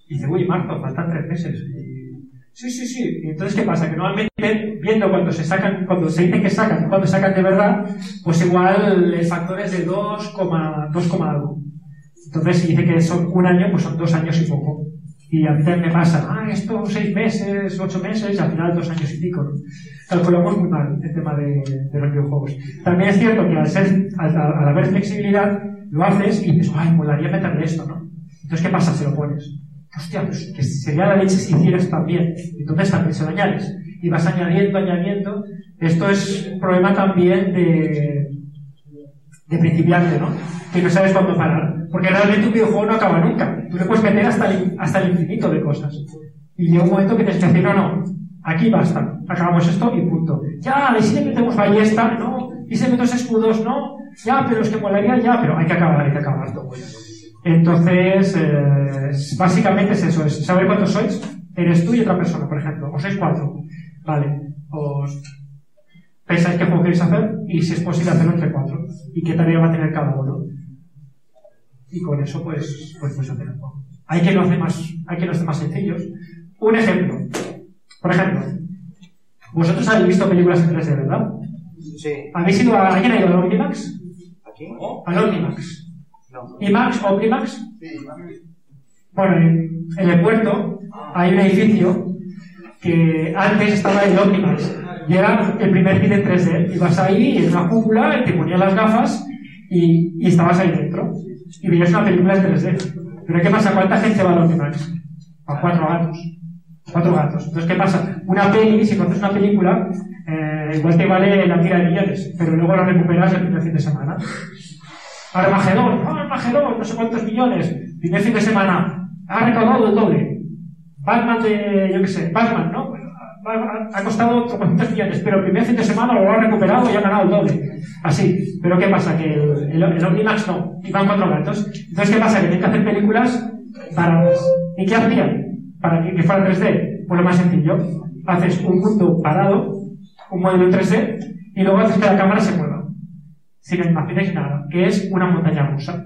Y dice, uy, marzo, faltan tres meses. Y, sí, sí, sí. Y entonces, ¿qué pasa? Que normalmente, viendo cuando se sacan, cuando se dice que sacan, cuando sacan de verdad, pues igual el factor es de 2, 2, algo. Entonces, si dice que son un año, pues son dos años y poco. Y a veces me pasa, ah, esto seis meses, ocho meses, al final dos años y pico. ¿no? Calculamos muy mal el tema de, de los videojuegos. También es cierto que al, ser, al, al haber flexibilidad, lo haces y dices, ay, molaría meterle esto, ¿no? Entonces, ¿qué pasa si lo pones? Hostia, pues que sería la leche si hicieras también. Entonces también se lo añades. Y vas añadiendo, añadiendo. Esto es un problema también de, de principiante, ¿no? Que no sabes cuándo parar. Porque realmente un videojuego no acaba nunca. Tú le puedes meter hasta el, hasta el infinito de cosas. Y llega un momento que tienes que no, no, aquí basta. Acabamos esto y punto. Ya, y si le metemos ballesta, no. Y si le metemos escudos, no. Ya, pero es que molaría ya, pero hay que acabar, hay que acabar todo. Entonces, eh, básicamente es eso, es saber cuántos sois. Eres tú y otra persona, por ejemplo. O sois cuatro. Vale. Os pensáis qué juego queréis hacer y si es posible hacerlo entre cuatro. Y qué tarea va a tener cada uno. Y con eso, pues, pues, pues hacer el juego. Hay que lo hace más, hay que lo hace más sencillos. Un ejemplo. Por ejemplo, vosotros habéis visto películas en 3D, ¿verdad? Sí. ¿Habéis ido a, ¿Alguien ha ido al Omnimax? ¿Aquí? Al Omnimax. No. ¿IMAX? ¿Omnimax? Bueno, en, en el puerto hay un edificio que antes estaba el Omnimax y era el primer cine en 3D. Ibas ahí en una cúpula, te ponías las gafas y, y estabas ahí dentro. Y veías una película en 3D. Pero ¿qué pasa? ¿Cuánta gente va al Omnimax? A cuatro gatos. Cuatro gatos. Entonces, ¿qué pasa? Una peli, si conoces una película, eh, igual te vale la tira de millones, pero luego la recuperas el primer fin de semana. Armagedón, ¡oh, Armagedón! No sé cuántos millones. Primer fin de semana. Ha recaudado el doble. Batman de, yo qué sé, Batman, ¿no? Ha, costado 300 millones, pero el primer fin de semana lo ha recuperado y ha ganado el doble. Así. Pero ¿qué pasa? Que el, el, el Omnimax no. Y van cuatro gatos. Entonces, ¿qué pasa? Que tienen que hacer películas baratas. ¿Y qué hacían? Para que, que fuera 3D. Pues lo más sencillo. Haces un mundo parado, un modelo en 3D, y luego haces que la cámara se mueva sin animaciones ni nada, que es una montaña rusa.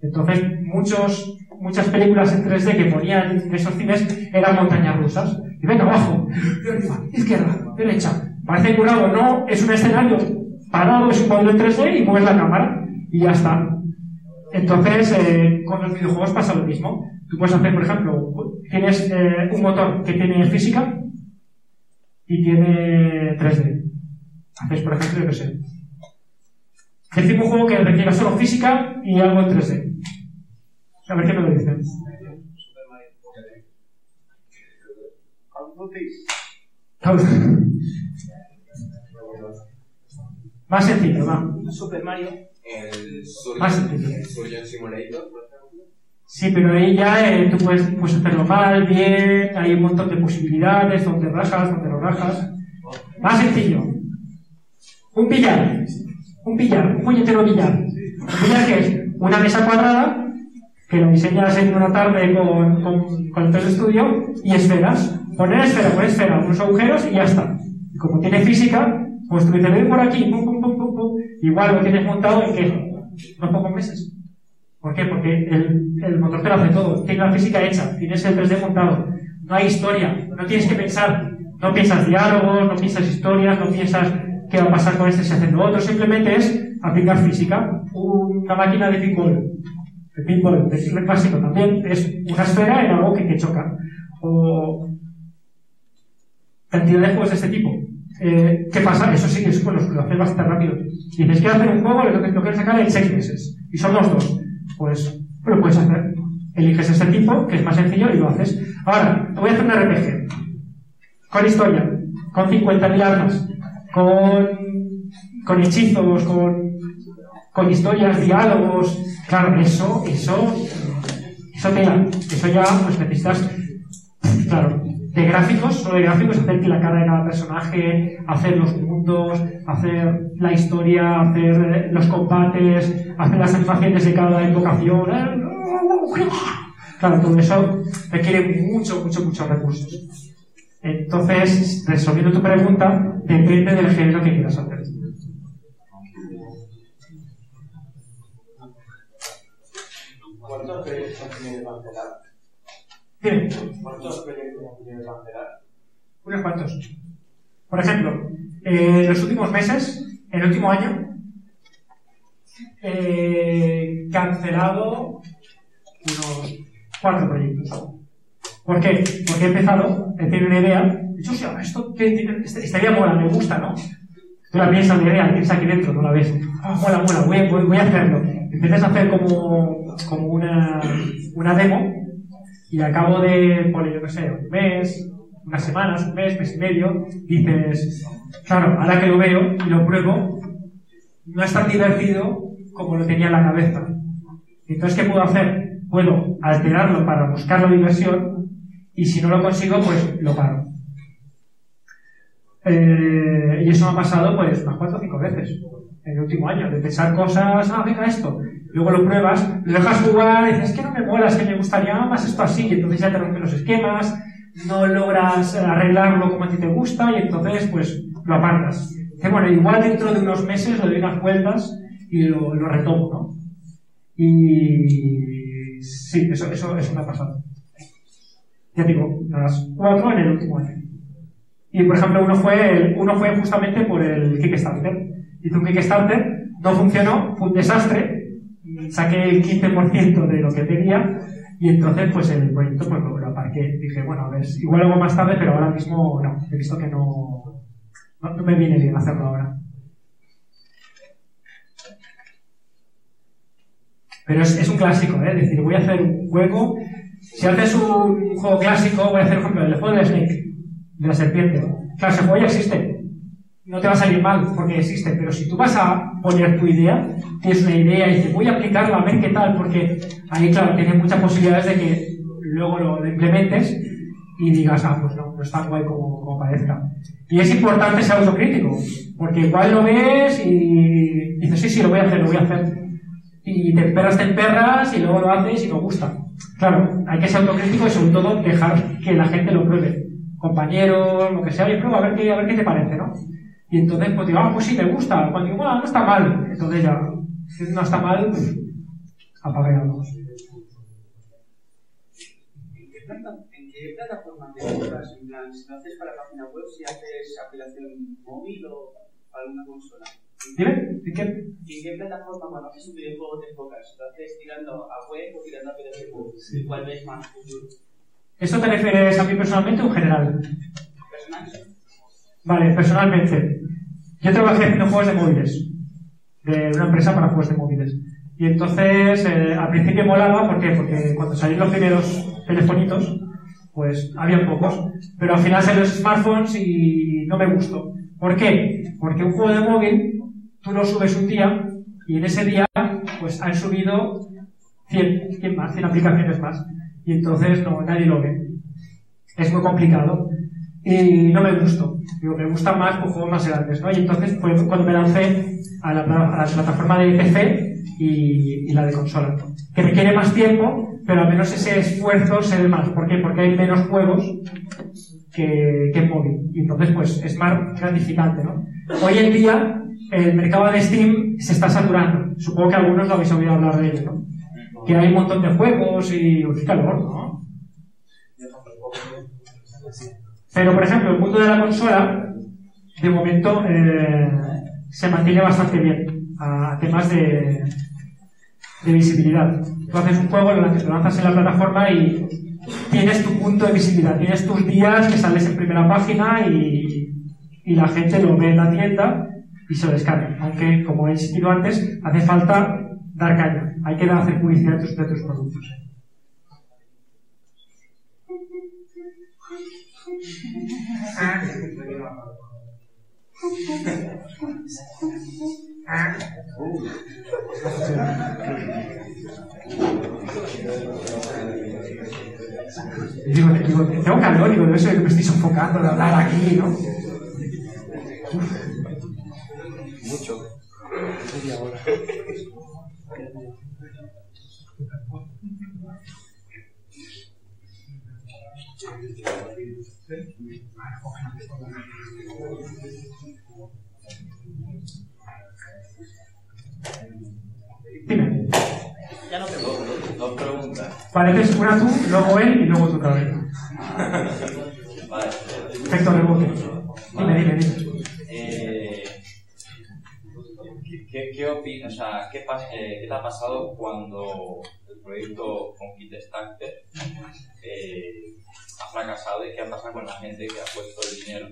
Entonces, muchos, muchas películas en 3D que ponían en esos cines eran montañas rusas. Y venga, abajo, de arriba, izquierda, derecha. Parece curado, no, es un escenario parado, es un modelo en 3D y mueves la cámara y ya está. Entonces, eh, con los videojuegos pasa lo mismo. Tú puedes hacer, por ejemplo, tienes eh, un motor que tiene física y tiene 3D. Haces, por ejemplo, yo qué sé, Decimos un juego que requiera solo física y algo en 3D. A ver qué me lo dicen. Más sencillo, va. Super Mario. El Más sencillo. el Surgeon Simulator, por ejemplo. Sí, pero ahí ya eh, tú puedes, puedes hacerlo mal, bien, hay un montón de posibilidades, donde rajas, donde no rajas. Más sencillo. Un billar. Un billar, un puñetero billar. Un billar que es una mesa cuadrada que lo diseñas en una tarde con, con, con el 3D Studio y esferas. Poner esfera por esfera, unos agujeros y ya está. Y como tiene física, pues ven por aquí, pum, pum, pum, pum, pum. Igual lo tienes montado en qué? Unos pocos meses. ¿Por qué? Porque el, el motor te lo hace todo. Tiene la física hecha, tienes el 3D montado. No hay historia, no tienes que pensar. No piensas diálogos, no piensas historias, no piensas qué va a pasar con este si hace lo otro. Simplemente es aplicar física. Una máquina de pinball. El pinball, es el clásico también, es una esfera en algo que, que choca. O cantidad de juegos de este tipo. Eh, ¿Qué pasa? Eso sí, eso pues, lo haces bastante rápido. Dices, quiero hacer un juego, lo que lo quieres sacar en seis meses. Y son los dos. Pues lo puedes hacer. Eliges este tipo, que es más sencillo, y lo haces. Ahora, te voy a hacer un RPG. Con historia, con 50.000 armas, con, con hechizos, con, con historias, diálogos. Claro, eso, eso, eso te da. Eso ya, pues necesitas, claro, de gráficos, solo de gráficos, hacer la cara de cada personaje, hacer los mundos, hacer la historia, hacer eh, los combates, hacer las animaciones de cada invocación. eh, Claro, todo eso requiere mucho, mucho, muchos recursos. Entonces, resolviendo tu pregunta, depende del género que quieras hacer. ¿Cuántos proyectos tienes cancelar? (laughs) Dime. ¿Cuántos proyectos tienes cancelar? Unos cuantos. Por ejemplo, eh, en los últimos meses, en el último año, he cancelado unos cuatro proyectos. ¿Por qué? Porque he empezado, he tenido una idea, he dicho, esto que tiene- esta esta idea mola, me gusta, ¿no? Tú la piensas, la idea, tienes aquí dentro, no la ves. Ah, mola, mola, voy, a- voy, voy a hacerlo. Empiezas a hacer como, una, una demo y al cabo de, por yo qué sé, un mes, unas semanas, un mes, mes y medio, dices, claro, ahora que lo veo y lo pruebo, no es tan divertido como lo tenía en la cabeza. Entonces, ¿qué puedo hacer? Puedo alterarlo para buscar la diversión y si no lo consigo, pues lo paro. Eh, y eso me ha pasado pues unas cuatro o cinco veces en el último año, de pensar cosas, ah, venga esto, luego lo pruebas, lo dejas jugar, y dices, es que no me mola, es que me gustaría más esto así, y entonces ya te rompen los esquemas, no logras arreglarlo como a ti te gusta, y entonces pues lo apartas. Dice, bueno, igual dentro de unos meses le doy unas vueltas y lo, lo retomo, ¿no? Y sí, eso, eso, eso me ha pasado. Ya digo, las cuatro en el último año. Y por ejemplo, uno fue, uno fue justamente por el Kickstarter. Hice un Kickstarter, no funcionó, fue un desastre, saqué el 15% de lo que tenía y entonces pues el proyecto pues lo, aparqué. Dije, bueno, a ver, igual hago más tarde, pero ahora mismo no, he visto que no, no, no me viene bien hacerlo ahora. Pero es, es un clásico, ¿eh? Es decir, voy a hacer un juego. Si haces un juego clásico, voy a hacer, por ejemplo, el juego de Snake, de la serpiente. Claro, ese juego ya existe. No te va a salir mal porque existe, pero si tú vas a poner tu idea, tienes una idea y dices, voy a aplicarla a ver qué tal, porque ahí, claro, tienes muchas posibilidades de que luego lo, implementes y digas, ah, pues no, no es tan guay como, parezca. Y es importante ser autocrítico, porque igual lo ves y dices, sí, sí, lo voy a hacer, lo voy a hacer y te esperas, te emperras y luego lo haces y no gusta. Claro, hay que ser autocrítico y sobre todo dejar que la gente lo pruebe. Compañeros, lo que sea, y prueba a ver qué, a ver qué te parece, ¿no? Y entonces, pues digo, ah, pues sí, me gusta. Cuando digo, bueno, no está mal. Entonces ya, si no está mal, pues luz. ¿En qué, plata- en qué plataforma te compras? En plan, si lo haces para página web, si haces aplicación móvil o para alguna consola. Dime, ¿en qué? ¿Y en qué plataforma cuando haces un videojuego te enfocas? ¿Lo haces tirando a web o tirando a aplicación? ¿Y cuál ves más futuro? ¿Esto te refieres a mí personalmente o en general? ¿Personal? Vale, personalmente. Yo trabajé haciendo juegos de móviles. De una empresa para juegos de móviles. Y entonces, eh, al principio molaba, ¿por qué? Porque cuando salieron los primeros telefonitos, pues había pocos. Pero al final salieron los smartphones y no me gustó. ¿Por qué? Porque un juego de móvil, tú lo subes un día y en ese día, pues han subido 100, 100 más, 100 aplicaciones más. Y entonces no, nadie lo ve. Es muy complicado. Y no me gustó. Digo, me gustan más con juegos más grandes, ¿no? Y entonces fue cuando me lancé a la, a la plataforma de PC y, la de consola. Que requiere más tiempo, pero al menos ese esfuerzo se ve más. ¿Por qué? Porque hay menos juegos que, que móvil. Y entonces, pues, es más gratificante, ¿no? Hoy en día, el mercado de Steam se está saturando. Supongo que algunos lo habéis oído hablar de ello, ¿no? Que hay un montón de juegos y... ¡Uy, qué calor, ¿no? Pero, por ejemplo, el mundo de la consola, de momento, eh, se mantiene bastante bien a temas de, de visibilidad. Tú haces un juego, lo lanzas en la plataforma y tienes tu punto de visibilidad, tienes tus días que sales en primera página y, y la gente lo ve en la tienda y se lo descarga. Aunque, como he insistido antes, hace falta dar caña. Hay que hacer publicidad de tus, de productos. Y digo, digo, tengo calor, digo, debe ser que me estoy sofocando de hablar aquí, ¿no? Mucho. Media hora. Ya no tengo dos preguntas. Pareces una tú, luego él y luego tú cabeza. (laughs) Vale. Efecto rebote. Dime, dime, dime. Eh, ¿qué, qué opinas? O sea, ¿qué, eh, ¿qué te ha pasado cuando el proyecto con Kit Starter eh, ha fracasado y qué ha pasado con la gente que ha puesto el dinero?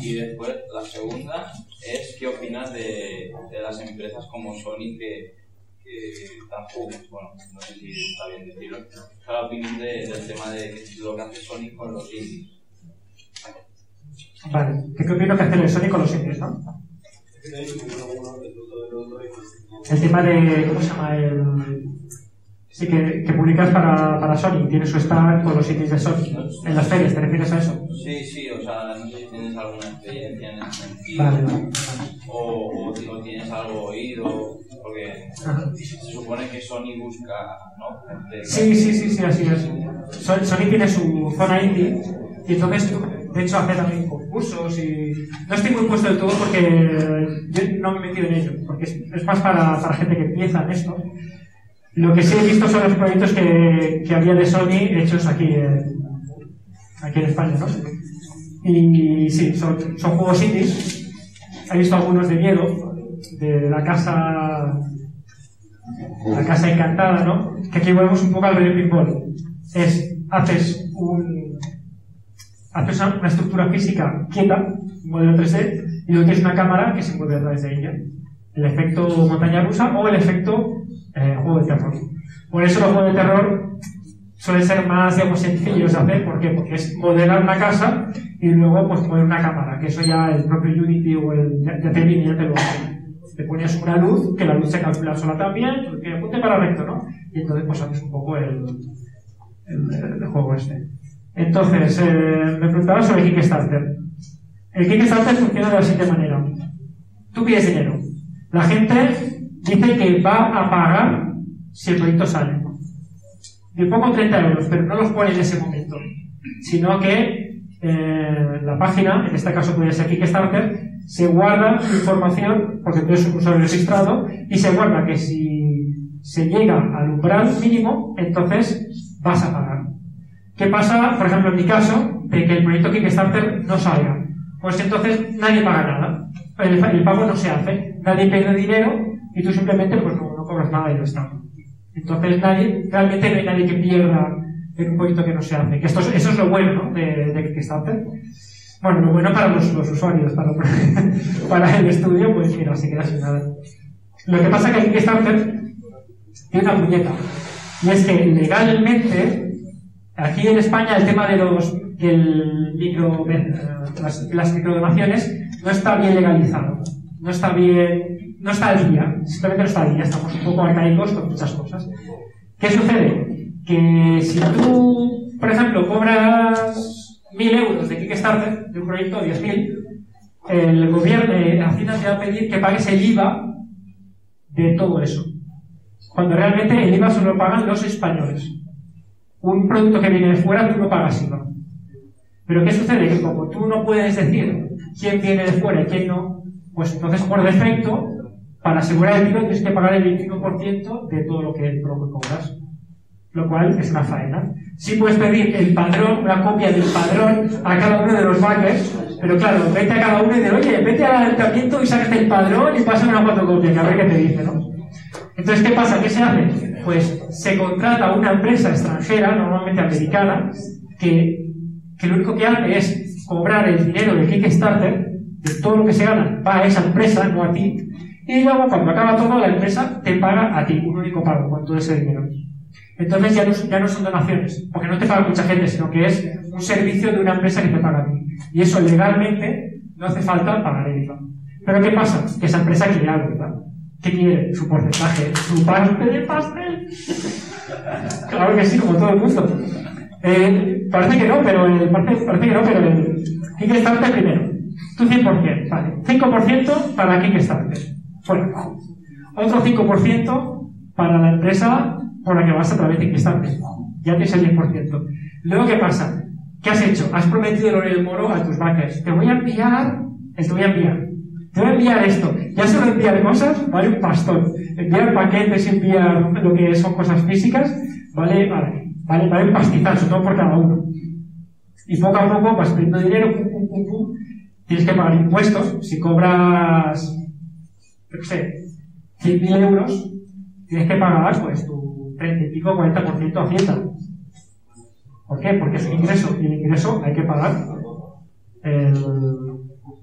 Y después, la segunda es ¿qué opinas de, de las empresas como Sony que, que tampoco, bueno, no sé si está bien decirlo, la opinión de- del tema de lo que hace Sony con los indies? Vale. ¿Qué, opino que hacer el Sony con los indies, no? El tema de. ¿Cómo se llama? El. Sí, que, que publicas para, para Sony. Tiene su stand con los indies de Sony. En las ferias, ¿te refieres a eso? Sí, sí, o sea, no sé si tienes alguna experiencia en ese sentido. Vale, vale. O, o, ti- o tienes algo oído, porque Ajá. se supone que Sony busca, ¿no? Sí, sí, sí, sí, así es. Son- Sony tiene su zona indie y entonces, de hecho, hace también concursos y... No estoy muy puesto del todo porque yo no me he metido en ello, porque es, más para, para gente que empieza en esto. Lo que sí he visto son los proyectos que, que había de Sony hechos aquí en, aquí en España, ¿no? Y sí, son, son juegos indies. He visto algunos de miedo, de la casa la casa encantada, ¿no? Que aquí volvemos un poco al pinball. Es, haces un, haces una, estructura física quieta, un modelo 3D, y luego tienes una cámara que se mueve a través de ella. El efecto montaña rusa o el efecto eh, juego de terror. Por eso los juegos de terror suelen ser más, digamos, sencillos de hacer. ¿Por qué? Porque es modelar una casa y luego pues mover una cámara, que eso ya el propio Unity o el ya ya te lo hace. Te pones una luz, que la luz se calcula sola también, pues, que apunte para recto, ¿no? Y entonces pues haces un poco el, el, el juego este. Entonces, eh, me preguntaba sobre Kickstarter. El Kickstarter funciona de la siguiente manera. Tú pides dinero. La gente dice que va a pagar si el proyecto sale. Yo pongo 30 euros, pero no los pone en ese momento, sino que eh, la página, en este caso puede ser Kickstarter, se guarda información, porque tú eres un usuario registrado, y se guarda que si se llega al umbral mínimo, entonces vas a pagar. ¿Qué pasa, por ejemplo, en mi caso, de que el proyecto Kickstarter no salga? Pues entonces nadie paga nada. El, pago no se hace. Nadie pierde dinero y tú simplemente pues no, no cobras nada y ya está. Entonces nadie, realmente no hay nadie que pierda en un proyecto que no se hace. Eso es lo bueno ¿no? de, Kickstarter. Bueno, lo bueno para los, usuarios, (laughs) para, el estudio, pues mira, se queda sin nada. Lo que pasa es que Kickstarter tiene una puñeta. Y es que legalmente, aquí en España, el tema de los del micro, eh, las, las microdonaciones no está bien legalizado. No está bien, no está al día. Simplemente no está al día. Estamos un poco arcaicos con muchas cosas. ¿Qué sucede? Que si tú, por ejemplo, cobras 1.000 euros de Kickstarter, de un proyecto, 10.000, el gobierno, Hacienda te va a pedir que pagues el IVA de todo eso. Cuando realmente el IVA solo lo pagan los españoles. Un producto que viene de fuera, tú no pagas IVA. Pero ¿qué sucede? Que como tú no puedes decir quién viene de fuera y quién no, pues entonces por defecto, para asegurar el IVA tienes que pagar el 21% de todo lo que, lo que cobras. Lo cual es una faena. Sí puedes pedir el padrón, una copia del padrón a cada uno de los backers, pero claro, vete a cada uno y dice, oye, vete al ayuntamiento y sácate el padrón y pasa una fotocopia, que a ver qué te dice, ¿no? Entonces, ¿qué pasa? ¿Qué se hace? Pues se contrata una empresa extranjera, normalmente americana, que, lo único que hace es cobrar el dinero de Kickstarter, de todo lo que se gana, va a esa empresa, no a ti, y luego cuando acaba todo, la empresa te paga a ti un único pago con todo ese dinero. Entonces ya no, ya no son donaciones, porque no te paga mucha gente, sino que es un servicio de una empresa que te paga a ti. Y eso legalmente no hace falta pagar el IVA. Pero ¿qué pasa? Que esa empresa quiere algo, ¿verdad? ¿Qué quiere? Su porcentaje, su parte de pastel. Claro que sí, como todo el mundo. Eh, parece que no, pero el, parece, parece que no, pero el Kickstarter primero. Tú 100%, vale. 5% para Kickstarter. Fuera. Otro 5% para la empresa por la que vas a través de Kickstarter. Ya tienes el 10%. Luego, ¿qué pasa? ¿Qué has hecho? Has prometido el oro y el moro a tus backers. Te voy a enviar, te voy a enviar. Te voy a enviar esto. Ya solo enviar cosas vale un pastón. Enviar paquetes, enviar lo que son cosas físicas, vale, vale, vale, vale un pastizal, sobre todo por cada uno. Y poco a poco vas perdiendo dinero, pum, pum, pum, pum. Tienes que pagar impuestos. Si cobras, qué sé, 100.000 euros, tienes que pagar pues tu 30 y pico, 40% a Hacienda. ¿Por qué? Porque es un ingreso y el ingreso hay que pagar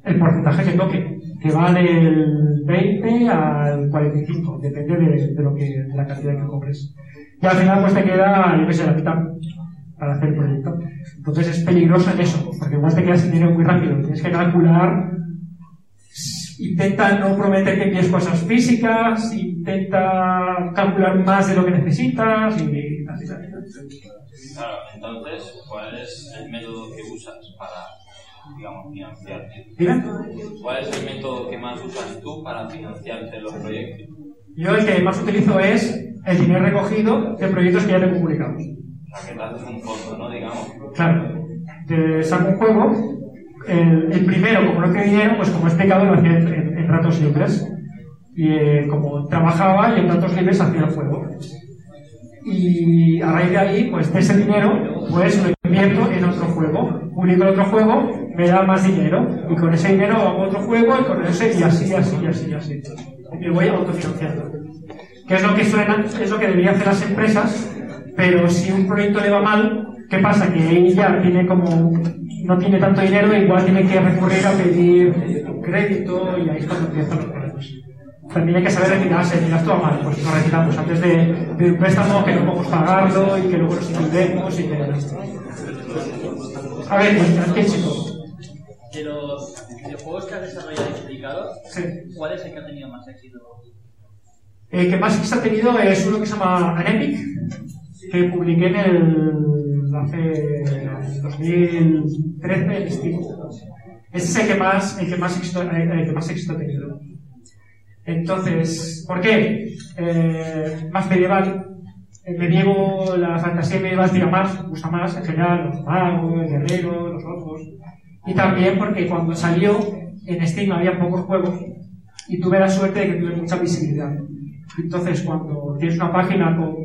el porcentaje que toque, que va del 20 al 45, depende de, de lo que, de la cantidad que cobres. Y al final pues te queda, yo qué sé, la mitad para hacer el proyecto. Entonces es peligroso en eso, porque igual te quedas sin dinero muy rápido. Tienes que calcular, intenta no prometer que envíes cosas físicas, intenta calcular más de lo que necesitas y. Claro, entonces, ¿cuál es el método que usas para, digamos, financiarte? ¿Cuál es el método que más usas tú para financiarte los proyectos? Yo el que más utilizo es el dinero recogido de proyectos que ya tengo publicados. O sea, que te haces un fondo, ¿no? Digamos. Claro, te saco un juego, el, el primero, como no tenía dinero, pues como he explicado, lo hacía en, en- en ratos libres. Y eh, como trabajaba y en ratos libres hacía el juego. Y a raíz de ahí, pues de ese dinero, pues lo invierto en otro juego. Publico el otro juego, me da más dinero. Y con ese dinero hago otro juego y con ese, y así, y así, y así, y así. Y voy autofinanciando. Que es lo que suena, es lo que deberían hacer las empresas, pero si un proyecto le va mal, ¿qué pasa? Que ella tiene como, no tiene tanto dinero, igual tiene que recurrir a pedir un crédito y ahí es cuando empiezan los problemas. También hay que saber retirarse, miras todo mal, pues nos retiramos antes de, de un préstamo que no podemos pagarlo y que luego nos inundemos y que... A ver, ¿qué chico? De los videojuegos que has desarrollado y publicado, Sí. ¿cuál es el que ha tenido más éxito? El que más éxito ha tenido es uno que se llama Anepic, que publiqué en el. hace. 2013 en Steam. Ese es el que más, el que más, éxito, el, que más éxito ha tenido. Entonces, ¿por qué? Eh, más medieval. El medievo, la fantasía medieval tira más, gusta más en general, los magos, el guerrero, los ojos. Y también porque cuando salió en Steam había pocos juegos y tuve la suerte de que tuve mucha visibilidad. Entonces, cuando tienes una página con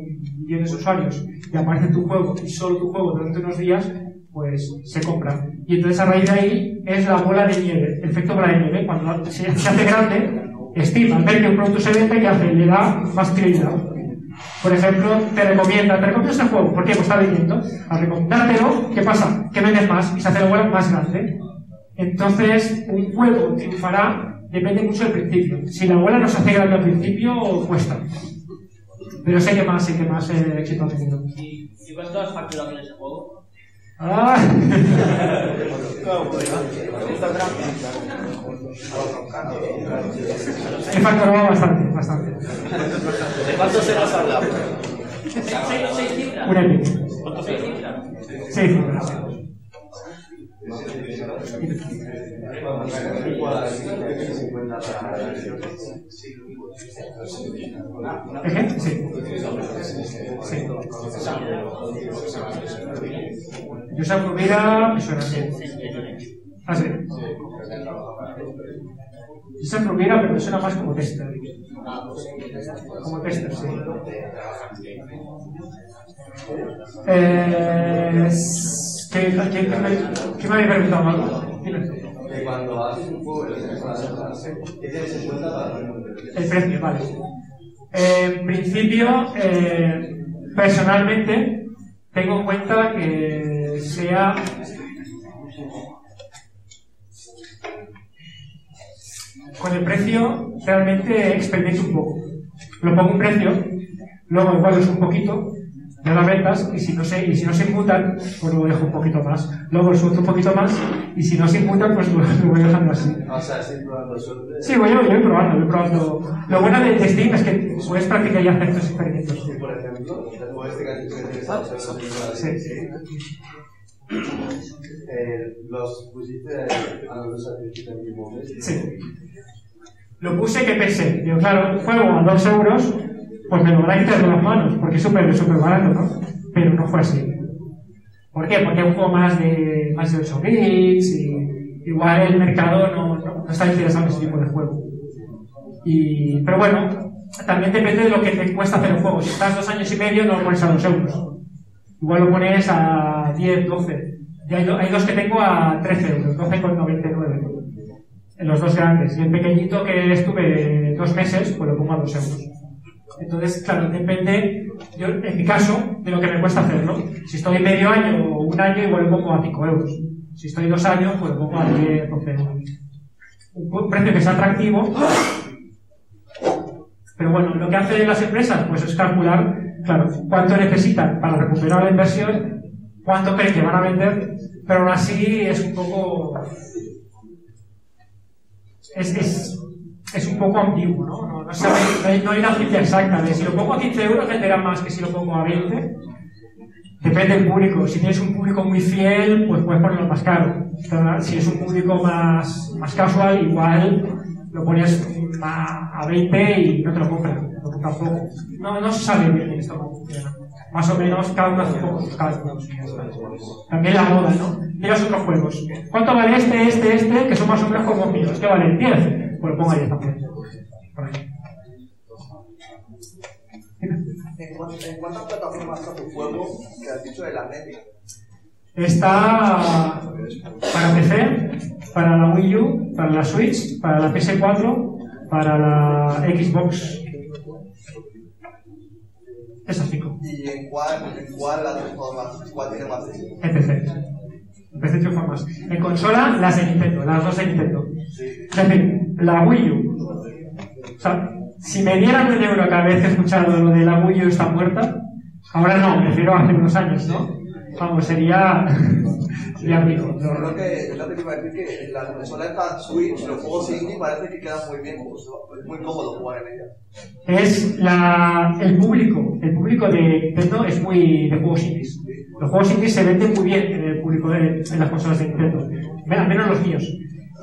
millones de usuarios y aparece tu juego y solo tu juego durante unos días, pues se compra. Y entonces a raíz de ahí es la bola de nieve, el efecto bola de nieve. Cuando se, hace grande, Steam, al ver que un producto se vende, ¿qué hace? Le da más prioridad. Por ejemplo, te recomienda, te recomiendo este juego, ¿por qué? Pues está vendiendo. Al recomendártelo, ¿qué pasa? Que vendes más y se hace la bola más grande. Entonces, un juego triunfará depende mucho del principio. Si la bola no se hace grande al principio, cuesta. Pero sé que más, sé que más eh, éxito ha tenido. ¿Y, y cuánto has facturado en ese juego? Ah. (laughs) He facturado bastante, bastante. ¿De cuántos? ¿Seis, seis cifras? Un epic. ¿Seis cifras? Sí, cifras. ¿Eje? Sí. Sí. Josep Rovira, así. Ah, sí. Josep Rovira, pero me suena más como tester. Como tester, sí. Eh, ¿qué, qué, qué, me- qué me había preguntado algo? Dime. Que cuando haces un juego ¿qué tienes en cuenta para El precio, vale. En principio, eh, personalmente, tengo en cuenta que sea con el precio realmente experimento un poco. Lo pongo un precio, luego igual subo un poquito, de las ventas, y si no se, y si no se imputan, pues lo dejo un poquito más. Luego lo subo un poquito más, y si no se imputan, pues lo, lo voy dejando así. O sea, estoy probando suerte. Sí, voy, voy probando, voy probando. Lo bueno de, de Steam es que puedes practicar y hacer tus experimentos. Sí, por ejemplo, después de que interesas Sí. Eh, los pusiste a los dos mes. Sí. Lo puse que pensé, digo, claro, un juego a 2 euros, pues me lo van a quitar de las manos, porque es súper súper barato, ¿no? Pero no fue así. ¿Por qué? Porque es un juego más de, más de 8 bits y igual el mercado no, no, no está interesado en ese tipo de juego. Y, pero bueno, también depende de lo que te cuesta hacer el juego. Si estás dos años y medio, no lo pones a 2 euros. Igual lo pones a 10, 12. Y hay, do- hay dos que tengo a 13 euros, 12,99. En los dos grandes. Y el pequeñito que estuve dos meses, pues lo pongo a 2 euros. Entonces, claro, depende, yo, en mi caso, de lo que me cuesta hacerlo. Si estoy medio año o un año, igual lo pongo a 5 euros. Si estoy dos años, pues lo pongo a 10, 12 euros. Un precio que sea atractivo. Pero bueno, lo que hacen las empresas, pues es calcular, claro, cuánto necesitan para recuperar la inversión, cuánto creen que van a vender, pero aún así es un poco. Es, es, es un poco ambiguo, ¿no? No, hay, una cifra exacta de si lo pongo a 15 euros venderá más que si lo pongo a 20. Depende del público. Si tienes un público muy fiel, pues puedes ponerlo más caro. Si es un público más, más casual, igual lo pones a 20 y no te lo compran. Tampoco. No, no se sabe bien esto cómo funciona. Más o menos cada uno hace poco sus cálculos. También la moda, ¿no? Miras otros juegos. ¿Cuánto vale este, este, este? Que son más o menos como míos. ¿Qué valen? 10. Pues lo pongo a 10 también. Ahí. ¿En, cuán- en cuántas plataformas está tu juego que has dicho de la Netflix? Está para PC, para la Wii U, para la Switch, para la PS4, para la Xbox. Esas cinco. ¿Y en cuál, en cuál la más? ¿Cuál tiene más. En PC triunfa más. En consola, las de Nintendo, las dos de Nintendo. Es decir, la Wii U. O sea, si me dieran un euro cada vez que he escuchado lo de la Wii U está muerta, ahora no, me refiero a hace unos años, ¿no? Vamos, sería. (laughs) sería rico. Yo creo que, yo lo que iba a decir que la consola esta Switch, los juegos indie parece que quedan muy bien, es muy cómodo jugar en ella. es la, el público. El público de Nintendo es muy de juegos indies. Los juegos indies se venden muy bien en el público de, en las consolas de Nintendo, al menos los míos.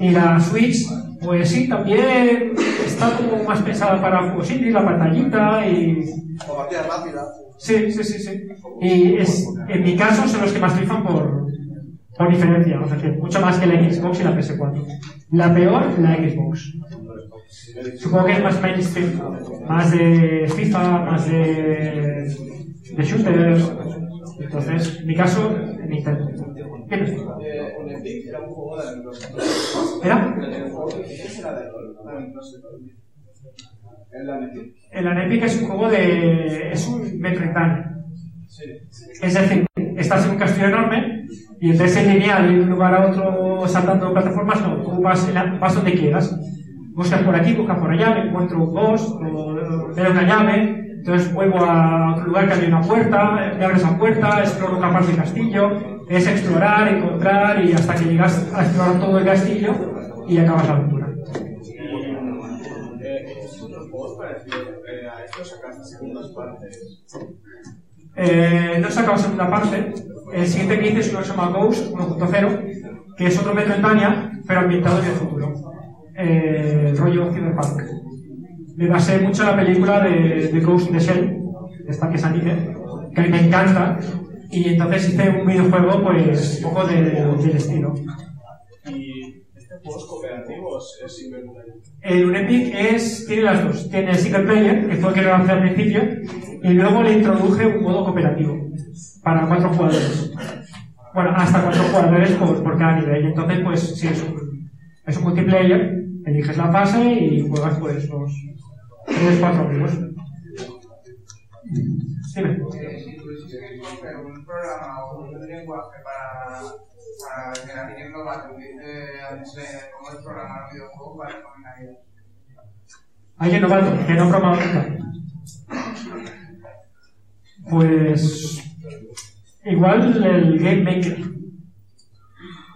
Y la Switch, pues sí, también está como más pensada para juegos indies, la pantallita y... O partida rápida. Sí, sí, sí, sí. Y es, en mi caso son los que más triunfan por, por diferencia, o sea que mucho más que la Xbox y la PS4. La peor, la Xbox. Supongo que es más mainstream, más de FIFA, más de, de shooters. Entonces, en mi caso, Nintendo. ¿Qué es? En era El Anepic es un juego de. es un Metroidvania. Sí. Es decir, estás en un castillo enorme y en vez de lineal de un lugar a otro saltando plataformas, no, tú vas, vas donde quieras. Buscas por aquí, buscas por allá, me encuentro un boss, veo una llave, entonces vuelvo a otro lugar que hay una puerta, me abres esa puerta, exploro una parte del castillo, es explorar, encontrar y hasta que llegas a explorar todo el castillo y acabas la aventura. Eh, eh, a. Eh, no he sacado segunda parte. El siguiente que hice es uno que se llama Ghost 1.0, que es otro Metroidvania, pero ambientado en el futuro. Eh, rollo cyberpunk. Me basé mucho en la película de, de Ghost in the Shell, esta que es anime, que me encanta, y entonces hice un videojuego, pues, un poco de- del estilo. ¿Y este juego es es single player? El Unepic es, tiene las dos. Tiene el single player, que fue el que lo lancé al principio, y luego le introduje un modo cooperativo para cuatro jugadores. Bueno, hasta cuatro jugadores por, por cada nivel. Y entonces, pues, sí, es un, es un multiplayer, eliges la fase y juegas, pues, los tres, cuatro amigos. Dime. Eh, si tuviese que escoger un programa o un lenguaje para, para generación global de cómo es programar un videojuego, ¿cuál recomendarías? ¿Alguien novato que no nunca? Pues igual el Game Maker.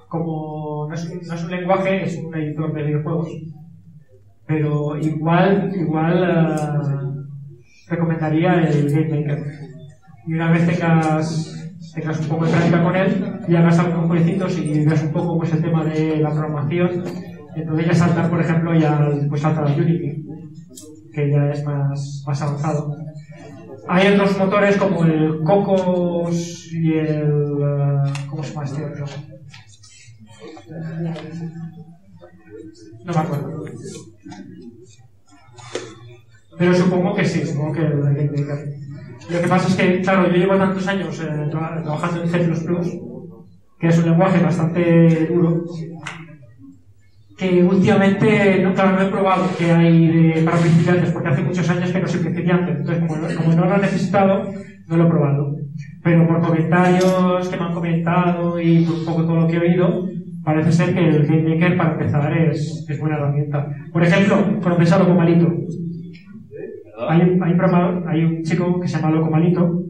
Como no es, no es un lenguaje, es un editor de videojuegos. Pero igual, igual eh, recomendaría el Game Maker. Y una vez tengas, tengas un poco de práctica con él y hagas algunos jueguecitos y veas un poco pues, el tema de la programación, entonces ya saltar, por ejemplo, ya pues saltar al Unity, que ya es más, más avanzado. Hay otros motores como el Cocos y el... eh, ¿Cómo se llama este otro? No me acuerdo. Pero supongo que sí, supongo que el Maker. Lo que pasa es que, claro, yo llevo tantos años eh, tra- trabajando en C++, que es un lenguaje bastante duro, que últimamente, no, claro, no he probado que hay de- para principiantes, porque hace muchos años que no soy principiante, entonces como, como no lo he necesitado, no lo he probado. Pero por comentarios que me han comentado y por un poco todo lo que he oído, parece ser que el GameMaker para empezar es, es buena herramienta. Por ejemplo, conoces a Loco Malito. Hay, un- hay un programador, hay un chico que se llama Loco Malito,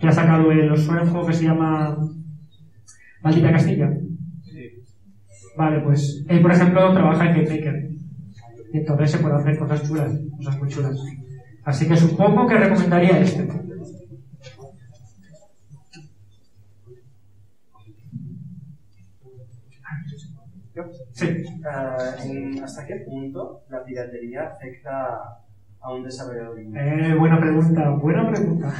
que ha sacado el juego que se llama Maldita Castilla. Vale, pues él, por ejemplo, trabaja en GameMaker. Y entonces se puede hacer cosas chulas, cosas muy chulas. Así que supongo que recomendaría este. Sí. Eh, ¿Hasta qué punto la piratería afecta a un desarrollador? Eh, buena pregunta, buena pregunta.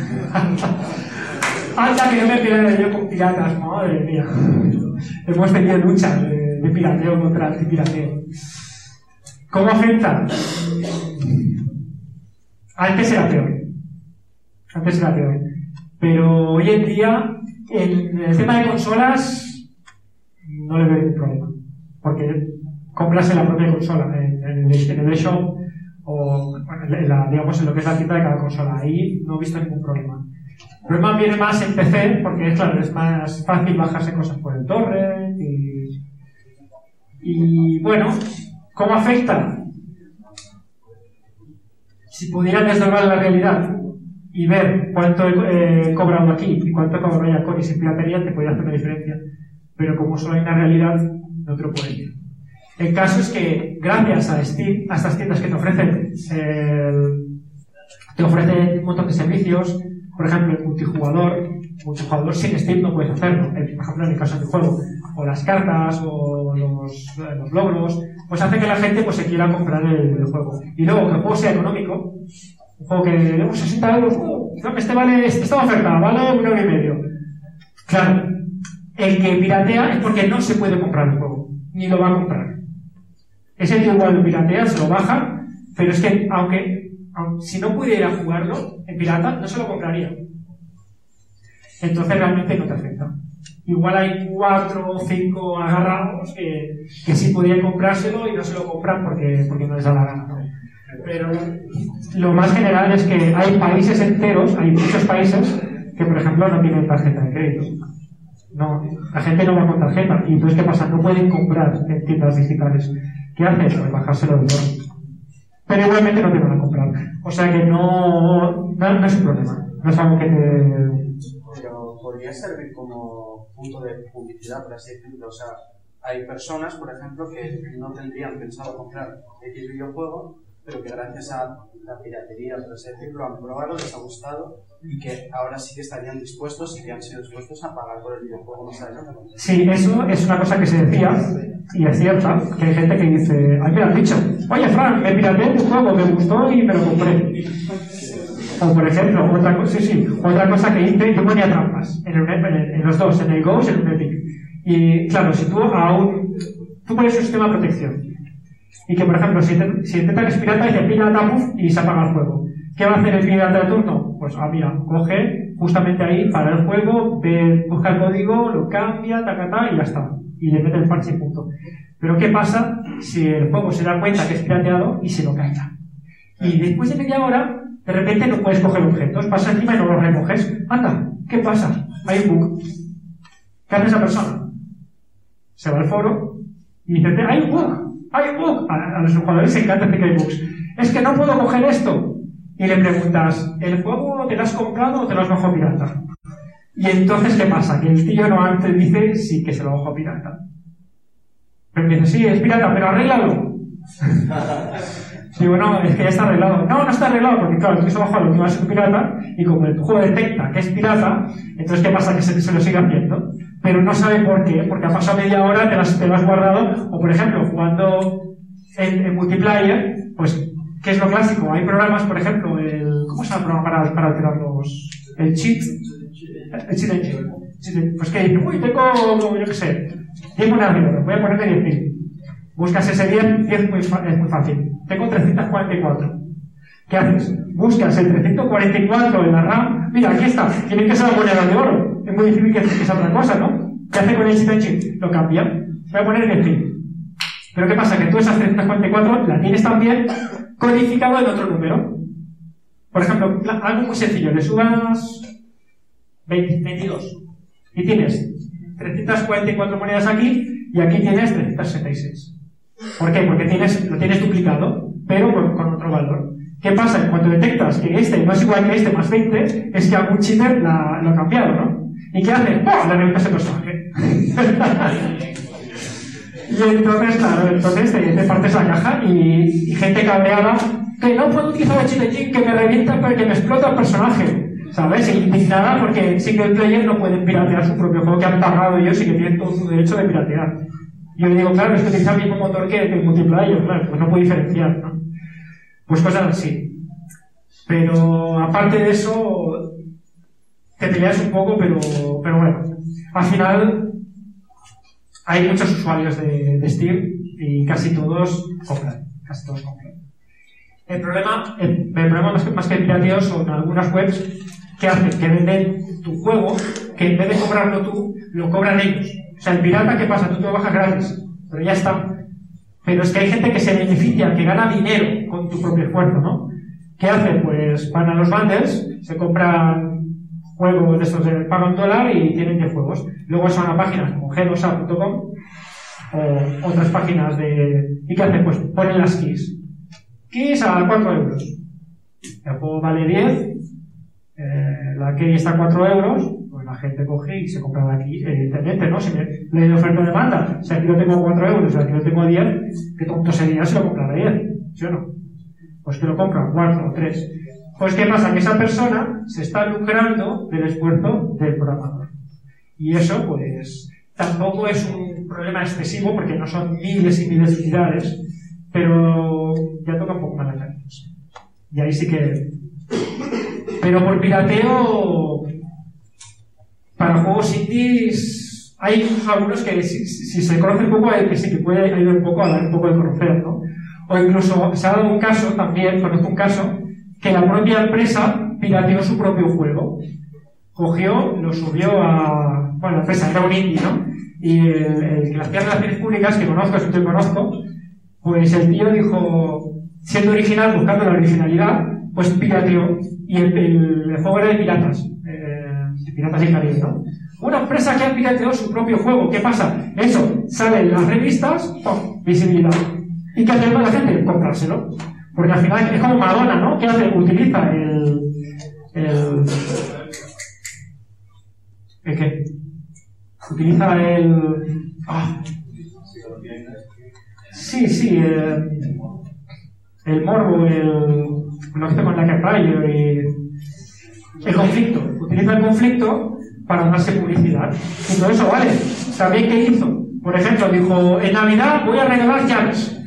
Anda, que yo me pierdo yo con piratas, madre mía. Hemos tenido luchas de, de pirateo contra antipirateo. ¿Cómo afecta? Antes era peor. Antes era peor. Pero hoy en día, en el tema de consolas, no le veo ningún problema. Porque compras la propia consola, en, en el, en el shop o en la, digamos en lo que es la tienda de cada consola. Ahí no he visto ningún problema. El problema viene más en PC porque, claro, es más fácil bajarse cosas por el torrent y, y bueno, ¿cómo afecta? Si pudieran desdoblar la realidad y ver cuánto he eh, cobrado aquí y cuánto cobrado allá con y sin piratería, te podría hacer una diferencia. Pero como solo hay una realidad, no te lo puedo decir. El caso es que gracias a Steam, a estas tiendas que te ofrecen, eh, te ofrecen un montón de servicios, por ejemplo, el multijugador, multijugador sin Steam no puedes hacerlo, por ejemplo en el caso de juego, o las cartas, o los, eh, logros, pues hace que la gente pues se quiera comprar el, juego. Y luego que el juego sea económico, un juego que demos 60 euros, uh, no, este vale, este está oferta, vale un euro y medio. Claro, el que piratea es porque no se puede comprar el juego, ni lo va a comprar. Ese igual lo piratea, se lo baja, pero es que aunque, aun- si no pudiera jugarlo en pirata, no se lo compraría. Entonces realmente no te afecta. Igual hay cuatro o cinco agarrados que, que sí podrían comprárselo y no se lo compran porque, porque no les da la gana. Pero lo más general es que hay países enteros, hay muchos países que, por ejemplo, no tienen tarjeta de crédito. No, la gente no va con tarjeta. Y entonces, ¿qué pasa? No pueden comprar en tiendas digitales. ¿Qué haces? Pues bajárselo. Pero igualmente no te van a comprar. O sea que no, no, no es un problema. No es algo que te... Pero podría servir como punto de publicidad, por así decirlo. O sea, hay personas, por ejemplo, que no tendrían pensado comprar X videojuego, pero que gracias a la piratería, por así decirlo, han probado, les ha gustado y que ahora sí que estarían dispuestos y que han sido dispuestos a pagar por el videojuego más adelante. Sí, eso es una cosa que se decía, y es cierta, que hay gente que dice, ay, me lo han dicho, oye, Fran, me pirateé tu juego, me gustó y me lo compré. O, por ejemplo, otra cosa, sí, sí, otra cosa que hice, yo ponía trampas, en, el- en el- en los dos, en el Ghost y en el Epic. Y, claro, si tú aún, tú pones un sistema de protección, y que, por ejemplo, si, te- si detecta que dice pirata, puf, y se apaga el juego. ¿Qué va a hacer el pirata de turno? Pues, ah, mira, coge justamente ahí, para el juego, busca el código, lo cambia, ta, ta, ta, y ya está. Y le mete el parche y punto. Pero ¿qué pasa si el juego se da cuenta que es pirateado y se lo calla? Y después de media hora, de repente no puedes coger objetos, pasa encima y no los recoges. Anda, ¿qué pasa? Hay un bug. ¿Qué hace esa persona? Se va al foro y dice, hay un bug, un bug. A, a los jugadores les encanta hay bugs. Es que no puedo coger esto. Y le preguntas, ¿el juego te lo has comprado o te lo has bajado pirata? Y entonces, ¿qué pasa? Que el tío no antes dice sí que se lo bajó pirata. Pero me dice, sí, es pirata, pero arréglalo. (laughs) Digo, no, es que ya está arreglado. No, no está arreglado, porque claro, tú se bajó lo que va a ser pirata, y como el juego detecta que es pirata, entonces ¿qué pasa? Que se, se lo sigue haciendo. Pero no sabe por qué, porque ha pasado media hora, te lo has, te lo has guardado, o por ejemplo, jugando en, en multiplayer, pues ¿qué es lo clásico? Hay programas, por ejemplo, el, ¿cómo se llama el programa para, para alterar los, el cheat? El cheat engine. Pues que dice, uy, tengo, yo qué sé, 10 monedas de oro, voy a ponerle 10.000. Buscas ese 10, 10 muy es muy fácil. Tengo 344. ¿Qué haces? Buscas el 344 en la RAM. Mira, aquí está. Tiene que ser la moneda de oro. Es muy difícil que, que sea otra cosa, ¿no? ¿Qué hace con el cheat? Lo cambia. Voy a poner 10.000. Pero ¿qué pasa? Que tú esas 344 la tienes también codificado en otro número. Por ejemplo, algo muy sencillo. Le subas 20, 22. Y tienes 344 monedas aquí y aquí tienes 366. ¿Por qué? Porque tienes, lo tienes duplicado, pero con, otro valor. ¿Qué pasa? Cuando detectas que este no es igual que este más 20, es que algún cheater lo ha cambiado, ¿no? ¿Y qué hace? ¡Pum! Le revienta ese personaje. (laughs) y entonces, claro, entonces te, te partes la caja y, y gente cabreada que no puedo utilizar el cheat engine, que me revienta, que me explota el personaje. ¿Sabes? Indignada porque single player no pueden piratear su propio juego que han pagado ellos y que tienen todo su derecho de piratear. Yo le digo, claro, es que utiliza el mismo motor que el multiplayer, claro, pues no puedo diferenciar, ¿no? Pues cosas así. Pero aparte de eso, te peleas un poco, pero, pero bueno. Al final, hay muchos usuarios de, de Steam y casi todos compran. Casi todos compran. El problema, el, problema más que, más que el pirateo son algunas webs que hacen que venden tu juego, que en vez de cobrarlo tú, lo cobran ellos. O sea, el pirata, ¿qué pasa? Tú te lo bajas gratis, pero ya está. Pero es que hay gente que se beneficia, que gana dinero con tu propio esfuerzo, ¿no? ¿Qué hacen? Pues van a los bundles, se compran juegos de esos de pagan dólar y tienen 10 juegos. Luego van a páginas como gedosa.com o otras páginas de... ¿Y qué hacen? Pues ponen las keys. Keys a 4 euros. El juego vale 10, eh, la key está a 4 euros, pues la gente coge y se compra la key, evidentemente, ¿no? Si me, le doy oferta de demanda, si aquí lo tengo a 4 euros y aquí lo tengo a 10, qué tonto sería si lo comprara a 10, ¿sí o no? Pues que lo compra a 4 o 3. Pues ¿qué pasa? Que esa persona se está lucrando del esfuerzo del programador. Y eso, pues, tampoco es un problema excesivo porque no son miles y miles de unidades, pero ya toca un poco más las narices. Y ahí sí que... Pero por pirateo, para juegos indies, hay algunos que si, si se conoce un poco, hay que sí que puede ayudar un poco a dar un poco de conocer, ¿no? O incluso se ha dado un caso también, conozco un caso, que la propia empresa pirateó su propio juego. Cogió, lo subió a. Bueno, la empresa era un indie, ¿no? Y el, el que hacía relaciones públicas, que conozco, es que conozco, pues el tío dijo, siendo original, buscando la originalidad, pues pirateó. Y el, juego era de piratas. eh, piratas del Caribe, ¿no? Una empresa que ha pirateado su propio juego. ¿Qué pasa? Eso sale las revistas, ¡pum! visibilidad. ¿Y qué hace la gente? Comprárselo. Porque al final es como Madonna, ¿no? ¿Qué hace? Utiliza el. el. ¿El qué? Utiliza el. Ah. Sí, sí, el. El morbo, el. Lo que con la Rayo y. El conflicto. Utiliza el conflicto para darse publicidad. Y todo eso vale. ¿Sabéis qué hizo? Por ejemplo, dijo: En Navidad voy a regalar llaves.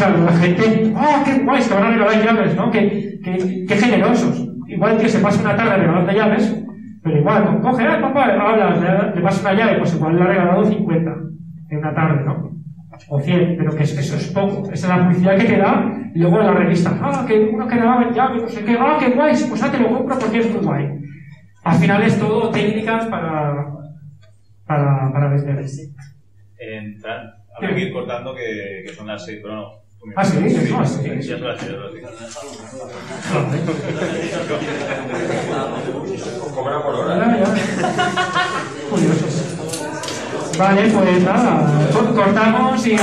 Claro, la gente, ¡ah, qué guay! Que van a regalar llaves, ¿no? Qué, qué, qué generosos. Igual que se pasa una tarde regalando llaves, pero igual, ¿no? coge, ¡ay, papá! Hablas, le, pasas una llave, pues igual le ha regalado 50 en una tarde, ¿no? O 100, pero que es- eso es poco. Esa es la publicidad que te da, y luego en la revista, ¡ah, que uno que regala llaves, no sé qué! ¡ah, qué guay! Pues ah, te lo compro porque es muy guay. Al final es todo técnicas para, para, para vender. Eh, Fran, habrá que ir cortando que, que son las 6, pero no. Ah, sí, no, sí. Ya son las 6, Cobra por hora. Ya, ya. Curiosos. Vale, pues nada, co- cortamos y